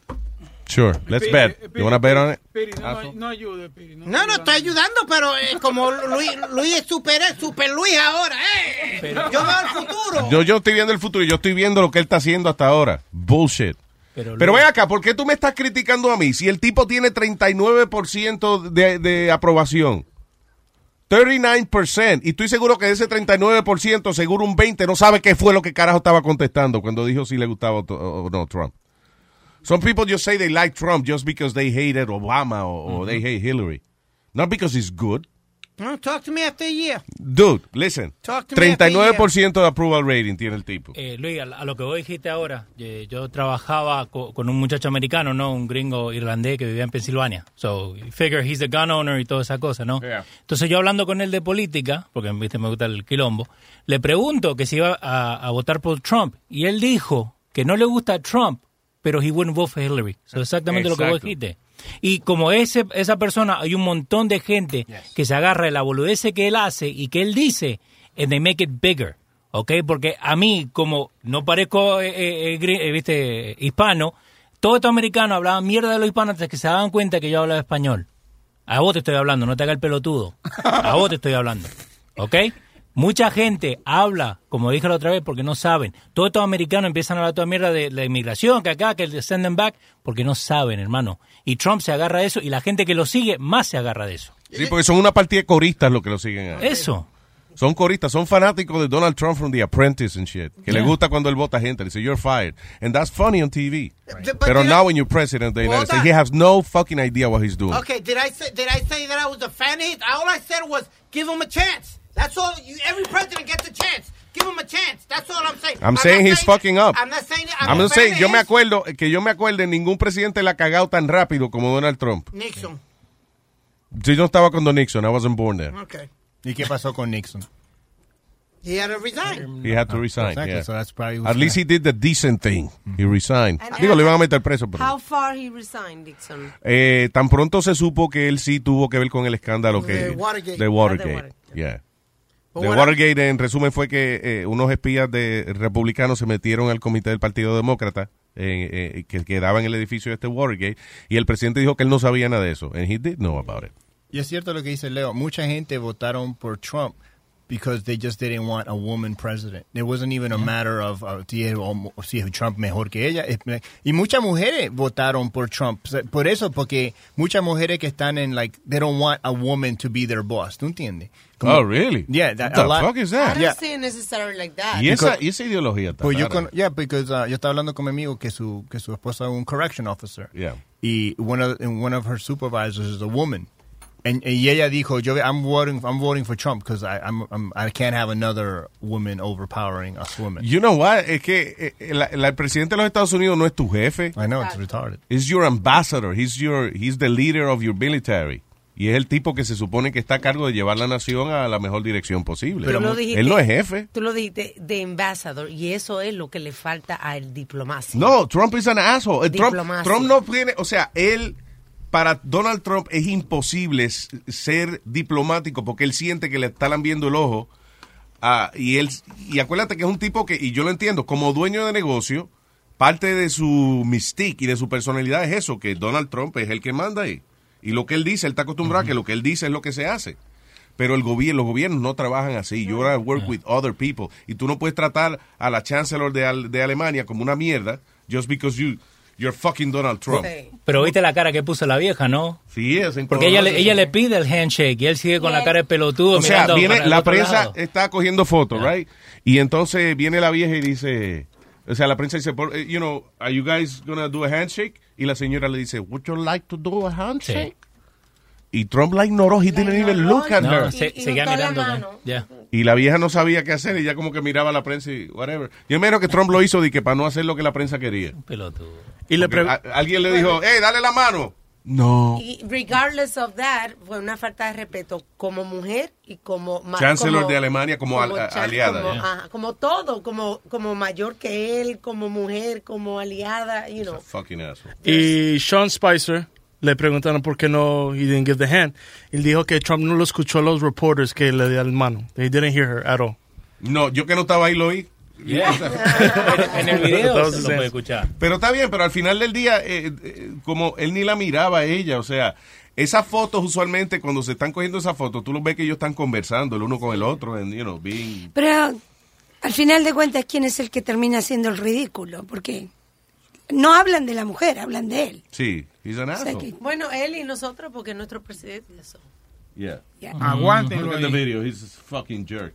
Sure. Let's bet. You wanna bet on it? Piri, no, no, no ayude, Piri. No, No, no, estoy ayudando, pero eh, como Luis, Luis es super, super Luis ahora, ¿eh? Yo veo el futuro. Yo, yo estoy viendo el futuro y yo estoy viendo lo que él está haciendo hasta ahora. Bullshit. Pero, Pero ven acá, ¿por qué tú me estás criticando a mí? Si el tipo tiene 39% de, de aprobación. 39%. Y estoy seguro que de ese 39%, seguro un 20% no sabe qué fue lo que carajo estaba contestando cuando dijo si le gustaba o, to- o no Trump. Some people just say they like Trump just because they hated Obama or, or they hate Hillary. Not because he's good. No, talk to me after a year. Dude, listen. Talk to me after a year. 39% de approval rating tiene el tipo. Eh, Luis, a, a lo que vos dijiste ahora, eh, yo trabajaba co- con un muchacho americano, ¿no? Un gringo irlandés que vivía en Pensilvania. So, figure he's the gun owner y toda esa cosa, ¿no? Entonces yo hablando con él de política, porque viste me gusta el quilombo, le pregunto que si iba a, a votar por Trump. Y él dijo que no le gusta Trump, pero he wouldn't vote for Hillary. So, exactamente lo que vos dijiste. Y como ese, esa persona, hay un montón de gente que se agarra de la boludez que él hace y que él dice, and they make it bigger. ¿Ok? Porque a mí, como no parezco, eh, eh, eh, viste, hispano, todos estos americanos hablaban mierda de los hispanos hasta que se daban cuenta que yo hablaba español. A vos te estoy hablando, no te hagas el pelotudo. A vos te estoy hablando. ¿Ok? Mucha gente habla, como dije la otra vez, porque no saben. Todos estos americanos empiezan a hablar toda mierda de la inmigración, que acá, que el send them back, porque no saben, hermano. Y Trump se agarra de eso y la gente que lo sigue más se agarra de eso. Sí, porque son una partida de coristas los que lo siguen. Eso. Son coristas, son fanáticos de Donald Trump from The Apprentice and shit. Que le gusta cuando él vota gente. Dice, you're fired. And that's funny on TV. Pero now I- when you're president of the United States, he has no fucking idea what he's doing. Okay, did I say did I say that I was a fan of his? All I said was give him a chance. That's all. You, every president gets a chance. Give him a chance. That's all I'm saying. I'm not saying he's saying- fucking up. I'm not saying I'm, I'm fan saying, yo me acuerdo, que yo me acuerde, ningún presidente la ha cagado tan rápido como Donald Trump. Nixon. Yo no estaba con Don Nixon, I wasn't born there. Okay. ¿Y qué pasó con Nixon? He had to resign. He had to resign. Exactly, yeah. so that's probably At least he did the decent thing. He resigned. And- Digo, lo iban a meter preso, pero... How far he resigned, Dixon? Eh, tan pronto se supo que él sí tuvo que ver con el escándalo que De Watergate. de Ah, Watergate. de Watergate. Yeah. But De Watergate, en resumen, fue que eh, unos espías de republicanos se metieron al comité del Partido Demócrata eh, eh, que quedaba en el edificio de este Watergate y el presidente dijo que él no sabía nada de eso. And he did know about it. Y es cierto lo que dice Leo. Mucha gente votaron por Trump because they just didn't want a woman president. It wasn't even a matter of uh, si, es, o- si es Trump mejor que ella. Es- Y muchas mujeres votaron por Trump. Por eso, porque muchas mujeres que están en, like, they don't want a woman to be their boss. ¿Tú entiendes? Oh, really? Yeah. That, What the lot- fuck is that? I don't Yeah. see it necessarily like that. Y esa, Because- y esa ideología está Pues yo, con, yeah, because uh, yo estaba hablando con mi amigo que su, que su esposa es un correction officer. Yeah. Y one of, and one of her supervisors is a woman. And, y ella dijo, yo, I'm voting, I'm voting for Trump because I, I'm, I'm, I can't have another woman overpowering us women. You know what? Es que eh, la- el presidente de los Estados Unidos no es tu jefe. I know, it's retarded. He's your ambassador. He's your he's the leader of your military. Y es el tipo que se supone que está a cargo de llevar la nación a la mejor dirección posible. Tú lo dijiste- él no es jefe. Tú lo dijiste de ambassador y eso es lo que le falta al diplomacia. No, Trump is an asshole. Eh, Trump. Trump no tiene, o sea, él para Donald Trump es imposible ser diplomático porque él siente que le están viendo el ojo. ah, y él y acuérdate que es un tipo que y yo lo entiendo, como dueño de negocio, parte de su mystique y de su personalidad es eso, que Donald Trump es el que manda ahí. Y lo que él dice, él está acostumbrado a que lo que él dice es lo que se hace. Pero el gobierno, los gobiernos no trabajan así. You gotta work with other people. Y tú no puedes tratar a la chancellor de, de Alemania como una mierda just because you, you're fucking Donald Trump. Pero viste la cara que puso la vieja, ¿no? Sí, es Porque ella le, ella le pide el handshake y él sigue con la cara de pelotudo O sea, viene la prensa lado. está cogiendo fotos, right? Y entonces viene la vieja y dice, o sea, la prensa dice, por- eh, you know, are you guys gonna do a handshake? Y la señora le dice, would you like to do a handshake? Y Trump la ignoró, he didn't even look at No, her. se- seguía mirando. Ya. Y la vieja no sabía qué hacer, ella como que miraba a la prensa y whatever. Yo menos que Trump lo hizo de que para no hacer lo que la prensa quería. Pelotudo. Y le alguien le dijo, hey, dale la mano. No. Y regardless of that, fue una falta de respeto como mujer y como... Chancellor como- de Alemania como, al- chan- aliada. Como, yeah. ajá, como todo, como, como mayor que él, como mujer, como aliada, you know. Fucking asshole. Y Sean Spicer le preguntaron por qué no he didn't give the hand. Él dijo que Trump no lo escuchó a los reporters que le dio la mano. They didn't hear her at all. No, yo que no estaba ahí lo oí. en el video se lo puede escuchar. Pero está bien, pero al final del día, eh, eh, como él ni la miraba a ella, o sea, esas fotos usualmente cuando se están cogiendo esas fotos, tú los ves que ellos están conversando el uno con el otro, and, you know, being- Pero al final de cuentas, ¿quién es el que termina haciendo el ridículo? Porque no hablan de la mujer, hablan de él. Sí, he's an asshole. Bueno, él y nosotros, porque es nuestro presidente. Eso. Yeah. Aguántenlo Look at the video, he's a fucking jerk.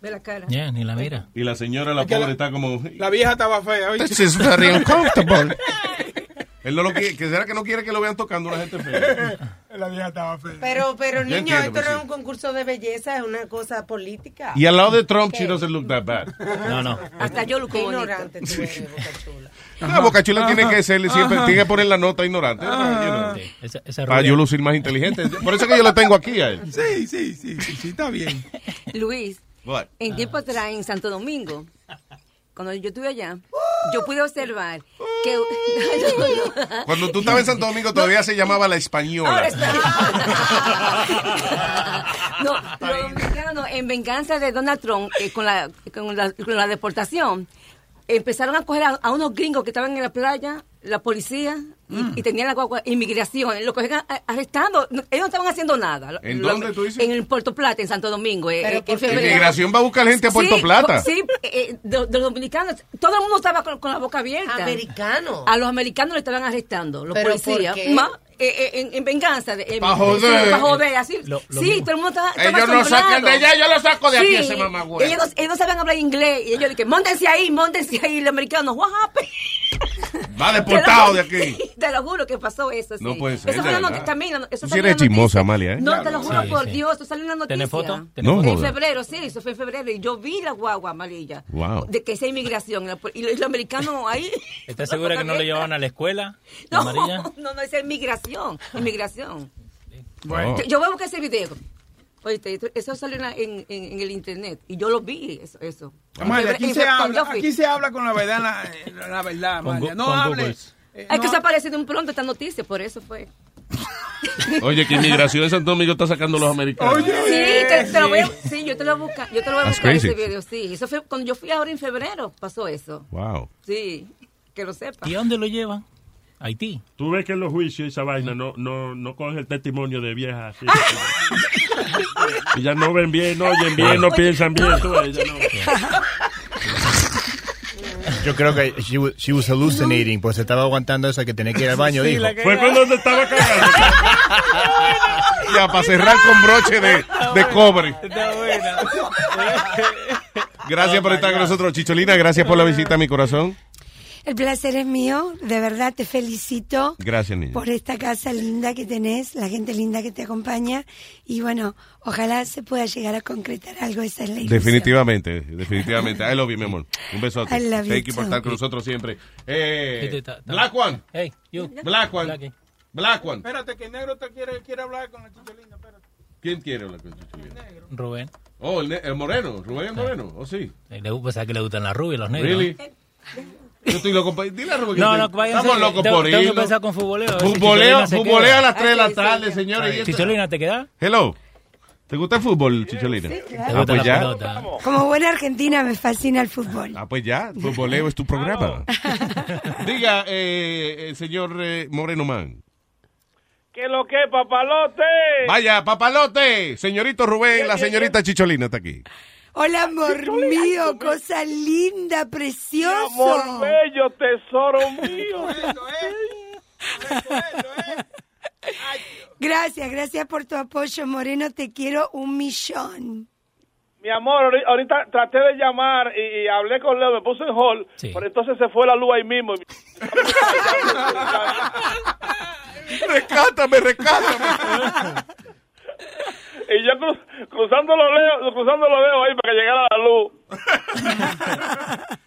Ve la cara. Ya, ni la mira. Y la señora, la Es pobre, la- está como... La vieja estaba fea. This is very uncomfortable. Él no lo quiere, que será que no quiere que lo vean tocando una gente fea. La vieja estaba fea. Pero, pero niño, entiendo, esto no sí. es un concurso de belleza, es una cosa política. Y al lado de Trump, ¿Qué? she doesn't look that bad. No, no. Hasta yo lo Qué ignorante tú eres, Boca Chula. Ah, Boca Chula tiene que ser siempre, Ajá. tiene que poner la nota ignorante. Sí, esa- esa para yo lucir más inteligente. Por eso es que yo lo tengo aquí a él. Sí, sí, sí, sí, sí, está bien. Luis, What? en tiempo atrás en Santo Domingo, cuando yo estuve allá, yo pude observar que... Cuando tú estabas en Santo Domingo todavía se llamaba la española. No, los dominicanos, en venganza de Donald Trump, eh, con, la, con, la, con la deportación, empezaron a coger a, a unos gringos que estaban en la playa, la policía, y, Mm. y tenían la guagua, inmigración, lo cogían arrestando. Ellos no estaban haciendo nada. ¿En Lo- dónde tú dices? En el Puerto Plata, en Santo Domingo. eh, eh, ¿por en. Inmigración va a buscar gente a Puerto Sí, Plata. Sí, eh, de, de los dominicanos. Todo el mundo estaba con, con la boca abierta. Americano. A los americanos le estaban arrestando, los ¿Pero policías. por qué? Ma- eh, eh, en, en venganza. De, Pa' joder. Para joder, así. Lo- lo sí, mismo. todo el mundo estaba, estaba Ellos no sacan de allá, yo lo saco de aquí, ese. Ellos, no- ellos no sabían hablar inglés. Y ellos dije, montense ahí, montense ahí. Y los americanos, what happened? Va deportado de aquí. Te lo juro que pasó eso. No sí. puede ser, Eso fue noticia también. Eso sí eres la noticia. chismosa, Amalia, ¿eh? No, te lo juro Sí, por sí. Dios, esto salió en la noticia. ¿Tiene foto? No. En febrero, sí, eso fue en febrero. Y yo vi la guagua amarilla. Wow. De que esa inmigración. Y los, americanos ahí. ¿Estás segura que no lo llevaban a la escuela? ¿La No, no, no, esa es inmigración. Inmigración. Bueno. Yo, voy a buscar ese video. Oíste, eso salió en, la- en, en- el internet. Y yo lo vi, eso. eso. Amalia, aquí se, habla, yo fui. aquí se habla con la verdad, la, la- la verdad, Amalia. No hables. Google. Es que se aparece de un pronto esta noticia, por eso fue. Oye, que inmigración en Santo Domingo está sacando a los americanos. Sí, te, te lo voy a, sí, yo te lo voy a buscar, yo te lo voy a That's buscar crazy. ese video, sí. Eso fue cuando yo fui ahora en febrero, pasó eso. Wow. Sí, que lo sepa. ¿Y a dónde lo llevan? Haití. Tú ves que en los juicios esa vaina no, no, no coge el testimonio de viejas. así. y ya no ven bien, no oyen bien, no piensan bien. tú no. Yo creo que she was, she was hallucinating, pues se estaba aguantando eso que tenía que ir al baño, Sí, dijo. Fue cuando te estaba cagando. Ya, para cerrar con broche de, de cobre. Gracias por estar con nosotros, Chicholina. Gracias por la visita a mi corazón. El placer es mío, de verdad te felicito Gracias, niña. por esta casa linda que tenés, la gente linda que te acompaña y bueno, ojalá se pueda llegar a concretar algo, esa es la ilusión. Definitivamente, definitivamente. I love you, mi amor. Un besote. I love you Thank you por estar con nosotros siempre. Eh, Black One. Hey, you. Black One. Black One. Espérate, que el negro te quiere, quiere hablar con el chicholino. Espérate. ¿Quién quiere hablar con Chicholina? Rubén. Oh, el, el moreno. Rubén el moreno. Oh, sí. Eh, Le gusta que le gustan las rubias, los negros. Really? Yo estoy loco. Dile a Rubén que No, no, váyanse. Estamos locos Tengo- por tengo que ir. empezar con futboleo, a ver si Futboleo, a las 3 de la tarde, sí. señores. Chicholina, ¿te queda? Hello. ¿Te gusta el fútbol, Chicholina? claro. ¿Te Ah, pues ya. Como buena argentina me fascina el fútbol. Ah, pues ya. Futboleo es tu programa. Diga, eh, el señor eh, Moreno Man. ¿Qué lo que, papalote? Vaya, papalote. Señorito Rubén, la señorita Chicholina está aquí. Hola, amor mío, cosa linda, precioso. Amor bello, tesoro mío. Gracias, gracias por tu apoyo, Moreno, te quiero un millón. Mi amor, ahori- ahorita traté de llamar y, y hablé con Leo, me puse en hall, pero entonces se fue la luz ahí mismo. rescátame, rescátame. Y yo cru- cruzando los dedos, cruzando los dedos ahí para que llegara la luz.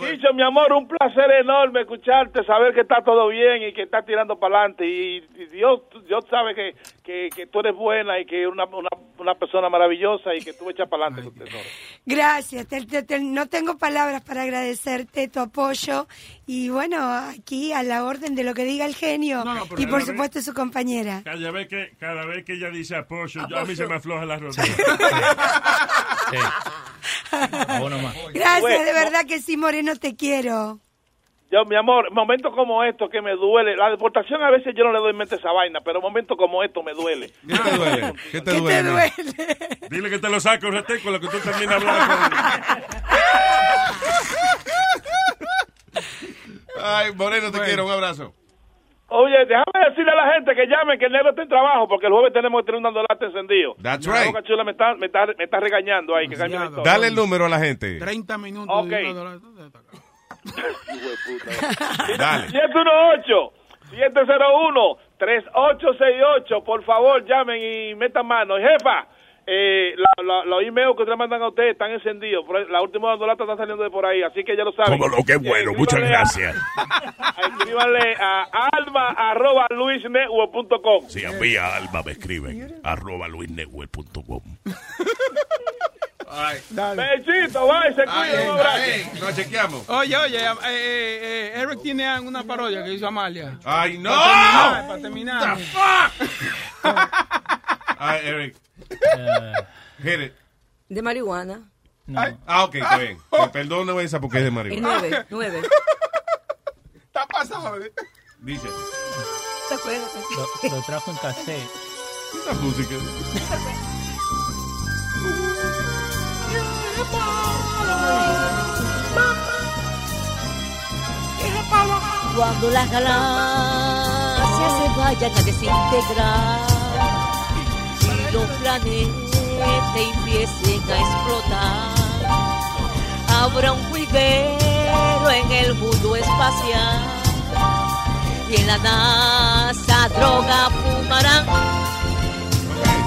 Dicho, mi amor, un placer enorme escucharte, saber que está todo bien y que estás tirando para adelante. Y, y Dios, Dios sabe que, que, que tú eres buena y que una, una, una persona maravillosa y que tú echas para adelante, tesoro. Gracias, te- te- te- no tengo palabras para agradecerte tu apoyo y bueno, aquí a la orden de lo que diga el genio y por supuesto su compañera. Cada vez que, cada vez que ella dice apoyo, yo- a mí se me afloja la rodilla. Gracias, de verdad que sí, Moreno, te quiero. Yo, mi amor, momentos como estos que me duele. La deportación a veces yo no le doy mente a esa vaina, pero momentos como estos me duele. ¿Qué te duele? ¿Qué te duele? Dile que te lo saco un con lo que tú terminas hablando. Ay, Moreno, te quiero. Un abrazo. Oye, déjame decirle a la gente que llamen, que el negro está en trabajo, porque el jueves tenemos que tener un andolate encendido. That's La right. Boca Chula me está, me está, me está regañando ahí. Que. Dale el número a la gente. 30 minutos. Ok. de una dólar. Dale. 718-701-3868. Por favor, llamen y metan mano. Jefa, eh, la- la- los emails que ustedes mandan a ustedes están encendidos. La última andolata está saliendo de por ahí, así que ya lo saben. Como lo que bueno, Eh, muchas escríbanle a- gracias. Escríbanle a alma arroba luisnetwork.com. Si a mí a Alma me escriben, arroba luisnetwork.com. Bechito, bye, se cuida, un abrazo. Nos chequeamos. Oye, oye, eh, eh, eh, Eric tiene una parodia que hizo Amalia. Ay, no. Para terminar. Para terminar. Ay, Eric. Hit it. De marihuana. Ah, ok, está bien. Perdono esa porque es de marihuana. nueve, nueve. Está pasado. ¿eh? Dice. ¿Te acuerdas? Lo, lo trajo en cassette. Esa música. Cuando las galaxias se vayan a desintegrar. Los planetas empiecen a explotar, habrá un juiguero en el mundo espacial. Y en la NASA droga fumarán.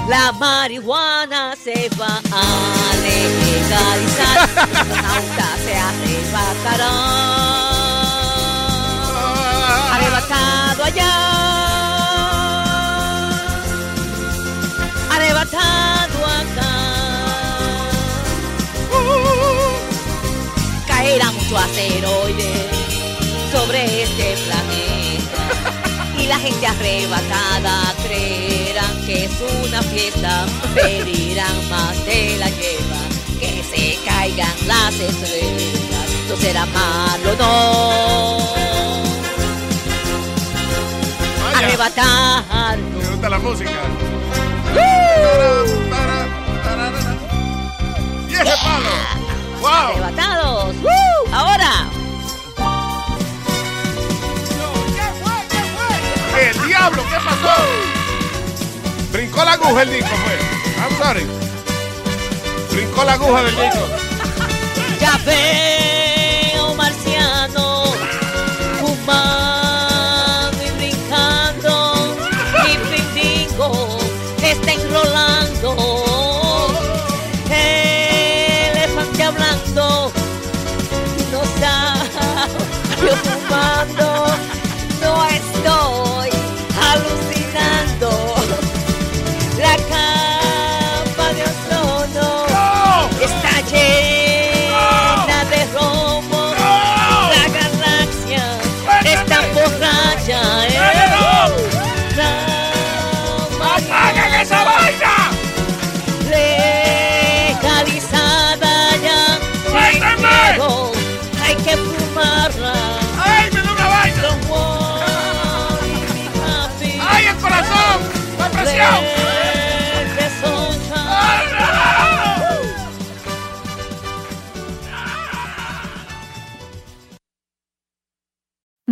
La marihuana se va a legalizar. Los astronautas se arrebatarán. Arrebatado allá. Arrebatado acá. Caerá mucho asteroide sobre este planeta. Y la gente arrebatada creerán que es una fiesta. Pedirán más de la lleva. Que se caigan las estrellas. No será malo, no. Arrebatar. Me gusta la música. ¡Y ese palo! ¡Wow! Arrebatados. ¡Woo! Ahora. ¡El diablo! ¿Qué pasó? Brincó la aguja el disco, fue. I'm sorry. Brincó la aguja del disco. Ya veo